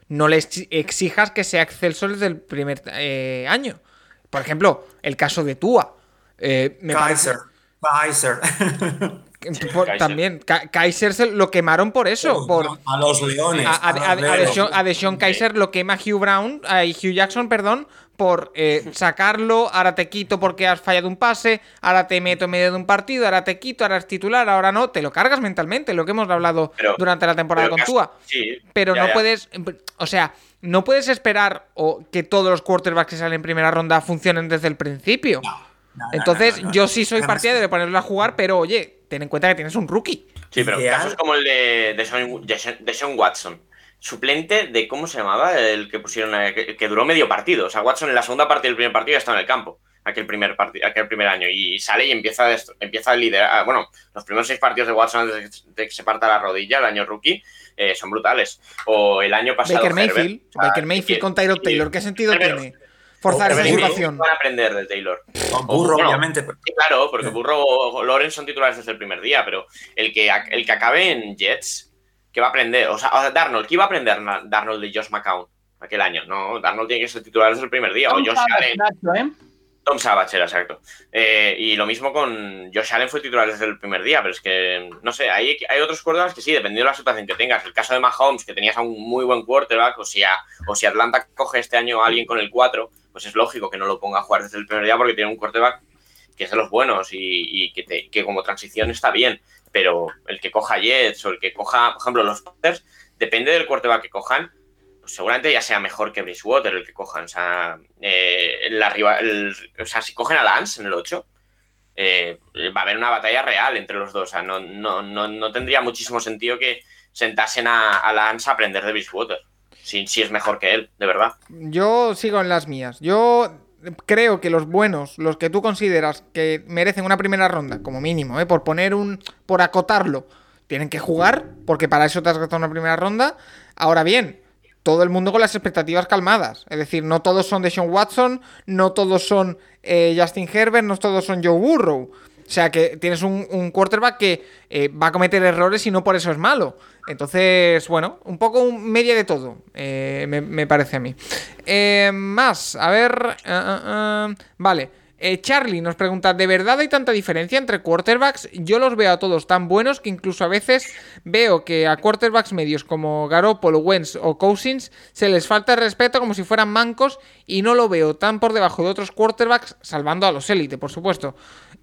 no le exi- exijas que sea excelso desde el primer eh, año. Por ejemplo, el caso de Tua. Eh, me parece- Kaiser, Kaiser. por- Kaiser. también, Ka- Kaiser se lo quemaron por eso, por a los leones. a, a- a los a- a leones. Deshaun- a Deshaun Kaiser lo quema Hugh Brown, ay, Hugh Jackson, perdón, por eh, sacarlo, ahora te quito porque has fallado un pase, ahora te meto en medio de un partido, ahora te quito, ahora es titular, ahora no, te lo cargas mentalmente, lo que hemos hablado Pero- durante la temporada con Tua. sí, Pero ya, no ya. puedes, o sea, no puedes esperar o que todos los quarterbacks que salen en primera ronda funcionen desde el principio. No, no, Entonces, no, no, no. yo sí soy Además, partidario de ponerlo a jugar, pero oye, ten en cuenta que tienes un rookie. Sí, pero Ideal. casos como el de Deshaun- Deshaun Watson, suplente de, ¿cómo se llamaba? El que pusieron, eh, que, que duró medio partido. O sea, Watson en la segunda parte del primer partido ya estaba en el campo, aquel primer, partido, aquel primer año, y sale y empieza a, empieza a liderar. Bueno, los primeros seis partidos de Watson antes de que se parta la rodilla, el año rookie, eh, son brutales. O el año pasado. Baker Mayfield, sea, Baker Mayfield con Tyrod Taylor, ¿qué sentido Herbert- tiene forzar esa situación? Van a aprender de Taylor. No, burro, Bueno, obviamente. pero- Sí, claro, porque Sí. Burro o Lorenz son titulares desde el primer día, pero el que, el que acabe en Jets, ¿qué va a aprender? O sea, o sea, Darnold, ¿qué iba a aprender Darnold de Josh McCown aquel año? No, Darnold tiene que ser titular desde el primer día, o Son Josh Allen. Nacho, ¿eh? Tom Savage era exacto. Eh, y lo mismo con Josh Allen fue titular desde el primer día, pero es que, no sé, hay, hay otros quarterbacks que sí, dependiendo de la situación que tengas. El caso de Mahomes, que tenías a un muy buen quarterback, o si, o si Atlanta coge este año a alguien con el 4, pues es lógico que no lo ponga a jugar desde el primer día porque tiene un quarterback que es de los buenos y, que, que, como transición está bien. Pero el que coja Jets o el que coja, por ejemplo, los Panthers, depende del quarterback que cojan, pues seguramente ya sea mejor que Bridgewater el que cojan. O sea, eh, la, o sea si cogen a Lance en el 8, eh, va a haber una batalla real entre los dos. O sea, no, no, no, tendría muchísimo sentido que sentasen a, a Lance a aprender de Bridgewater. Si, es mejor que él, de verdad. Yo sigo en las mías. Yo creo que los buenos, los que tú consideras que merecen una primera ronda, como mínimo, ¿eh? por poner un. por acotarlo, tienen que jugar, porque para eso te has gastado una primera ronda. Ahora bien, todo el mundo con las expectativas calmadas. Es decir, no todos son de Sean Watson, no todos son eh, Justin Herbert, no todos son Joe Burrow. O sea que tienes un, quarterback que eh, va a cometer errores y no por eso es malo. Entonces, bueno, un poco un media de todo, eh, me, parece a mí. más, a ver. vale. Eh, Charlie nos pregunta, ¿de verdad hay tanta diferencia entre quarterbacks? Yo los veo a todos tan buenos que incluso a veces veo que a quarterbacks medios como Garoppolo, Wentz o Cousins se les falta el respeto como si fueran mancos y no lo veo tan por debajo de otros quarterbacks, salvando a los élite, por supuesto.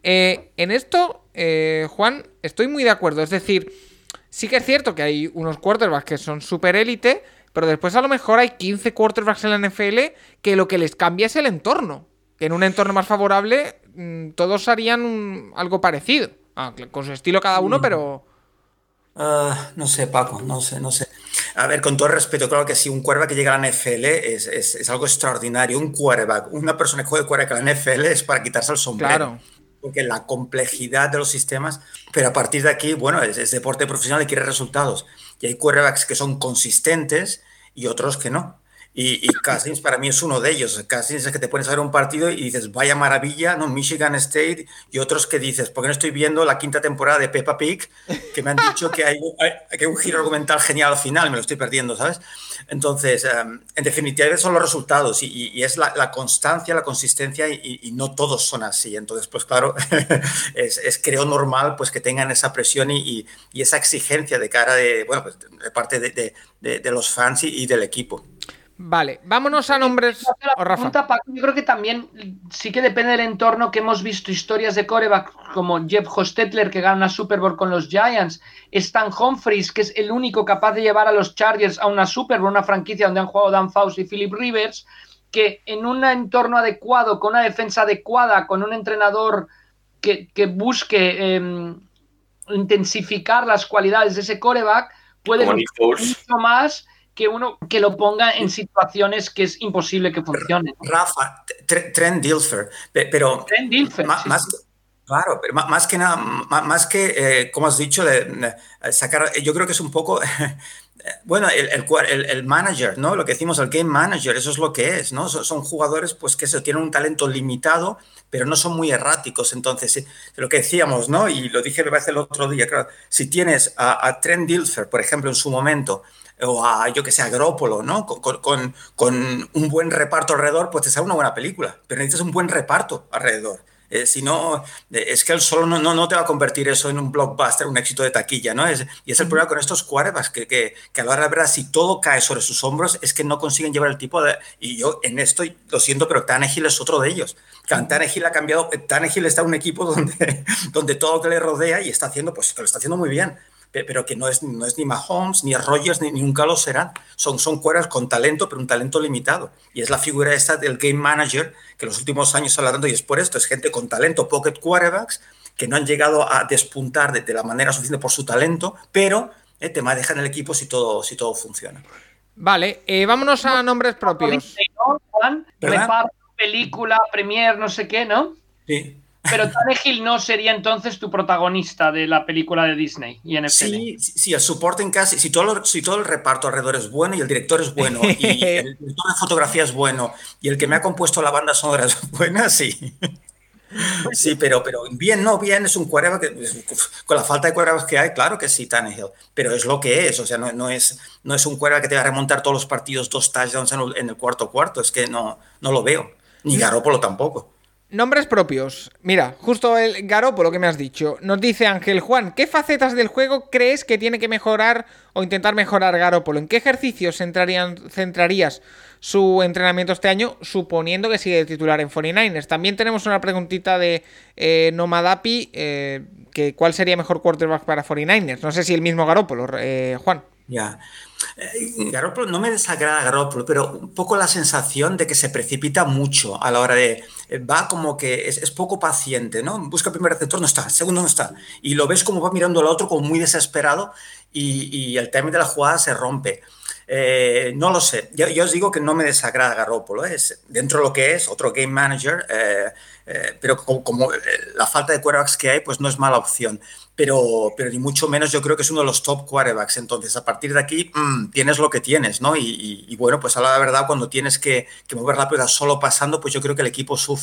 Eh, en esto, eh, Juan, estoy muy de acuerdo. Es decir, sí que es cierto que hay unos quarterbacks que son super élite, pero después a lo mejor hay 15 quarterbacks en la NFL que lo que les cambia es el entorno en un entorno más favorable mm, todos harían algo parecido. Ah, con su estilo cada uno, mm. pero... Ah, no sé, Paco, no sé, no sé. A ver, con todo el respeto, claro que si un quarterback que llega a la NFL es, algo extraordinario. Un quarterback, una persona que juega quarterback a la NFL es para quitarse el sombrero. Claro. Porque la complejidad de los sistemas, pero a partir de aquí, bueno, es, deporte profesional y quiere resultados. Y hay quarterbacks que son consistentes y otros que no. Y, y, Cousins para mí es uno de ellos. Cousins es que te pones a ver un partido y dices, vaya maravilla, ¿no? Michigan State, y otros que dices, ¿por qué no estoy viendo la quinta temporada de Peppa Pig? Que me han dicho que hay, que un giro argumental genial al final, me lo estoy perdiendo, ¿sabes? Entonces, em, en definitiva, son los resultados y, es la, constancia, la consistencia y, no todos son así. Entonces, pues claro, es, creo normal pues que tengan esa presión y, esa exigencia de cara de, bueno, pues, de parte de, de los fans y del equipo. Vale, vámonos a nombres. yo creo que también sí que depende del entorno que hemos visto historias de coreback como Jeff Hostetler que gana una Super Bowl con los Giants, Stan Humphries que es el único capaz de llevar a los Chargers a una Super Bowl, una franquicia donde han jugado Dan Faust y Philip Rivers, que en un entorno adecuado, con una defensa adecuada, con un entrenador que, busque em, intensificar las cualidades de ese coreback, puede mucho más que uno que lo ponga en situaciones que es imposible que funcione. Rafa, Trent Dilfer, pero Trent Dilfer, más, Claro, pero más que nada, más que, eh, como has dicho, de, sacar, yo creo que es un poco, bueno, el, el, el, manager, ¿no? Lo que decimos, el game manager, eso es lo que es, ¿no? Son, jugadores, pues, que se tienen un talento limitado, pero no son muy erráticos. Entonces, lo que decíamos, ¿no? Y lo dije, me parece, el otro día, claro, si tienes a, a Trent Dilfer, por ejemplo, en su momento, o a, yo que sé, a Agrópolo, ¿no? Con, con, con, un buen reparto alrededor, pues te sale una buena película, pero necesitas un buen reparto alrededor. Eh, si no, eh, es que él solo no, no, no, te va a convertir eso en un blockbuster, un éxito de taquilla, ¿no? Es, y es el problema con estos quarterbacks, que, que, que, a la hora de verdad, si todo cae sobre sus hombros, es que no consiguen llevar el tipo de... Y yo en esto, lo siento, pero Tannehill es otro de ellos. Tannehill ha cambiado, Tannehill está en un equipo donde, donde todo lo que le rodea y está haciendo, pues lo está haciendo muy bien pero que no es, no es ni Mahomes, ni Rogers, ni, nunca lo serán. Son, son cueras con talento, pero un talento limitado. Y es la figura esta del game manager que los últimos años está hablando, y es por esto, es gente con talento, pocket quarterbacks, que no han llegado a despuntar de, la manera suficiente por su talento, pero eh, te dejan el equipo si todo, si todo funciona. Vale, eh, vámonos a nombres propios. película, premier, no sé qué, ¿no? Sí. Pero Tannehill no sería entonces tu protagonista de la película de Disney y NFL. Sí, sí, el casi, si todo, si todo el reparto alrededor es bueno y el director es bueno y el director de fotografía es bueno y el que me ha compuesto la banda sonora es buena, sí. Sí, pero, pero bien, no, bien, es un quarterback que, con la falta de quarterbacks que hay, claro que sí, Tannehill, pero es lo que es, o sea, no, no es, no es un quarterback que te va a remontar todos los partidos dos touchdowns en el, en el cuarto cuarto, es que no, no lo veo, ni Garoppolo tampoco. Nombres propios. Mira, justo el Garopo, lo que me has dicho. Nos dice Ángel Juan, ¿qué facetas del juego crees que tiene que mejorar o intentar mejorar Garópolo? ¿En qué ejercicios centrarías su entrenamiento este año, suponiendo que sigue de titular en 49ers? También tenemos una preguntita de eh, Nomadapi, eh, que ¿cuál sería mejor quarterback para 49ers? No sé si el mismo Garópolo, eh, Juan. Ya. Eh, Garoppolo, no me desagrada Garoppolo, pero un poco la sensación de que se precipita mucho a la hora de. Eh, va como que es, poco paciente, ¿no? Busca el primer receptor, no está, segundo no está. Y lo ves como va mirando al otro como muy desesperado y, el timing de la jugada se rompe. Eh, no lo sé. Yo, os digo que no me desagrada Garoppolo. Es dentro de lo que es otro game manager, pero como, la falta de quarterbacks que hay, pues no es mala opción pero, pero ni mucho menos yo creo que es uno de los top quarterbacks. Entonces, a partir de aquí, mm, tienes lo que tienes, ¿no? Y, bueno, pues a la verdad, cuando tienes que, mover la pelota solo pasando, pues yo creo que el equipo sufre.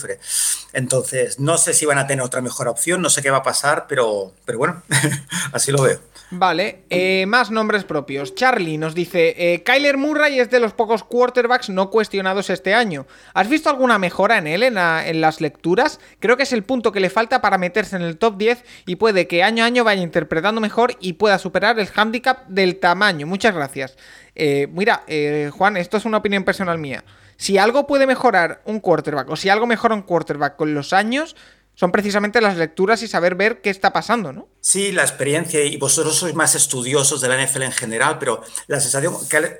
Entonces, no sé si van a tener otra mejor opción, no sé qué va a pasar, pero, pero bueno, así lo veo. Vale, eh, más nombres propios. Charlie nos dice, eh, Kyler Murray es de los pocos quarterbacks no cuestionados este año. ¿Has visto alguna mejora en él en, en las lecturas? Creo que es el punto que le falta para meterse en el top 10 y puede que año a año vaya interpretando mejor y pueda superar el handicap del tamaño. Muchas gracias. Eh, mira, Juan, esto es una opinión personal mía. Si algo puede mejorar un quarterback o si algo mejora un quarterback con los años, son precisamente las lecturas y saber ver qué está pasando, ¿no? Sí, la experiencia, y vosotros sois más estudiosos de la NFL en general, pero la sensación,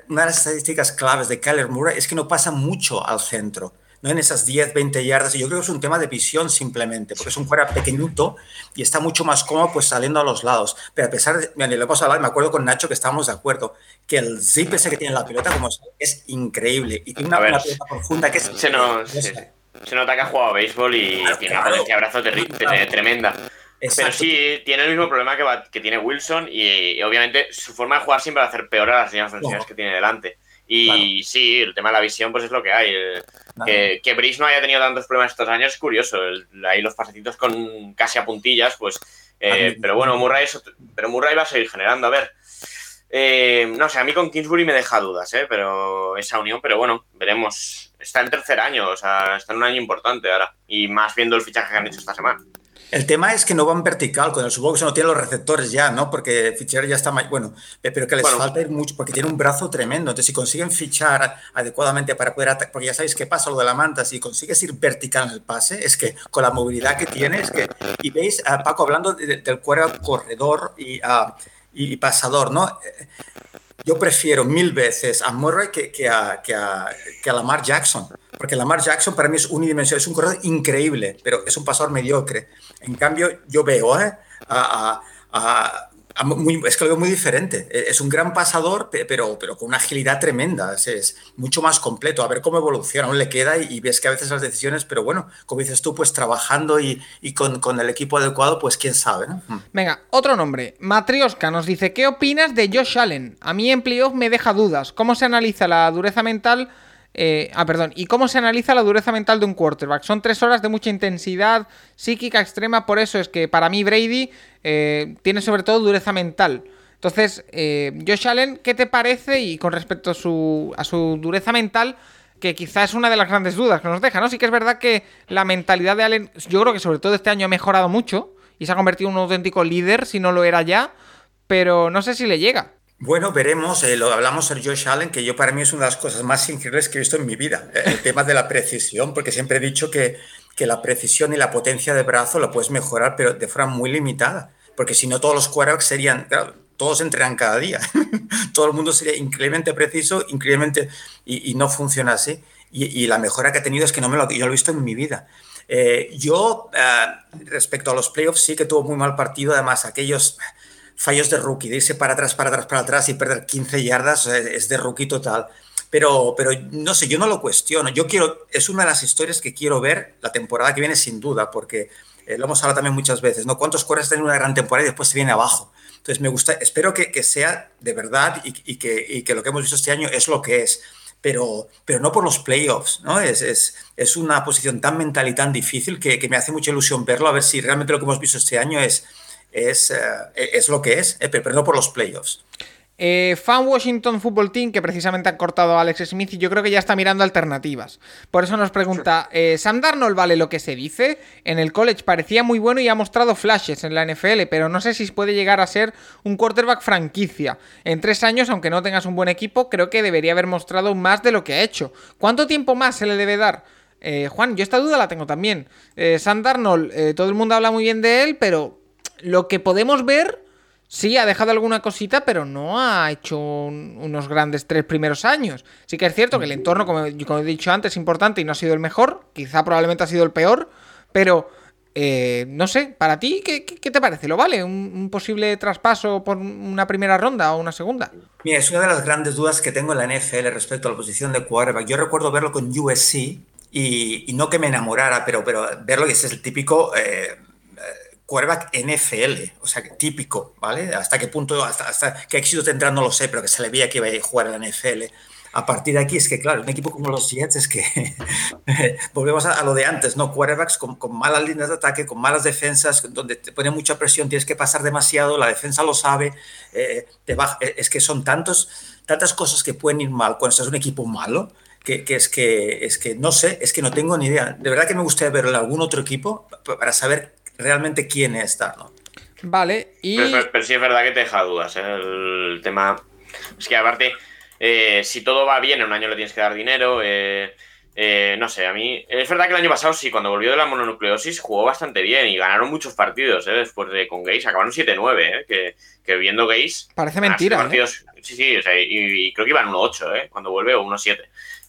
una de las estadísticas claves de Kyler Murray es que no pasa mucho al centro, no en esas 10, 20 yardas, y yo creo que es un tema de visión simplemente, porque es un fuera pequeñito y está mucho más cómodo pues saliendo a los lados. Pero a pesar de, mira, lo hemos hablado, me acuerdo con Nacho que estábamos de acuerdo, que el zip ese que tiene la pelota como es, increíble, y tiene una, pelota profunda que es... Se nos, se nota que ha jugado a béisbol y tiene una potencia de brazo tremenda. Pero sí, tiene el mismo problema que, que tiene Wilson y, obviamente su forma de jugar siempre va a hacer peor a las líneas ofensivas que tiene delante. Y sí, el tema de la visión pues es lo que hay. Que, que Brice no haya tenido tantos problemas estos años es curioso. ahí los pasecitos con casi a puntillas, pues... Eh, pero bueno, Murray, pero Murray va a seguir generando. A ver, eh, no sé, a mí con Kingsbury me deja dudas, ¿eh? pero esa unión, pero bueno, veremos. Está en tercer año, o sea, está en un año importante ahora. Y más viendo el fichaje que han hecho esta semana. El tema es que no van vertical, con el supongo que se no tiene los receptores ya, ¿no? Porque fichar ya está más, bueno, pero que les falta ir mucho, porque tiene un brazo tremendo. Entonces, si consiguen fichar adecuadamente para poder atacar, porque ya sabéis qué pasa lo de la manta, si consigues ir vertical en el pase, es que con la movilidad que tienes, que, y veis a Paco hablando del cuero corredor y a y pasador, ¿no? Yo prefiero mil veces a Murray que, que, a, que, a, que a Lamar Jackson, porque Lamar Jackson para mí es unidimensional, es un corredor increíble, pero es un pasador mediocre. En cambio, yo veo ¿eh? a, a es que lo veo muy diferente. E, es un gran pasador, pero, con una agilidad tremenda. Es, mucho más completo. A ver cómo evoluciona. Aún le queda y, ves que a veces las decisiones, pero bueno, como dices tú, pues trabajando y, con, el equipo adecuado, pues quién sabe. Mm. Venga, otro nombre. Matrioska nos dice: ¿Qué opinas de Josh Allen? A mí en playoff me deja dudas. ¿Cómo se analiza la dureza mental? Eh, ah, perdón. ¿Y cómo se analiza la dureza mental de un quarterback? Son tres horas de mucha intensidad psíquica extrema, por eso es que para mí Brady eh, tiene sobre todo dureza mental. Entonces, eh, Josh Allen, ¿qué te parece? Y con respecto a su, a su dureza mental, que quizás es una de las grandes dudas que nos deja, ¿no? Sí que es verdad que la mentalidad de Allen, yo creo que sobre todo este año ha mejorado mucho y se ha convertido en un auténtico líder, si no lo era ya, pero no sé si le llega. Bueno, veremos. Eh, lo hablamos Josh Allen, que yo para mí es una de las cosas más increíbles que he visto en mi vida. Eh, el tema de la precisión, porque siempre he dicho que, que la precisión y la potencia de brazo lo puedes mejorar, pero de forma muy limitada. Porque si no, todos los quarterbacks serían, todos entrenan cada día. Todo el mundo sería increíblemente preciso, increíblemente, y, no funciona así. Y, la mejora que ha tenido es que no me lo, yo lo he visto en mi vida. Eh, yo, respecto a los playoffs, sí que tuvo muy mal partido. Además, aquellos fallos de rookie, de irse para atrás, para atrás, para atrás y perder 15 yardas es de rookie total. Pero, pero no sé, yo no lo cuestiono. Yo quiero, es una de las historias que quiero ver la temporada que viene sin duda, porque eh, lo hemos hablado también muchas veces, ¿no? ¿Cuántos corredores tienen una gran temporada y después se viene abajo? Entonces me gusta, espero que, que sea de verdad y, y, que, y, que, lo que hemos visto este año es lo que es. Pero, pero no por los playoffs, ¿no? Es, es, es una posición tan mental y tan difícil que, que me hace mucha ilusión verlo, a ver si realmente lo que hemos visto este año es, es, eh, es lo que es, eh, pero no por los playoffs. Eh, Fan Washington Football Team, que precisamente ha cortado a Alex Smith y yo creo que ya está mirando alternativas. Por eso nos pregunta, eh, ¿Sam Darnold vale lo que se dice? En el college parecía muy bueno y ha mostrado flashes en la NFL, pero no sé si puede llegar a ser un quarterback franquicia. En tres años, aunque no tengas un buen equipo, creo que debería haber mostrado más de lo que ha hecho. ¿Cuánto tiempo más se le debe dar? Eh, Juan, yo esta duda la tengo también. Sam Darnold, todo el mundo habla muy bien de él, pero lo que podemos ver, sí, ha dejado alguna cosita, pero no ha hecho un- unos grandes tres primeros años. Sí que es cierto que el entorno, como, he dicho antes, es importante y no ha sido el mejor, quizá probablemente ha sido el peor, pero eh, no sé, para ti, ¿qué, qué- te parece? ¿Lo vale? ¿Un, posible traspaso por una primera ronda o una segunda? Mira, es una de las grandes dudas que tengo en la NFL respecto a la posición de quarterback. Yo recuerdo verlo con USC y, no que me enamorara, pero, pero verlo que es el típico eh, quarterback NFL, o sea, típico, ¿vale? Hasta qué punto, hasta, hasta qué éxito tendrá, no lo sé, pero que se le veía que iba a jugar en la NFL. A partir de aquí es que, claro, un equipo como los Jets es que volvemos a, a lo de antes, ¿no? Quarterbacks con, con malas líneas de ataque, con malas defensas, donde te pone mucha presión, tienes que pasar demasiado, la defensa lo sabe, eh, te baja- eh, es que son tantos, tantas cosas que pueden ir mal cuando estás un equipo malo, que, que es que es que no sé, es que no tengo ni idea. De verdad que me gustaría verlo en algún otro equipo pa- para saber realmente quién es Darnold. Vale, y... Pero, pero- pero sí es verdad que te deja dudas. ¿eh? El tema. Es que aparte, eh, si todo va bien, en un año le tienes que dar dinero. eh, eh, no sé, a mí. Es verdad que el año pasado, sí, cuando volvió de la mononucleosis, jugó bastante bien y ganaron muchos partidos. ¿eh? Después de con Gaze, acabaron 7-9. ¿eh? Que, que viendo Gaze. Parece mentira, ¿eh? partidos- Sí, sí, o sea, y, y creo que iban 1-8, ¿eh? Cuando vuelve, o 1-7.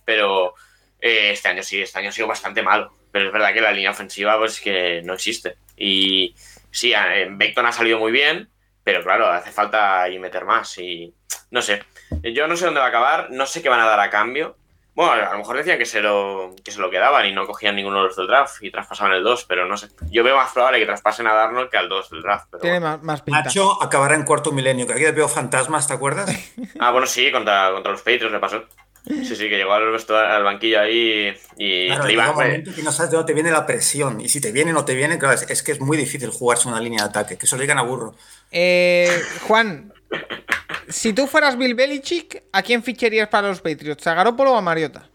Pero eh, este año sí, este año ha sido bastante malo. Pero es verdad que la línea ofensiva, pues que no existe. Y sí, en Beckton ha salido muy bien, pero claro, hace falta ahí meter más. Y no sé. Yo no sé dónde va a acabar, no sé qué van a dar a cambio. Bueno, a lo mejor decían que se lo, que se lo quedaban y no cogían ninguno de los del draft y traspasaban el 2, pero no sé. Yo veo más probable que traspasen a Darnold que al 2 del draft. Pero Tiene bueno. más, más pinta. Nacho acabará en cuarto milenio, que aquí veo fantasmas, ¿te acuerdas? Ah, bueno, sí, contra, contra los Patriots le pasó. Sí, sí, que llegó al, banquillo ahí y Claro, le iba- momento que no sabes de dónde te viene la presión. Y si te viene o no te viene, claro, es, es que es muy difícil jugarse una línea de ataque. Que eso lo digan a burro. Eh, Juan, si tú fueras Bill Belichick, ¿a quién ficharías para los Patriots? ¿A Garoppolo o a Mariota?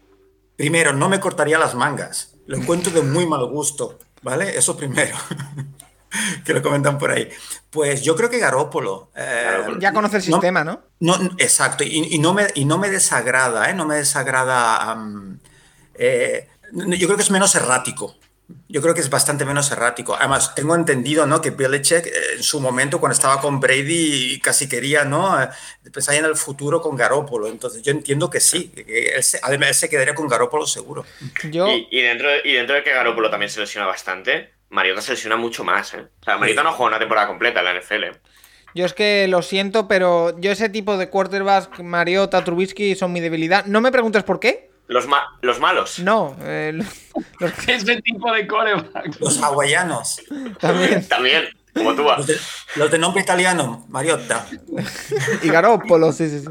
Primero, no me cortaría las mangas. Lo encuentro de muy mal gusto, ¿vale? Eso primero. que lo comentan por ahí. Pues yo creo que Garópolo. eh. Ya conoce el no- sistema, ¿no? No, no, exacto, y, y no me, y no me desagrada, ¿eh? No me desagrada. eh, yo creo que es menos errático. Yo creo que es bastante menos errático. Además, tengo entendido, ¿no? Que Belichick eh, en su momento, cuando estaba con Brady, casi quería, ¿no? Pensar en el futuro con Garópolo. Entonces, yo entiendo que sí. que él se, además, él se quedaría con Garópolo seguro. Yo, Y, y dentro, de- y dentro de que Garoppolo también se lesiona bastante, Mariota se lesiona mucho más, ¿eh? O sea, Mariota Sí. no juega una temporada completa en la NFL. yo es que lo siento, pero yo ese tipo de quarterbacks, Mariota, Trubisky, son mi debilidad. No me preguntes por qué. Los, ma- los malos. No, eh, lo- Ese tipo de coreback. Los hawaianos, también. También, como tú. los de, los de nombre italiano, Mariotta. Y Garoppolo, sí, sí, sí.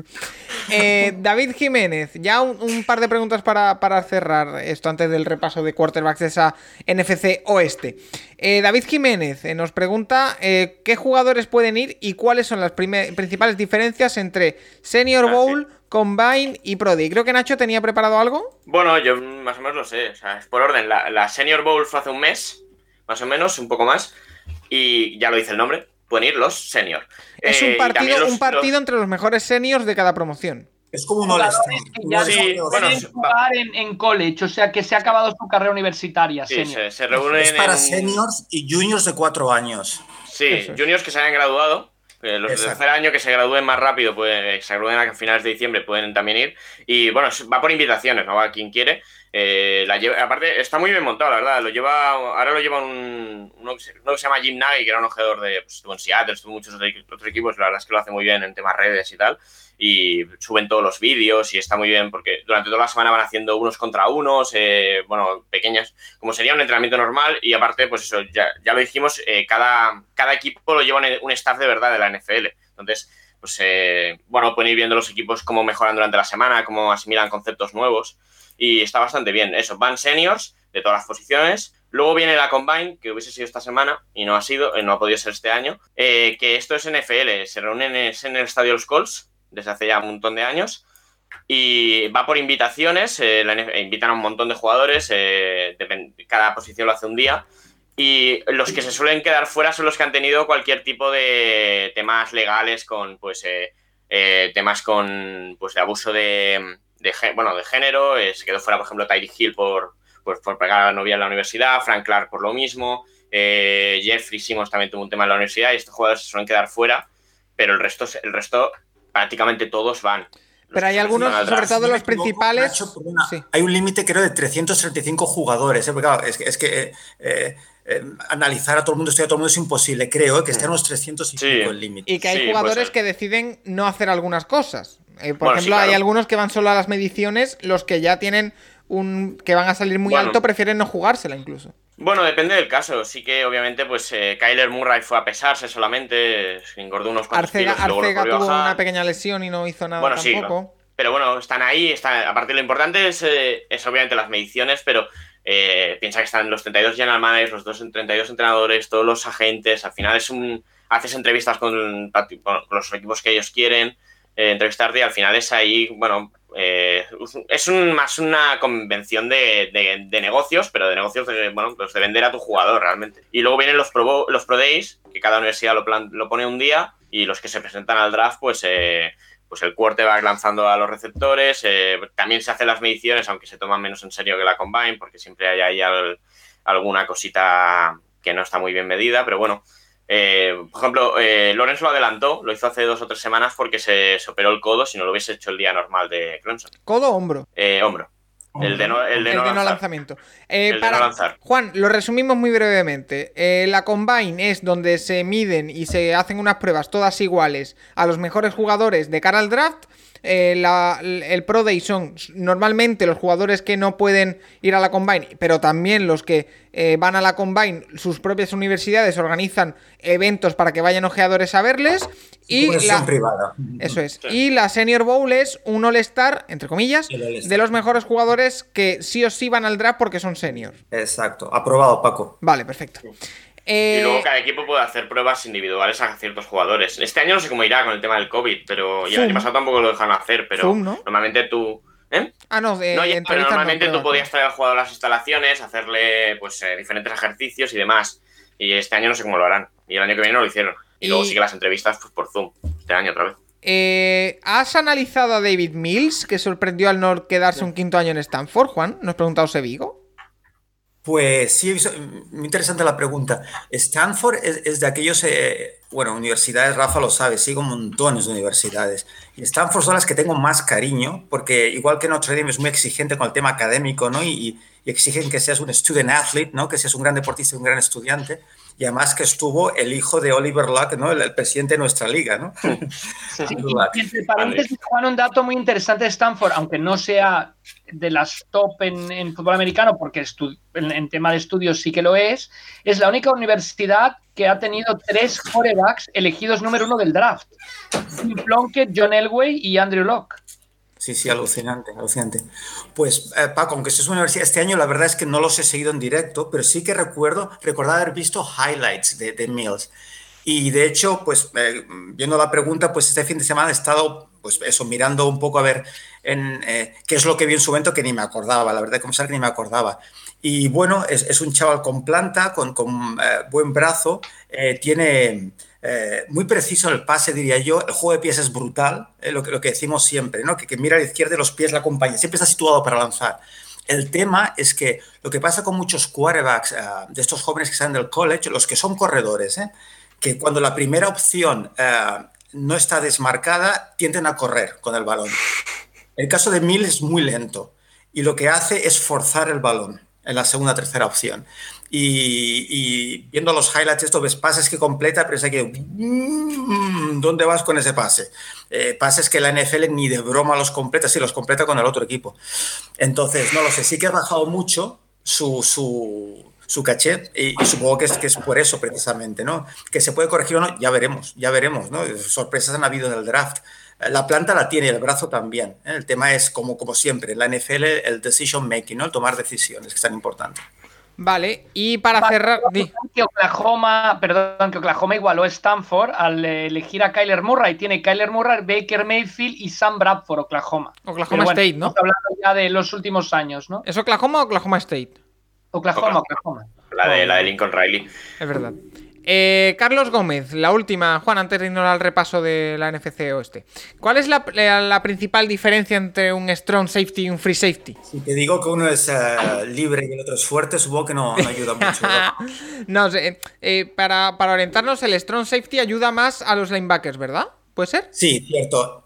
Eh, David Jiménez, ya un, un par de preguntas para, para cerrar esto antes del repaso de quarterbacks de esa NFC Oeste. Eh, David Jiménez eh, nos pregunta eh, qué jugadores pueden ir y cuáles son las principales diferencias entre Senior Ah, Bowl, Combine y Pro Day. Creo que Nacho tenía preparado algo. Bueno, yo más o menos lo sé. O sea, es por orden. La, la Senior Bowl fue hace un mes, más o menos, un poco más. Y ya lo dice el nombre. Pueden ir los Senior. Es Eh, un y partido, los- un partido entre los mejores seniors de cada promoción. Es como un un ya Sí, bueno, jugar en, en college, o sea que se ha acabado su carrera universitaria. Sí, senior. se, se reúnen Es para en- seniors y juniors de cuatro años. Sí, es. juniors que se hayan graduado. Eh, los de Exacto. tercer año que se gradúen más rápido, pues, se gradúen a finales de diciembre, pueden también ir. Y bueno, va por invitaciones, no va quien quiere. Eh, la lleva- aparte, está muy bien montado, la verdad. Lo lleva, ahora lo lleva un, uno, que se, uno que se llama Jim Nagy, que era un ojeador de pues, estuvo en Seattle, estuvo en muchos otros otros equipos. La verdad es que lo hace muy bien en temas redes y tal. Y suben todos los vídeos y está muy bien porque durante toda la semana van haciendo unos contra unos, eh, bueno, pequeñas, como sería un entrenamiento normal. Y aparte, pues eso, ya, lo dijimos, eh, cada, equipo lo lleva un, staff de verdad de la NFL. Entonces, pues eh, bueno, pueden ir viendo los equipos cómo mejoran durante la semana, cómo asimilan conceptos nuevos. Y está bastante bien. Eso, van seniors de todas las posiciones. Luego viene la Combine, que hubiese sido esta semana y no ha sido, eh, no ha podido ser este año. que esto es NFL, se reúnen en el estadio Los Colts desde hace ya un montón de años. Y va por invitaciones, eh, invitan a un montón de jugadores, eh, cada posición lo hace un día. Y los que se suelen quedar fuera son los que han tenido cualquier tipo de temas legales con, pues, eh, temas con, pues, de abuso de, bueno, de género. se quedó fuera, por ejemplo, Tyree Hill por, pues, por pegar a la novia en la universidad, Frank Clark por lo mismo, Jeffrey Simmons también tuvo un tema en la universidad y estos jugadores se suelen quedar fuera, pero el resto, el resto prácticamente todos van. Pero hay algunos, sobre todo los principales. Hay un límite, creo, de 335 jugadores. ¿eh? es que, eh, eh, analizar a todo el mundo, estudiar a todo el mundo es imposible. Creo que estén los 305 el límite. Y que hay jugadores que deciden no hacer algunas cosas. por ejemplo, hay algunos que van solo a las mediciones, los que ya tienen un. que van a salir muy alto, prefieren no jugársela incluso. Bueno, depende del caso. Sí que obviamente, pues Kyler Murray fue a pesarse solamente, engordó unos cuantos Arcega, Arcega tuvo una pequeña lesión y no hizo nada bueno, tampoco. Sí, pero bueno, están ahí. Están, aparte, lo importante es, es obviamente las mediciones, pero piensa que están los 32 general managers, los 32 entrenadores, todos los agentes. Al final es un. Haces entrevistas con, con los equipos que ellos quieren entrevistarte y al final es ahí, bueno, eh, es más una convención de, negocios, pero de negocios de, bueno, pues de vender a tu jugador realmente. Y luego vienen los Pro, los pro Days, que cada universidad lo, lo pone un día, y los que se presentan al draft, pues, eh, pues el va lanzando a los receptores. Eh, también se hacen las mediciones, aunque se toman menos en serio que la Combine, porque siempre hay ahí alguna cosita que no está muy bien medida, pero bueno. Eh, por ejemplo, eh, Lorenzo lo adelantó, lo hizo hace dos o tres semanas porque se, operó el codo si no lo hubiese hecho el día normal de Clemson. ¿Codo o hombro? Eh, hombro. El de no, el de no, lanzamiento. Juan, lo resumimos muy brevemente. la Combine es donde se miden y se hacen unas pruebas todas iguales a los mejores jugadores de cara al draft eh, el Pro Day son normalmente los jugadores que no pueden ir a la Combine, pero también los que eh, van a la Combine, sus propias universidades organizan eventos para que vayan ojeadores a verles. Y la, privada. Eso es. Y la Senior Bowl es un All-Star, entre comillas, de los mejores jugadores que sí o sí van al draft porque son senior. Exacto. Aprobado, Paco. Vale, perfecto. Y luego eh, cada equipo puede hacer pruebas individuales a ciertos jugadores. Este año no sé cómo irá con el tema del COVID, pero ya el año pasado tampoco lo dejaron hacer, pero normalmente tú... ¿eh? Ah, no, normalmente tú podías traer al jugador a las instalaciones, hacerle pues eh, diferentes ejercicios y demás. Y este año no sé cómo lo harán. Y el año que viene no lo hicieron. Y, luego sigue las entrevistas pues, por Zoom. Este año otra vez. ¿Has analizado a David Mills, que sorprendió al no quedarse un quinto año en Stanford, Juan? Nos preguntado Sevigo. Pues sí, muy interesante la pregunta. Stanford es, de aquellos, eh, bueno, universidades, Rafa lo sabe, sigo montones de universidades. Y Stanford son las que tengo más cariño, porque igual que Notre Dame es muy exigente con el tema académico, ¿no? Y, exigen que seas un student athlete, ¿no? Que seas un gran deportista y un gran estudiante. Y además que estuvo el hijo de Oliver Luck, ¿no? El, presidente de nuestra liga, ¿no? Sí, entre paréntesis, Juan, un dato muy interesante de Stanford, aunque no sea de las top en, fútbol americano, porque en, tema de estudios sí que lo es, es la única universidad que ha tenido tres quarterbacks elegidos número uno del draft. Jim Plunkett, John Elway y Andrew Locke. Sí, sí, alucinante, alucinante. Pues eh, Paco, aunque es una universidad, este año la verdad es que no los he seguido en directo, pero sí que recuerdo, recordar haber visto highlights de, de Mills. Y de hecho, pues eh, viendo la pregunta, pues este fin de semana he estado, pues eso, mirando un poco a ver en, eh, qué es lo que vi en su momento que ni me acordaba, la verdad, como que ni me acordaba. Y bueno, es, es un chaval con planta, con, con eh, buen brazo, tiene muy preciso el pase, diría yo, el juego de pies es brutal, lo, que, lo que decimos siempre, ¿no? Que, que mira a la izquierda y los pies la acompañan, siempre está situado para lanzar. El tema es que lo que pasa con muchos quarterbacks de estos jóvenes que salen del college, los que son corredores, ¿eh? que cuando la primera opción eh, no está desmarcada, tienden a correr con el balón. El caso de Mill es muy lento y lo que hace es forzar el balón en la segunda tercera opción. Y, viendo los highlights, esto ves pases que completa, pero es que, mm, ¿dónde vas con ese pase? Eh, pases que la NFL ni de broma los completa, sí, los completa con el otro equipo. Entonces, no lo sé, sí que ha bajado mucho su, su caché y, supongo que es, que es por eso precisamente, ¿no? Que se puede corregir o no, ya veremos, ya veremos, ¿no? Sorpresas han habido en el draft. La planta la tiene, el brazo también. ¿eh? El tema es, como, como siempre, en la NFL, el decision making, ¿no? El tomar decisiones, que es tan importante. Vale, y para cerrar. Que Oklahoma, perdón, que Oklahoma igualó a Stanford al elegir a Kyler Murray. Tiene Kyler Murray, Baker Mayfield y Sam Bradford, Oklahoma. Oklahoma State, ¿no? hablando ya de los últimos años, ¿no? ¿Es Oklahoma o Oklahoma State? Oklahoma, Oklahoma. La de, la de Lincoln Riley. Es verdad. Eh, Carlos Gómez, la última, Juan, antes de irnos al repaso de la NFC Oeste. ¿Cuál es la, principal diferencia entre un strong safety y un free safety? Si te digo que uno es eh, libre y el otro es fuerte, supongo que no, ayuda mucho. no, eh, para, para orientarnos, el strong safety ayuda más a los linebackers, ¿verdad? ¿Puede ser? Sí, cierto.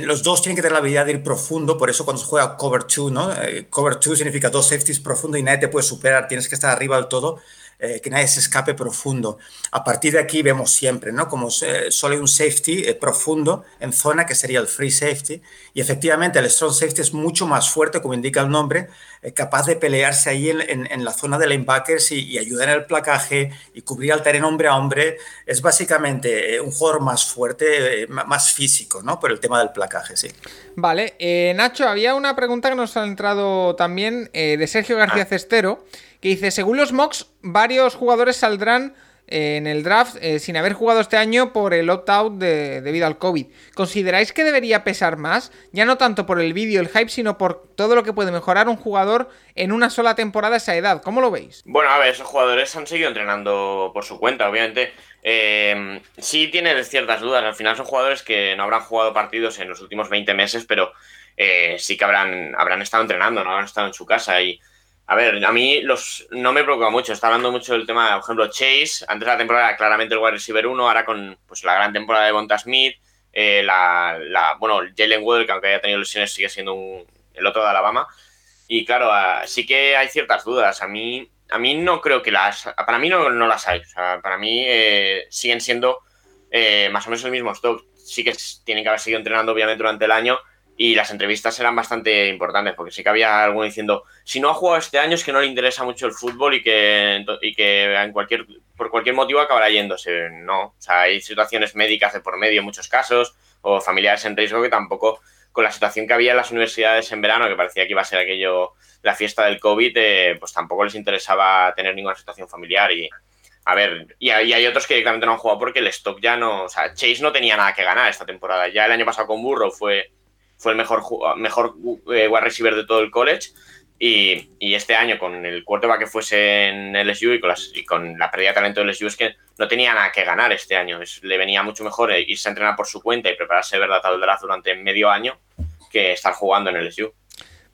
los dos tienen que tener la habilidad de ir profundo, por eso cuando se juega cover 2, ¿no? cover 2 significa dos safeties profundo y nadie te puede superar, tienes que estar arriba del todo. Eh, que nadie se escape profundo. A partir de aquí vemos siempre, ¿no? Como eh, solo un safety eh, profundo en zona, que sería el free safety, y efectivamente el strong safety es mucho más fuerte, como indica el nombre, capaz de pelearse ahí en, la zona de linebackers y, y, ayudar en el placaje y cubrir al terreno hombre a hombre. Es básicamente un jugador más fuerte, más físico, ¿no? Por el tema del placaje, sí. Vale, Nacho, había una pregunta que nos ha entrado también de Sergio García Cestero que dice, según los mocks, varios jugadores saldrán eh, en el draft eh, sin haber jugado este año por el opt-out debido al COVID. ¿Consideráis que debería pesar más? Ya no tanto por el vídeo, el hype, sino por todo lo que puede mejorar un jugador en una sola temporada a esa edad. ¿Cómo lo veis? Bueno, a ver, esos jugadores han seguido entrenando por su cuenta, obviamente. Eh, sí tienen ciertas dudas. Al final son jugadores que no habrán jugado partidos en los últimos 20 meses, pero sí que habrán, habrán estado entrenando, no habrán estado en su casa y a ver, a mí los, no me preocupa mucho. Está hablando mucho del tema, por ejemplo, Chase. Antes de la temporada, claramente el wide receiver 1. Ahora con pues, la gran temporada de Bonta Smith. Eh, la, la, bueno, Jalen Wood, que aunque haya tenido lesiones, sigue siendo un, el otro de Alabama. Y claro, ah, sí que hay ciertas dudas. A mí, a mí no creo que las. Para mí no, no las hay. O sea, para mí eh, siguen siendo eh, más o menos el mismo stock. Sí que tienen que haber seguido entrenando, obviamente, durante el año y las entrevistas eran bastante importantes, porque sí que había alguno diciendo, si no ha jugado este año es que no le interesa mucho el fútbol y que, y que en cualquier, por cualquier motivo acabará yéndose. No, o sea, hay situaciones médicas de por medio en muchos casos, o familiares en riesgo que tampoco, con la situación que había en las universidades en verano, que parecía que iba a ser aquello, la fiesta del COVID, eh, pues tampoco les interesaba tener ninguna situación familiar y... A ver, y hay, otros que directamente no han jugado porque el stock ya no. O sea, Chase no tenía nada que ganar esta temporada. Ya el año pasado con Burrow fue fue el mejor, mejor eh, receiver de todo el college. Y, este año, con el quarterback que fuese en LSU y con, y con la pérdida de talento de LSU, es que no tenía nada que ganar este año. le venía mucho mejor irse a entrenar por su cuenta y prepararse de verdad durante medio año que estar jugando en LSU.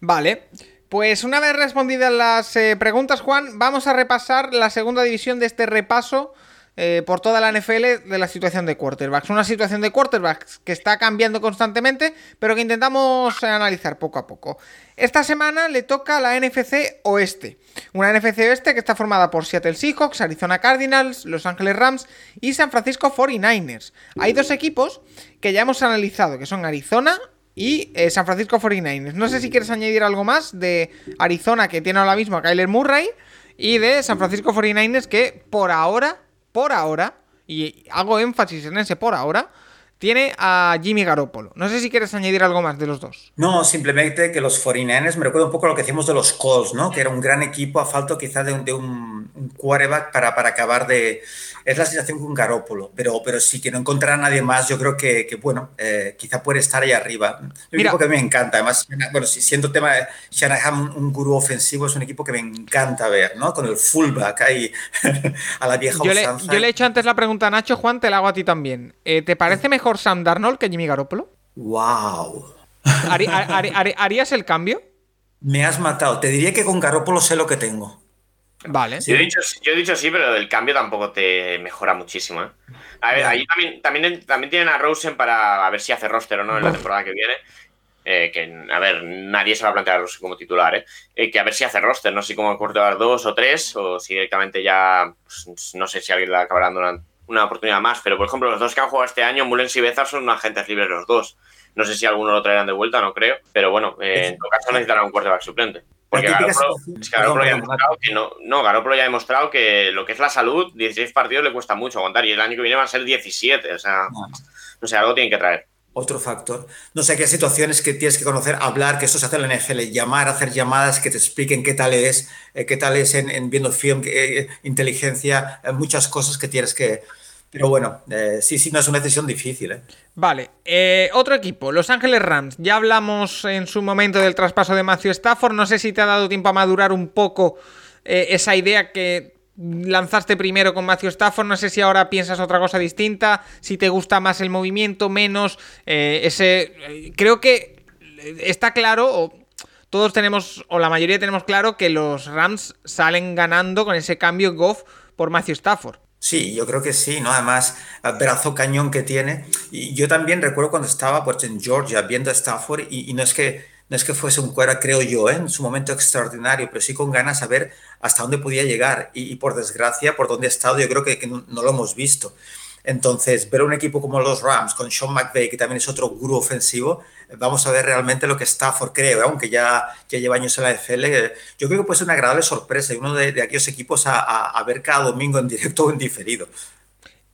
Vale. Pues una vez respondidas las eh, preguntas, Juan, vamos a repasar la segunda división de este repaso eh, por toda la NFL de la situación de quarterbacks. Una situación de quarterbacks que está cambiando constantemente, pero que intentamos analizar poco a poco. Esta semana le toca la NFC Oeste. Una NFC Oeste que está formada por Seattle Seahawks, Arizona Cardinals, Los Ángeles Rams y San Francisco 49ers. Hay dos equipos que ya hemos analizado, que son Arizona y eh, San Francisco 49ers. No sé si quieres añadir algo más de Arizona, que tiene ahora mismo a Kyler Murray, y de San Francisco 49ers, que por ahora por ahora, y hago énfasis en ese por ahora, tiene a Jimmy Garoppolo. No sé si quieres añadir algo más de los dos. No, simplemente que los 49ers me recuerda un poco lo que decimos de los Colts, ¿no? Que era un gran equipo a falta quizás de un, de un, quarterback para, para acabar de... Es la situación con Garoppolo, pero, pero sí que no encontrar a nadie más, yo creo que, que bueno, eh, quizá puede estar ahí arriba. Un equipo que me encanta, además, bueno, siendo tema de Shanahan un gurú ofensivo, es un equipo que me encanta ver, ¿no? Con el fullback ahí a la vieja yo le, yo le he hecho antes la pregunta a Nacho, Juan, te la hago a ti también. Eh, ¿Te parece mejor Sam Darnold que Jimmy Garoppolo? ¡Wow! ¿Harías el cambio? Me has matado. Te diría que con Garoppolo sé lo que tengo. Vale. Yo, he dicho, yo he dicho sí, pero el cambio tampoco te mejora muchísimo. ¿eh? A ver, ahí también, también, también, tienen a Rosen para ver si hace roster o no en la temporada que viene. Eh, que, a ver, nadie se va a plantear a Rosen como titular, ¿eh? ¿eh? que a ver si hace roster, no sé si como cortar dos o tres, o si directamente ya, pues, no sé si alguien la acabará dando una oportunidad más, pero por ejemplo, los dos que han jugado este año, Mullens y Bezar, son agentes libres los dos. No sé si alguno lo traerán de vuelta, no creo, pero bueno, eh, en todo caso necesitarán un quarterback suplente. Porque Garoppolo, es que Garoppolo ya ha demostrado que no, no, Garoppolo ya ha demostrado que lo que es la salud, 16 partidos le cuesta mucho aguantar y el año que viene van a ser 17, o sea, no sé, algo tienen que traer. otro factor. No sé qué situaciones que tienes que conocer, hablar, que esto se hace en la NFL, llamar, hacer llamadas que te expliquen qué tal es, eh, qué tal es en, viendo film, eh, inteligencia, eh, muchas cosas que tienes que... Pero bueno, sí, sí, no es una decisión difícil. Vale, otro equipo, Los Ángeles Rams. Ya hablamos en su momento del traspaso de Matthew Stafford. No sé si te ha dado tiempo a madurar un poco esa idea que lanzaste primero con Matthew Stafford, no sé si ahora piensas otra cosa distinta, si te gusta más el movimiento, menos, eh, ese... Eh, creo que está claro, o todos tenemos, o la mayoría tenemos claro, que los Rams salen ganando con ese cambio Goff por Matthew Stafford. Sí, yo creo que sí, ¿no? Además, brazo cañón que tiene. Y yo también recuerdo cuando estaba pues, en Georgia viendo a Stafford y no es que no es que fuese un cuera, creo yo, ¿eh? en su momento extraordinario, pero sí con ganas de ver hasta dónde podía llegar. Y, por desgracia, por dónde ha estado, yo creo que, no, lo hemos visto. Entonces, ver un equipo como los Rams, con Sean McVay, que también es otro gurú ofensivo, vamos a ver realmente lo que Stafford creo, ¿eh? aunque ya, ya lleva años en la NFL. Yo creo que puede ser una agradable sorpresa y uno de, aquellos equipos a, a ver cada domingo en directo o en diferido.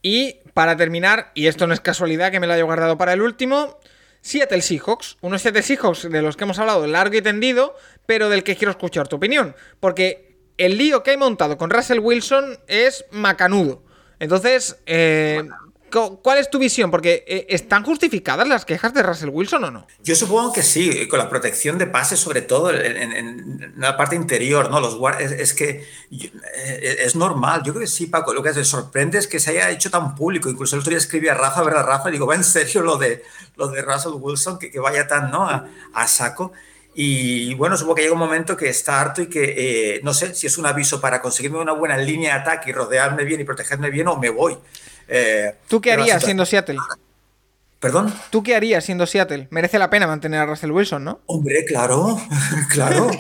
Y para terminar, y esto no es casualidad que me lo haya guardado para el último, Seattle Seahawks, unos Seattle Seahawks de los que hemos hablado largo y tendido, pero del que quiero escuchar tu opinión, porque el lío que hay montado con Russell Wilson es macanudo. Entonces, eh, ¿Cuál es tu visión? Porque eh, ¿están justificadas las quejas de Russell Wilson o no? Yo supongo que sí, con la protección de pases, sobre todo en, la parte interior, ¿no? Los es, es, que eh, es normal. Yo creo que sí, Paco. Lo que se sorprende es que se haya hecho tan público. Incluso el otro día escribí a Rafa, ¿verdad, Rafa? Y digo, ¿va en serio lo de, lo de Russell Wilson? Que, que vaya tan, ¿no? A, saco. Y bueno, supongo que llega un momento que está harto y que eh, no sé si es un aviso para conseguirme una buena línea de ataque y rodearme bien y protegerme bien o me voy. Eh, ¿Tú qué harías siendo Seattle? ¿Perdón? ¿Tú qué harías siendo Seattle? Merece la pena mantener a Russell Wilson, ¿no? Hombre, claro, claro.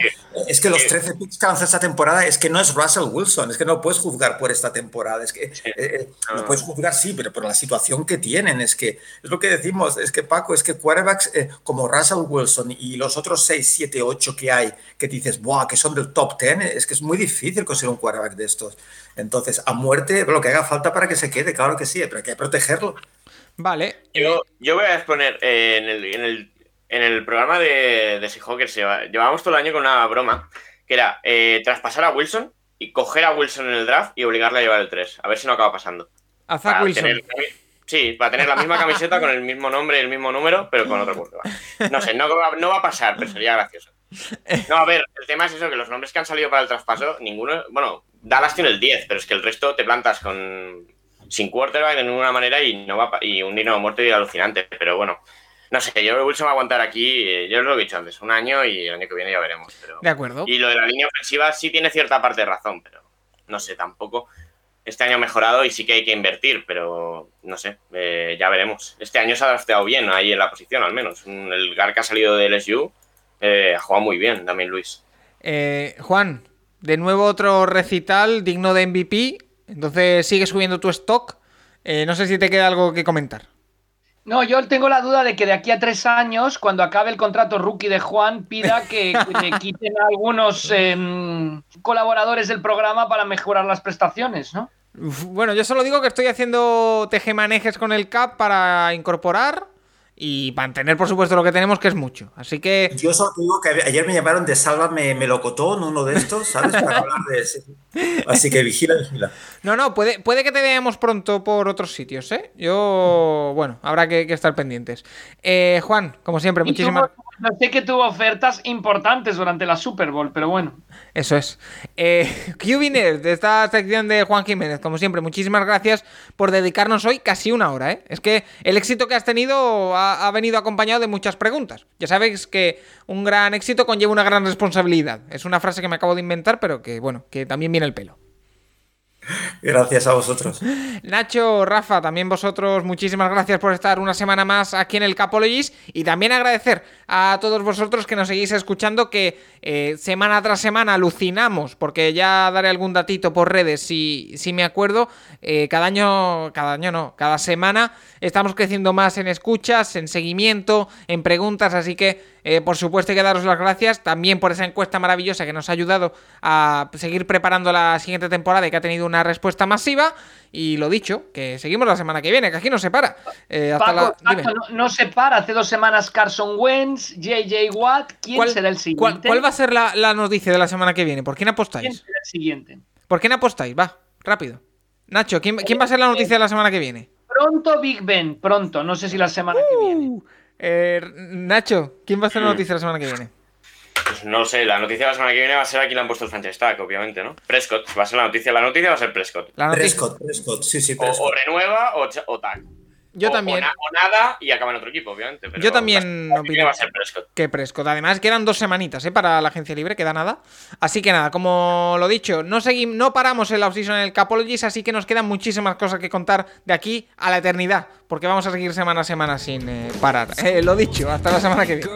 Es que los 13 picks que esta temporada es que no es Russell Wilson, es que no puedes juzgar por esta temporada. Es que eh, eh, no. puedes juzgar, sí, pero por la situación que tienen. Es que es lo que decimos, es que Paco, es que quarterbacks como Russell Wilson y los otros 6, 7, 8 que hay, que dices, ¡buah! que son del top 10, es que es muy difícil conseguir un quarterback de estos. Entonces, a muerte, lo que haga falta para que se quede, claro que sí, pero hay que protegerlo. Vale. Yo, yo voy a exponer eh, en, el, en, el, en, el, programa de, de Seahawks, llevábamos todo el año con una broma, que era eh, traspasar a Wilson y coger a Wilson en el draft y obligarle a llevar el 3. A ver si no acaba pasando. A Zach Wilson. sí, para tener la misma camiseta con el mismo nombre y el mismo número, pero con otro curso. No sé, no, no va a pasar, pero sería gracioso. No, a ver, el tema es eso, que los nombres que han salido para el traspaso, ninguno, bueno, Dallas tiene el 10, pero es que el resto te plantas con sin quarterback de ninguna manera y no va y un dinero muerto y alucinante, pero bueno. No sé, yo creo que Wilson va a aguantar aquí, eh, yo lo he dicho antes, un año y el año que viene ya veremos. Pero... De acuerdo. Y lo de la línea ofensiva sí tiene cierta parte de razón, pero no sé, tampoco. Este año ha mejorado y sí que hay que invertir, pero no sé, eh, ya veremos. Este año se ha drafteado bien ahí en la posición, al menos. El GAR que ha salido del LSU eh, ha jugado muy bien también Luis. Juan, de nuevo otro recital digno de MVP. Entonces sigue subiendo tu stock. Eh, no sé si te queda algo que comentar. No, yo tengo la duda de que de aquí a tres años, cuando acabe el contrato rookie de Juan, pida que, le quiten a algunos em, colaboradores del programa para mejorar las prestaciones, ¿no? Bueno, yo solo digo que estoy haciendo tejemanejes con el CAP para incorporar y mantener, por supuesto, lo que tenemos, que es mucho. Así que. Yo solo digo que ayer me llamaron de Sálvame Melocotón, uno de estos, ¿sabes? Para hablar de ese. Así que vigila, vigila. No, no, puede, puede que te veamos pronto por otros sitios, ¿eh? Yo, bueno, habrá que, estar pendientes. Eh, Juan, como siempre, muchísimas no sé que tuvo ofertas importantes durante la Super Bowl, pero bueno. Eso es. Eh, de esta sección de Juan Jiménez, como siempre, muchísimas gracias por dedicarnos hoy casi una hora. ¿eh? Es que el éxito que has tenido ha, venido acompañado de muchas preguntas. Ya sabéis que un gran éxito conlleva una gran responsabilidad. Es una frase que me acabo de inventar, pero que, bueno, que también viene el pelo. Gracias a vosotros. Nacho, Rafa, también vosotros, muchísimas gracias por estar una semana más aquí en el Capologis y también agradecer a todos vosotros que nos seguís escuchando, que eh, semana tras semana alucinamos, porque ya daré algún datito por redes si, si me acuerdo, eh, cada año, cada año no, cada semana estamos creciendo más en escuchas, en seguimiento, en preguntas, así que Eh, por supuesto, hay que daros las gracias también por esa encuesta maravillosa que nos ha ayudado a seguir preparando la siguiente temporada y que ha tenido una respuesta masiva. Y lo dicho, que seguimos la semana que viene, que aquí no se para. Eh, hasta Paco, la- Paco, dime. no, no se para. Hace dos semanas Carson Wentz, JJ Watt. ¿Quién ¿Cuál, será el siguiente? cuál va a ser la, la noticia de la semana que viene? ¿Por quién ¿Quién apostáis? será el siguiente? ¿Por quién apostáis? Va, rápido. Nacho, ¿quién, quién va a ser la noticia de la semana que viene? Pronto Big Ben, pronto. No sé si la semana que viene. Uh, eh, Nacho, ¿quién va a ser la noticia de la semana que viene? Pues no sé, la noticia de la semana que viene va a ser aquí le han puesto el franchise tag, obviamente, ¿no? Prescott, va a ser la noticia. La noticia va a ser Prescott. La noticia- Prescott, Prescott, sí, sí, O, Prescott. o renueva o, o tag. Yo o, también. O, na, o, nada y acaba en otro equipo, obviamente. Pero yo también la, opino va a ser Prescott. que Prescott. Además, quedan dos semanitas ¿eh? para la agencia libre, queda nada. Así que nada, como lo dicho, no, seguimos, no paramos en la offseason en el Capologies, así que nos quedan muchísimas cosas que contar de aquí a la eternidad, porque vamos a seguir semana a semana sin eh, parar. Eh, lo dicho, hasta la semana que viene.